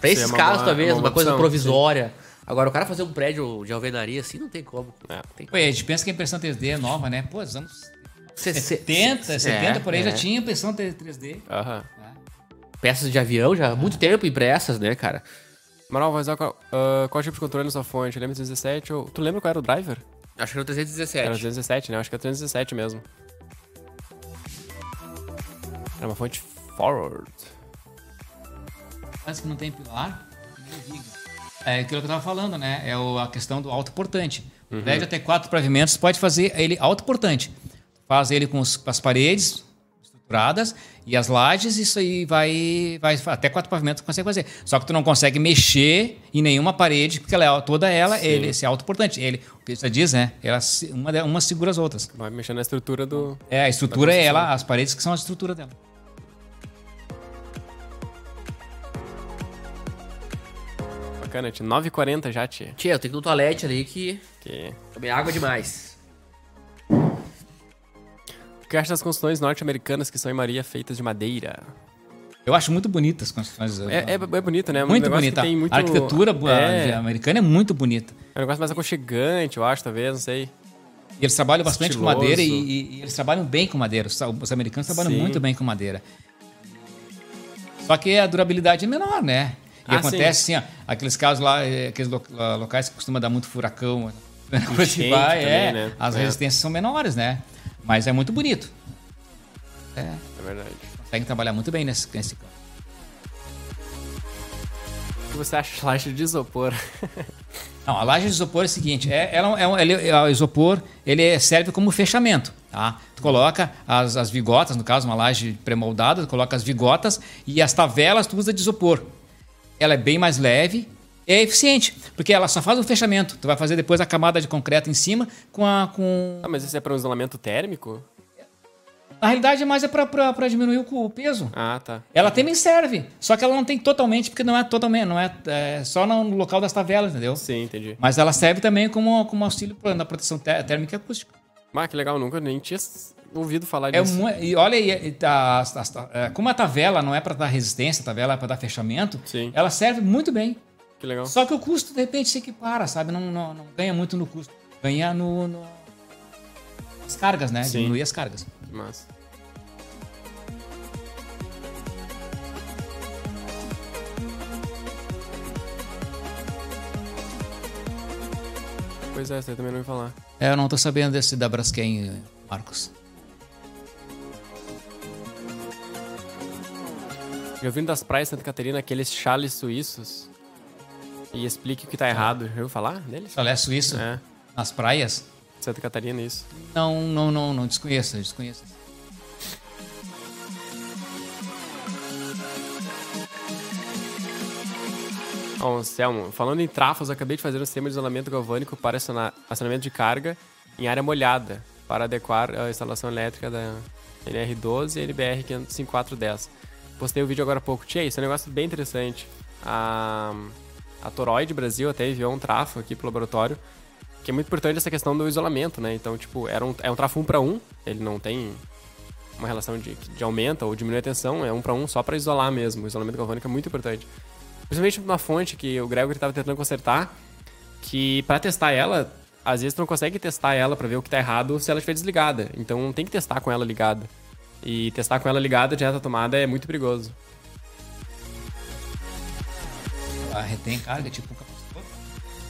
Pra Sim, esses é uma casos, talvez, é uma, uma coisa opção, provisória. Agora, o cara fazer um prédio de alvenaria assim, não tem como. É. Tem Pô, e a gente pensa que a impressão 3D é nova, né? Pô, os anos Se- se- 70, 70 por aí é. já tinha impressão 3D. Aham. Peças de avião já há muito tempo impressas, né, cara? Amaral, vai usar qual, qual tipo de controle na sua fonte? Lembra 317 ou... Tu lembra qual era o driver? Acho que era o 317. Era o 317, né? Acho que é o 317 mesmo. Era uma fonte forward. Mas que não tem pilar, nem viga. É aquilo que eu tava falando, né? É o- a questão do autoportante. O Uhum. prédio até quatro pavimentos, pode fazer ele autoportante. Faz ele com os- com as paredes estruturadas e as lajes, isso aí vai, vai até quatro pavimentos consegue fazer. Só que tu não consegue mexer em nenhuma parede, porque ela é, toda ela, ele, esse autoportante. Ele, o que já diz, né? Ela, uma, uma segura as outras. Vai mexendo na estrutura do... É, a estrutura é ela, as paredes que são a estrutura dela. Bacana, tia. 9h40 já, tia. Tia, eu tenho que ir no toalete ali que Que... tomei água demais. O que acha das construções norte-americanas que são em Maria feitas de madeira? Eu acho muito bonitas as construções. É, é, é bonito, né? Um Muito bonita. Muito... A arquitetura é, americana é muito bonita. é um negócio mais aconchegante, eu acho, talvez, não sei. E eles trabalham bastante Estiloso. com madeira e, e- e eles trabalham bem com madeira. Os, os americanos trabalham Sim. muito bem com madeira. Só que a durabilidade é menor, né? E Ah, acontece assim, ó, aqueles casos lá, eh, aqueles lo- locais que costuma dar muito furacão, cultivar, também, é, né? as É. resistências são menores, né? Mas é muito bonito. É, É verdade. conseguem trabalhar muito bem nesse, nesse campo. O que você acha de laje de isopor? Não, a laje de isopor é o seguinte, é, ela é um, ele, é- o isopor ele serve como fechamento, tá? Tu coloca as, as vigotas, no caso uma laje pré-moldada, tu coloca as vigotas e as tavelas tu usa de isopor. Ela é bem mais leve, é eficiente, porque ela só faz o fechamento. Tu vai fazer depois a camada de concreto em cima com a com Ah, mas isso é para um isolamento térmico? na realidade mais é para diminuir o, peso. Ah, tá. Ela também serve, só que ela não tem totalmente, porque não é totalmente, não é, é só no local das tavelas, entendeu? Sim, entendi. Mas ela serve também como, como auxílio na proteção té- térmica e acústica. Ah, que legal, nunca nem tinha ouvido falar É disso. mu- e olha aí, as- as- é, como a tavela não é para dar resistência, a tavela é para dar fechamento, Sim. ela serve muito bem. Que legal. Só que o custo, de repente, se equipara, sabe? Não, não, não ganha muito no custo. Ganha no, no- as cargas, né? Sim. Diminuir as cargas. Que massa. Pois é, você também não ia falar. É, eu não tô sabendo desse da Braskem, Marcos. Já ouvindo das praias de Santa Catarina aqueles chales suíços? E explique o que tá errado. Já ouviu falar deles? Chalé suíço, É, nas praias? Santa Catarina, isso. Não, não, não, não desconheço, desconheço. Ó, Anselmo, falando em trafos, eu acabei de fazer um sistema de isolamento galvânico para aciona- acionamento de carga em área molhada, para adequar a instalação elétrica da NR12 e NBR 5410. Postei o vídeo agora há pouco. Tia, isso é um negócio bem interessante. A, a Toroid Brasil até enviou um trafo aqui pro laboratório, que é muito importante essa questão do isolamento, né? Então, tipo, era um, é um trafo 1 para 1, ele não tem uma relação de, de aumenta ou diminui a tensão, é um para um só para isolar mesmo. O isolamento galvânico é muito importante. Principalmente numa fonte que o Gregory estava tentando consertar, que para testar ela, às vezes tu não consegue testar ela para ver o que tá errado se ela estiver desligada. Então tem que testar com ela ligada. E testar com ela ligada direto à tomada é muito perigoso. A retém carga, tipo um capacitor.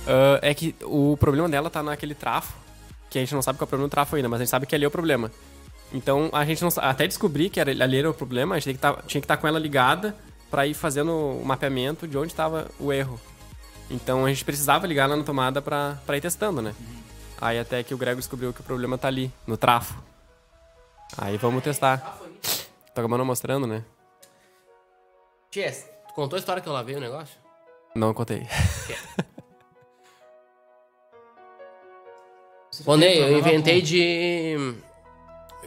Ah, é que o problema dela tá naquele trafo, que a gente não sabe qual é o problema do trafo ainda, mas a gente sabe que ali é o problema. Então a gente não até descobrir que ali era o problema, a gente tá- tinha que estar com ela ligada para ir fazendo o mapeamento de onde estava o erro. Então a gente precisava ligar ela na tomada para ir testando, né? Aí até que o Grego descobriu que o problema tá ali, no trafo. Aí vamos testar. Tô acabando mostrando, né? Tchê, tu contou a história que eu lavei o negócio? Não contei. Ney, eu inventei de.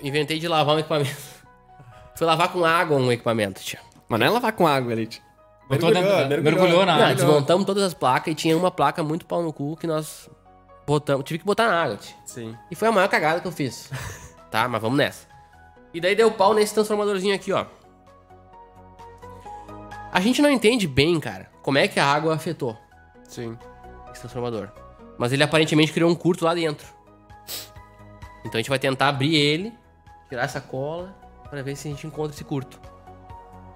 Inventei de lavar um equipamento. Fui lavar com água um equipamento, tia. Mas não é lavar com água, Elite. Botou dentro- mergulhou na Não, água. desmontamos todas as placas e tinha uma placa muito pau no cu que nós botamos. Tive que botar na água, tia. Sim. E foi a maior cagada que eu fiz. tá, mas vamos nessa. E daí deu pau nesse transformadorzinho aqui, ó. A gente não entende bem, cara, como é que a água afetou Sim. esse transformador. Mas ele aparentemente criou um curto lá dentro. Então a gente vai tentar abrir ele, tirar essa cola, pra ver se a gente encontra esse curto.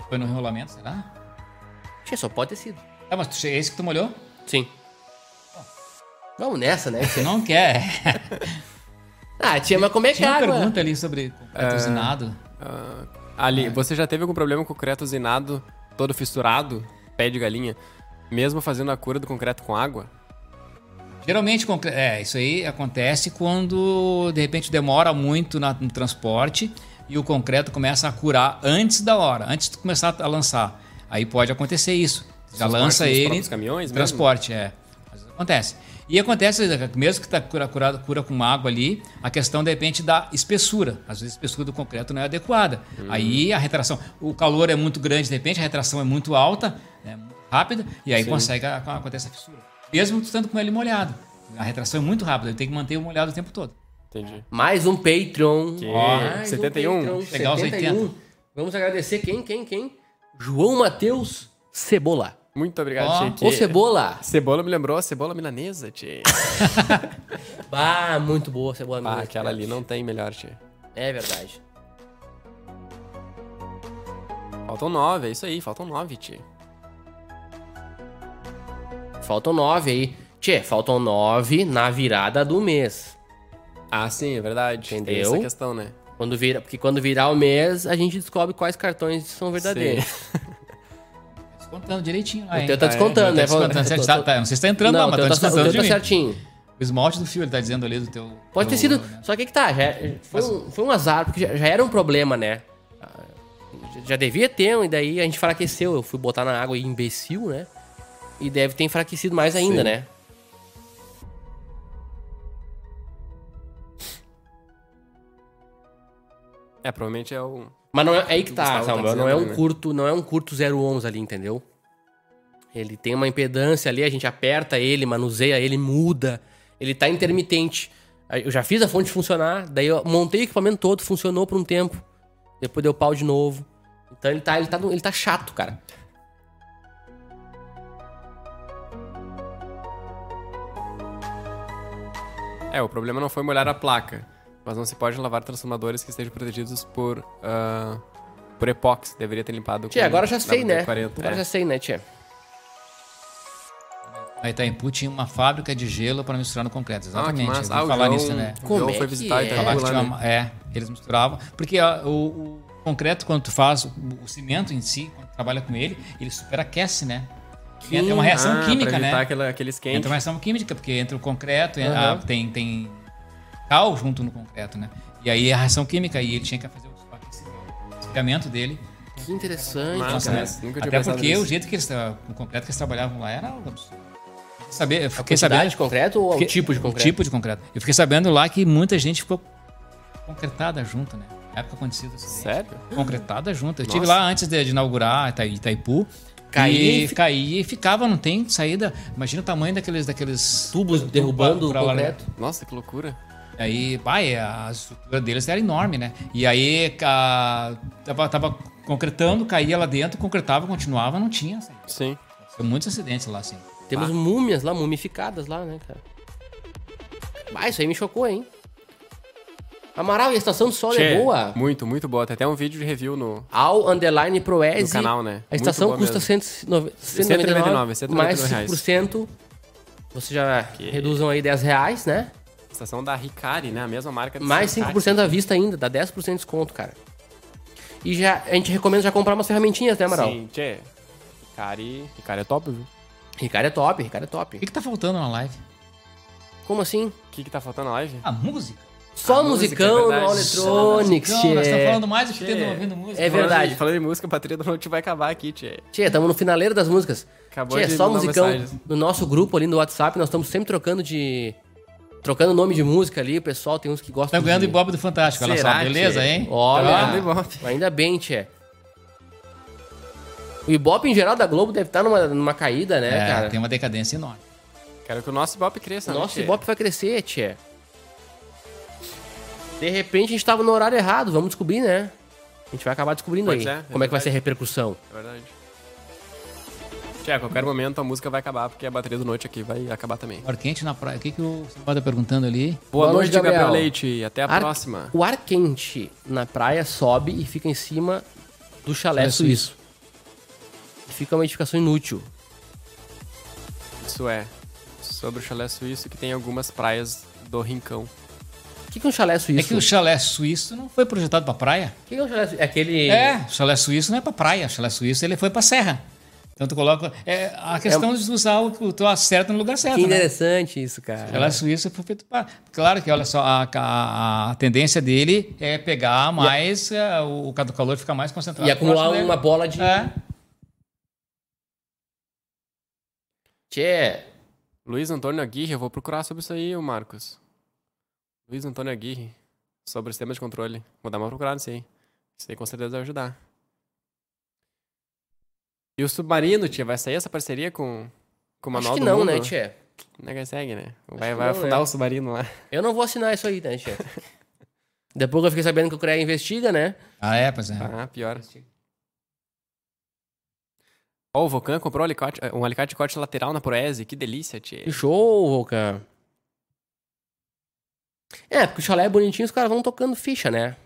Foi no enrolamento, será? Tchê, só pode ter sido. Ah, mas tu- é esse que tu molhou? Sim. Vamos nessa, né? Você não quer. ah, tia, mas como é que Tinha a uma água... pergunta ali sobre concreto usinado. Ah, ali, você já teve algum problema com o concreto usinado todo fissurado, pé de galinha, mesmo fazendo a cura do concreto com água? Geralmente, concre- é, isso aí acontece quando de repente demora muito na- no transporte e o concreto começa a curar antes da hora, antes de começar a lançar. Aí pode acontecer isso. Já Transporte lança nos ele. próprios caminhões mesmo? Transporte, é. Vezes acontece. E acontece, mesmo que está cura, curado, cura com água ali, a questão de repente da espessura. Às vezes a espessura do concreto não é adequada. Hum. Aí a retração, o calor é muito grande, de repente a retração é muito alta, é muito rápida, e aí Sim. consegue acontece a fissura. Mesmo estando com ele molhado. A retração é muito rápida, ele tem que manter o molhado o tempo todo. Entendi. Mais um Patreon. Que? Mais 71? Patreon, Pegar os 71. Vamos agradecer quem, quem, quem? João Matheus Cebola. Muito obrigado, Ó, Tchê. Ô, Cebola. Cebola me lembrou a cebola milanesa, Tchê. Bah, muito boa Cebola. Ah, minha. aquela ali não tem melhor, Tchê. É verdade. Faltam nove, é isso aí, faltam nove, Tchê. Faltam nove aí. Tchê, faltam nove na virada do mês. Ah, sim, é verdade. Tem Entendeu? essa questão, né? Quando vira, porque quando virar o mês, a gente descobre quais cartões são verdadeiros. Descontando direitinho lá, O hein? teu tá é? descontando, Tá né? descontando, certo? Tá- tá- não sei se tá entrando Não, o mas tá descontando de tá mim. certinho. O esmalte do fio, ele tá dizendo ali do teu... Pode ter do- sido. né? Só que aí que tá, já, foi, um, foi um azar, porque já, já era um problema, né? Ah, Já devia ter, e daí a gente enfraqueceu. Eu fui botar na água e imbecil, né? E deve ter enfraquecido mais ainda, Sim. né? É, provavelmente é o. Mas não é aí que tá, tá Samuel. não é um né? curto, não é um curto 011 ali, entendeu? Ele tem uma impedância ali, a gente aperta ele, manuseia ele, muda. Ele tá intermitente. Eu já fiz a fonte funcionar, daí eu montei o equipamento todo, funcionou por um tempo. Depois deu pau de novo. Então ele tá, ele tá, ele tá chato, cara. É, o problema não foi molhar a placa, mas não se pode lavar transformadores que estejam protegidos por. ah, por epóxi. Deveria ter limpado Tia, com agora já sei, né? WD-40. Agora é. já sei, né, tia? A Itaipu tinha uma fábrica de gelo para misturar no concreto, Ah, exatamente. Ah, o falar João, nisso, né? o Como João é foi que visitar é? Lá, tinha né? uma- é, eles misturavam. Porque o, o concreto, quando tu faz, o, o cimento em si, quando tu trabalha com ele, ele superaquece, né? E entra uma reação Ah, química, né? aquela, aquele esquente. Entra uma reação química, porque entra o concreto, en- Aham. ah, tem, tem cal junto no concreto, né? E aí a reação química, e ele tinha que fazer o esfriamento dele. Que interessante, Massa, cara. né? Nunca tinha Até pensado porque nisso. o jeito que eles, tra- o concreto que eles trabalhavam lá era absurdo. Saber, eu A fiquei quantidade sabendo de concreto ou o Porque- tipo de concreto? O tipo de concreto. Eu fiquei sabendo lá que muita gente ficou concretada junto, né? Na época aconteceu isso. Sério? Concretada junto. Eu estive Nossa. lá antes de, de inaugurar Ita- Itaipu. Caía e e caía e ficava, não tem saída. Imagina o tamanho daqueles, daqueles Tubos derrubando o pra lá, né? concreto. Nossa, que loucura. Aí, pai, a estrutura deles era enorme, né? E aí a, tava, tava concretando, caía lá dentro, concretava, continuava, não tinha saída. Sim. Foi muitos acidentes lá, assim. Temos múmias lá, mumificadas lá, né, cara? Ah, isso aí me chocou, hein? Amaral, e a estação de sol é boa? Muito, muito boa. Tem até um vídeo de review no, Ao underline Proese. no canal, né? A estação custa mesmo. 199, 199, mais 199 5%. Você já reduzam aí 10 reais, né? Estação da Ricari, né? A mesma marca. de Mais Ricari. 5% à vista ainda, dá 10% de desconto, cara. E já, a gente recomenda já comprar umas ferramentinhas, né, Amaral? Sim, tchê. Ricari... Ricari é top, viu? O Ricardo é top, Ricardo é top. O que, que tá faltando na live? Como assim? que que tá faltando na live? A música. Só A música, musicão é no Electronics, Não, nós estamos tchê. falando mais do que Tchê. tendo ouvindo música. É verdade. Falando de música, a bateria do Note vai acabar aqui, tchê. Tchê, estamos no finaleiro das músicas. Acabou Tchê, de só musicão. mensagens. No nosso grupo ali no WhatsApp, nós estamos sempre trocando de... Trocando nome de música ali, o pessoal tem uns que gostam Estamos ganhando de... Ibope do Fantástico, olha só, beleza, tchê? hein? Olha, Tá ainda bem, tchê. O Ibope em geral da Globo deve estar numa, numa caída, né, É, cara? tem uma decadência enorme. Quero que o nosso Ibope cresça, né, Nosso tchê? Ibope vai crescer, tchê. De repente a gente tava no horário errado, vamos descobrir, né? A gente vai acabar descobrindo Pois aí é, é como é que vai verdade. ser a repercussão. É verdade. Tchê, a qualquer momento a música vai acabar, porque a bateria do Note aqui vai acabar também. Ar quente na praia. O que, que o Samuel tá perguntando ali? Boa, Boa noite, noite, Gabriel. Gabriel. Leite. Até a Ar- próxima. O ar quente na praia sobe e fica em cima do chalé Chalé suíço. E fica uma edificação inútil. Isso é. Sobre o chalé suíço que tem algumas praias do Rincão. O que, que é um chalé suíço? É que o chalé suíço não foi projetado pra praia? O que, que é um chalé suíço? É aquele... É, o chalé suíço não é pra praia. O chalé suíço ele foi pra serra. Então tu coloca. É a questão de usar o que tu acerta no lugar certo. Que né? interessante isso, cara. O chalé suíço foi feito para. Claro que, olha só, a, a- a tendência dele é pegar mais. é, o, o calor fica mais concentrado. E acumular dele. uma bola de... É. Tchê, Luiz Antônio Aguirre, eu vou procurar sobre isso aí, Marcos. Luiz Antônio Aguirre, sobre o sistema de controle. Vou dar uma procurada nisso aí. Isso aí com certeza vai ajudar. E o Submarino, tia, vai sair essa parceria com, com o acho Manual que do não, Mundo? né, Tchê? Não é que segue, né? Vai, que vai não, afundar né? o Submarino lá. Eu não vou assinar isso aí, né, Tchê? Depois que eu fiquei sabendo que o CREA investiga, né? Ah, é, pois é. Ah, pior. Ó, o Vulcan comprou um alicate, um alicate de corte lateral na Proese. Que delícia, tia. Que show, cara. É, porque o chalé é bonitinho, os caras vão tocando ficha, né?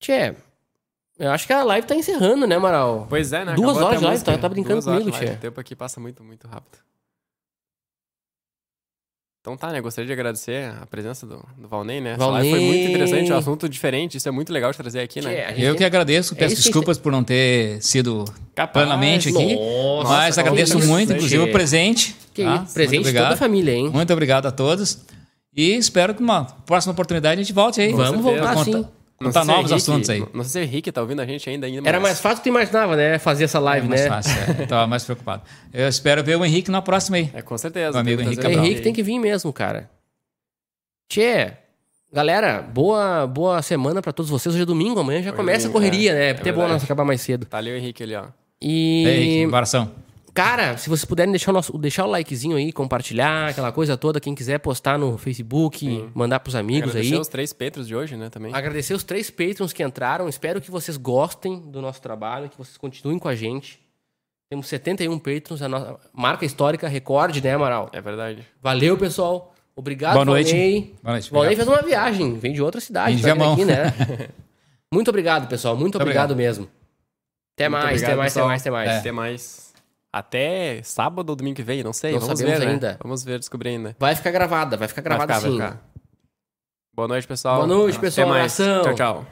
Tchê, eu acho que a live tá encerrando, né, Amaral? Pois é, né? Duas Acabou horas de live, tá- tá brincando Duas comigo, tia. O tempo aqui passa muito, muito rápido. Então tá, né? Gostaria de agradecer a presença do, do Valnei, né? Essa Valnei. live foi muito interessante, um assunto diferente. Isso é muito legal de trazer aqui, né? gente Eu que agradeço, É peço gente desculpas por não ter sido Capaz. plenamente aqui. Nossa, mas agradeço isso, muito, inclusive o presente. Que tá? isso, presente de toda a família, hein? Muito obrigado a todos. E espero que numa próxima oportunidade a gente volte aí. Vamos voltar sim. Não o novos Henrique- assuntos aí. Não, sei se o Henrique tá ouvindo a gente ainda. ainda Era mais fácil do que tu imaginava, né? Fazer essa live, É mais né? fácil, é. Tava mais preocupado. Eu espero ver o Henrique na próxima aí. É, com certeza. O amigo Henrique Cabral. Henrique tem que vir mesmo, cara. Tchê, galera, boa, boa semana pra todos vocês. Hoje é domingo, amanhã já Hoje é começa a domingo, correria, é. né? É Porque é bom nós acabar mais cedo. Tá ali o Henrique ali, ó. E, Ei, coração. Cara, se vocês puderem deixar o, nosso, deixar o likezinho aí, compartilhar, aquela coisa toda, quem quiser postar no Facebook, mandar pros amigos Agradecer aí. os três Petros de hoje, né, também. Agradecer os três patrons que entraram. Espero que vocês gostem do nosso trabalho, que vocês continuem com a gente. Temos 71 patrons, a nossa marca histórica, recorde, né, Amaral? É verdade. Valeu, pessoal. Obrigado, Boa noite. Valnei. Boa noite, Valnei fez uma viagem, vem de outra cidade, Vem de tá aqui, né? Muito obrigado, pessoal. Muito, Muito obrigado, obrigado. mesmo. Até Muito mais, até obrigado, mais, até mais, até mais. É. Até mais. Até sábado ou domingo que vem, não sei. Não Vamos sabemos ver, né? ainda. Vamos ver, descobrir ainda. Vai ficar gravada, vai ficar Vai gravada ficar, vai sim. ficar. Boa noite, pessoal. Boa noite, pessoal. Até mais. Tchau, tchau.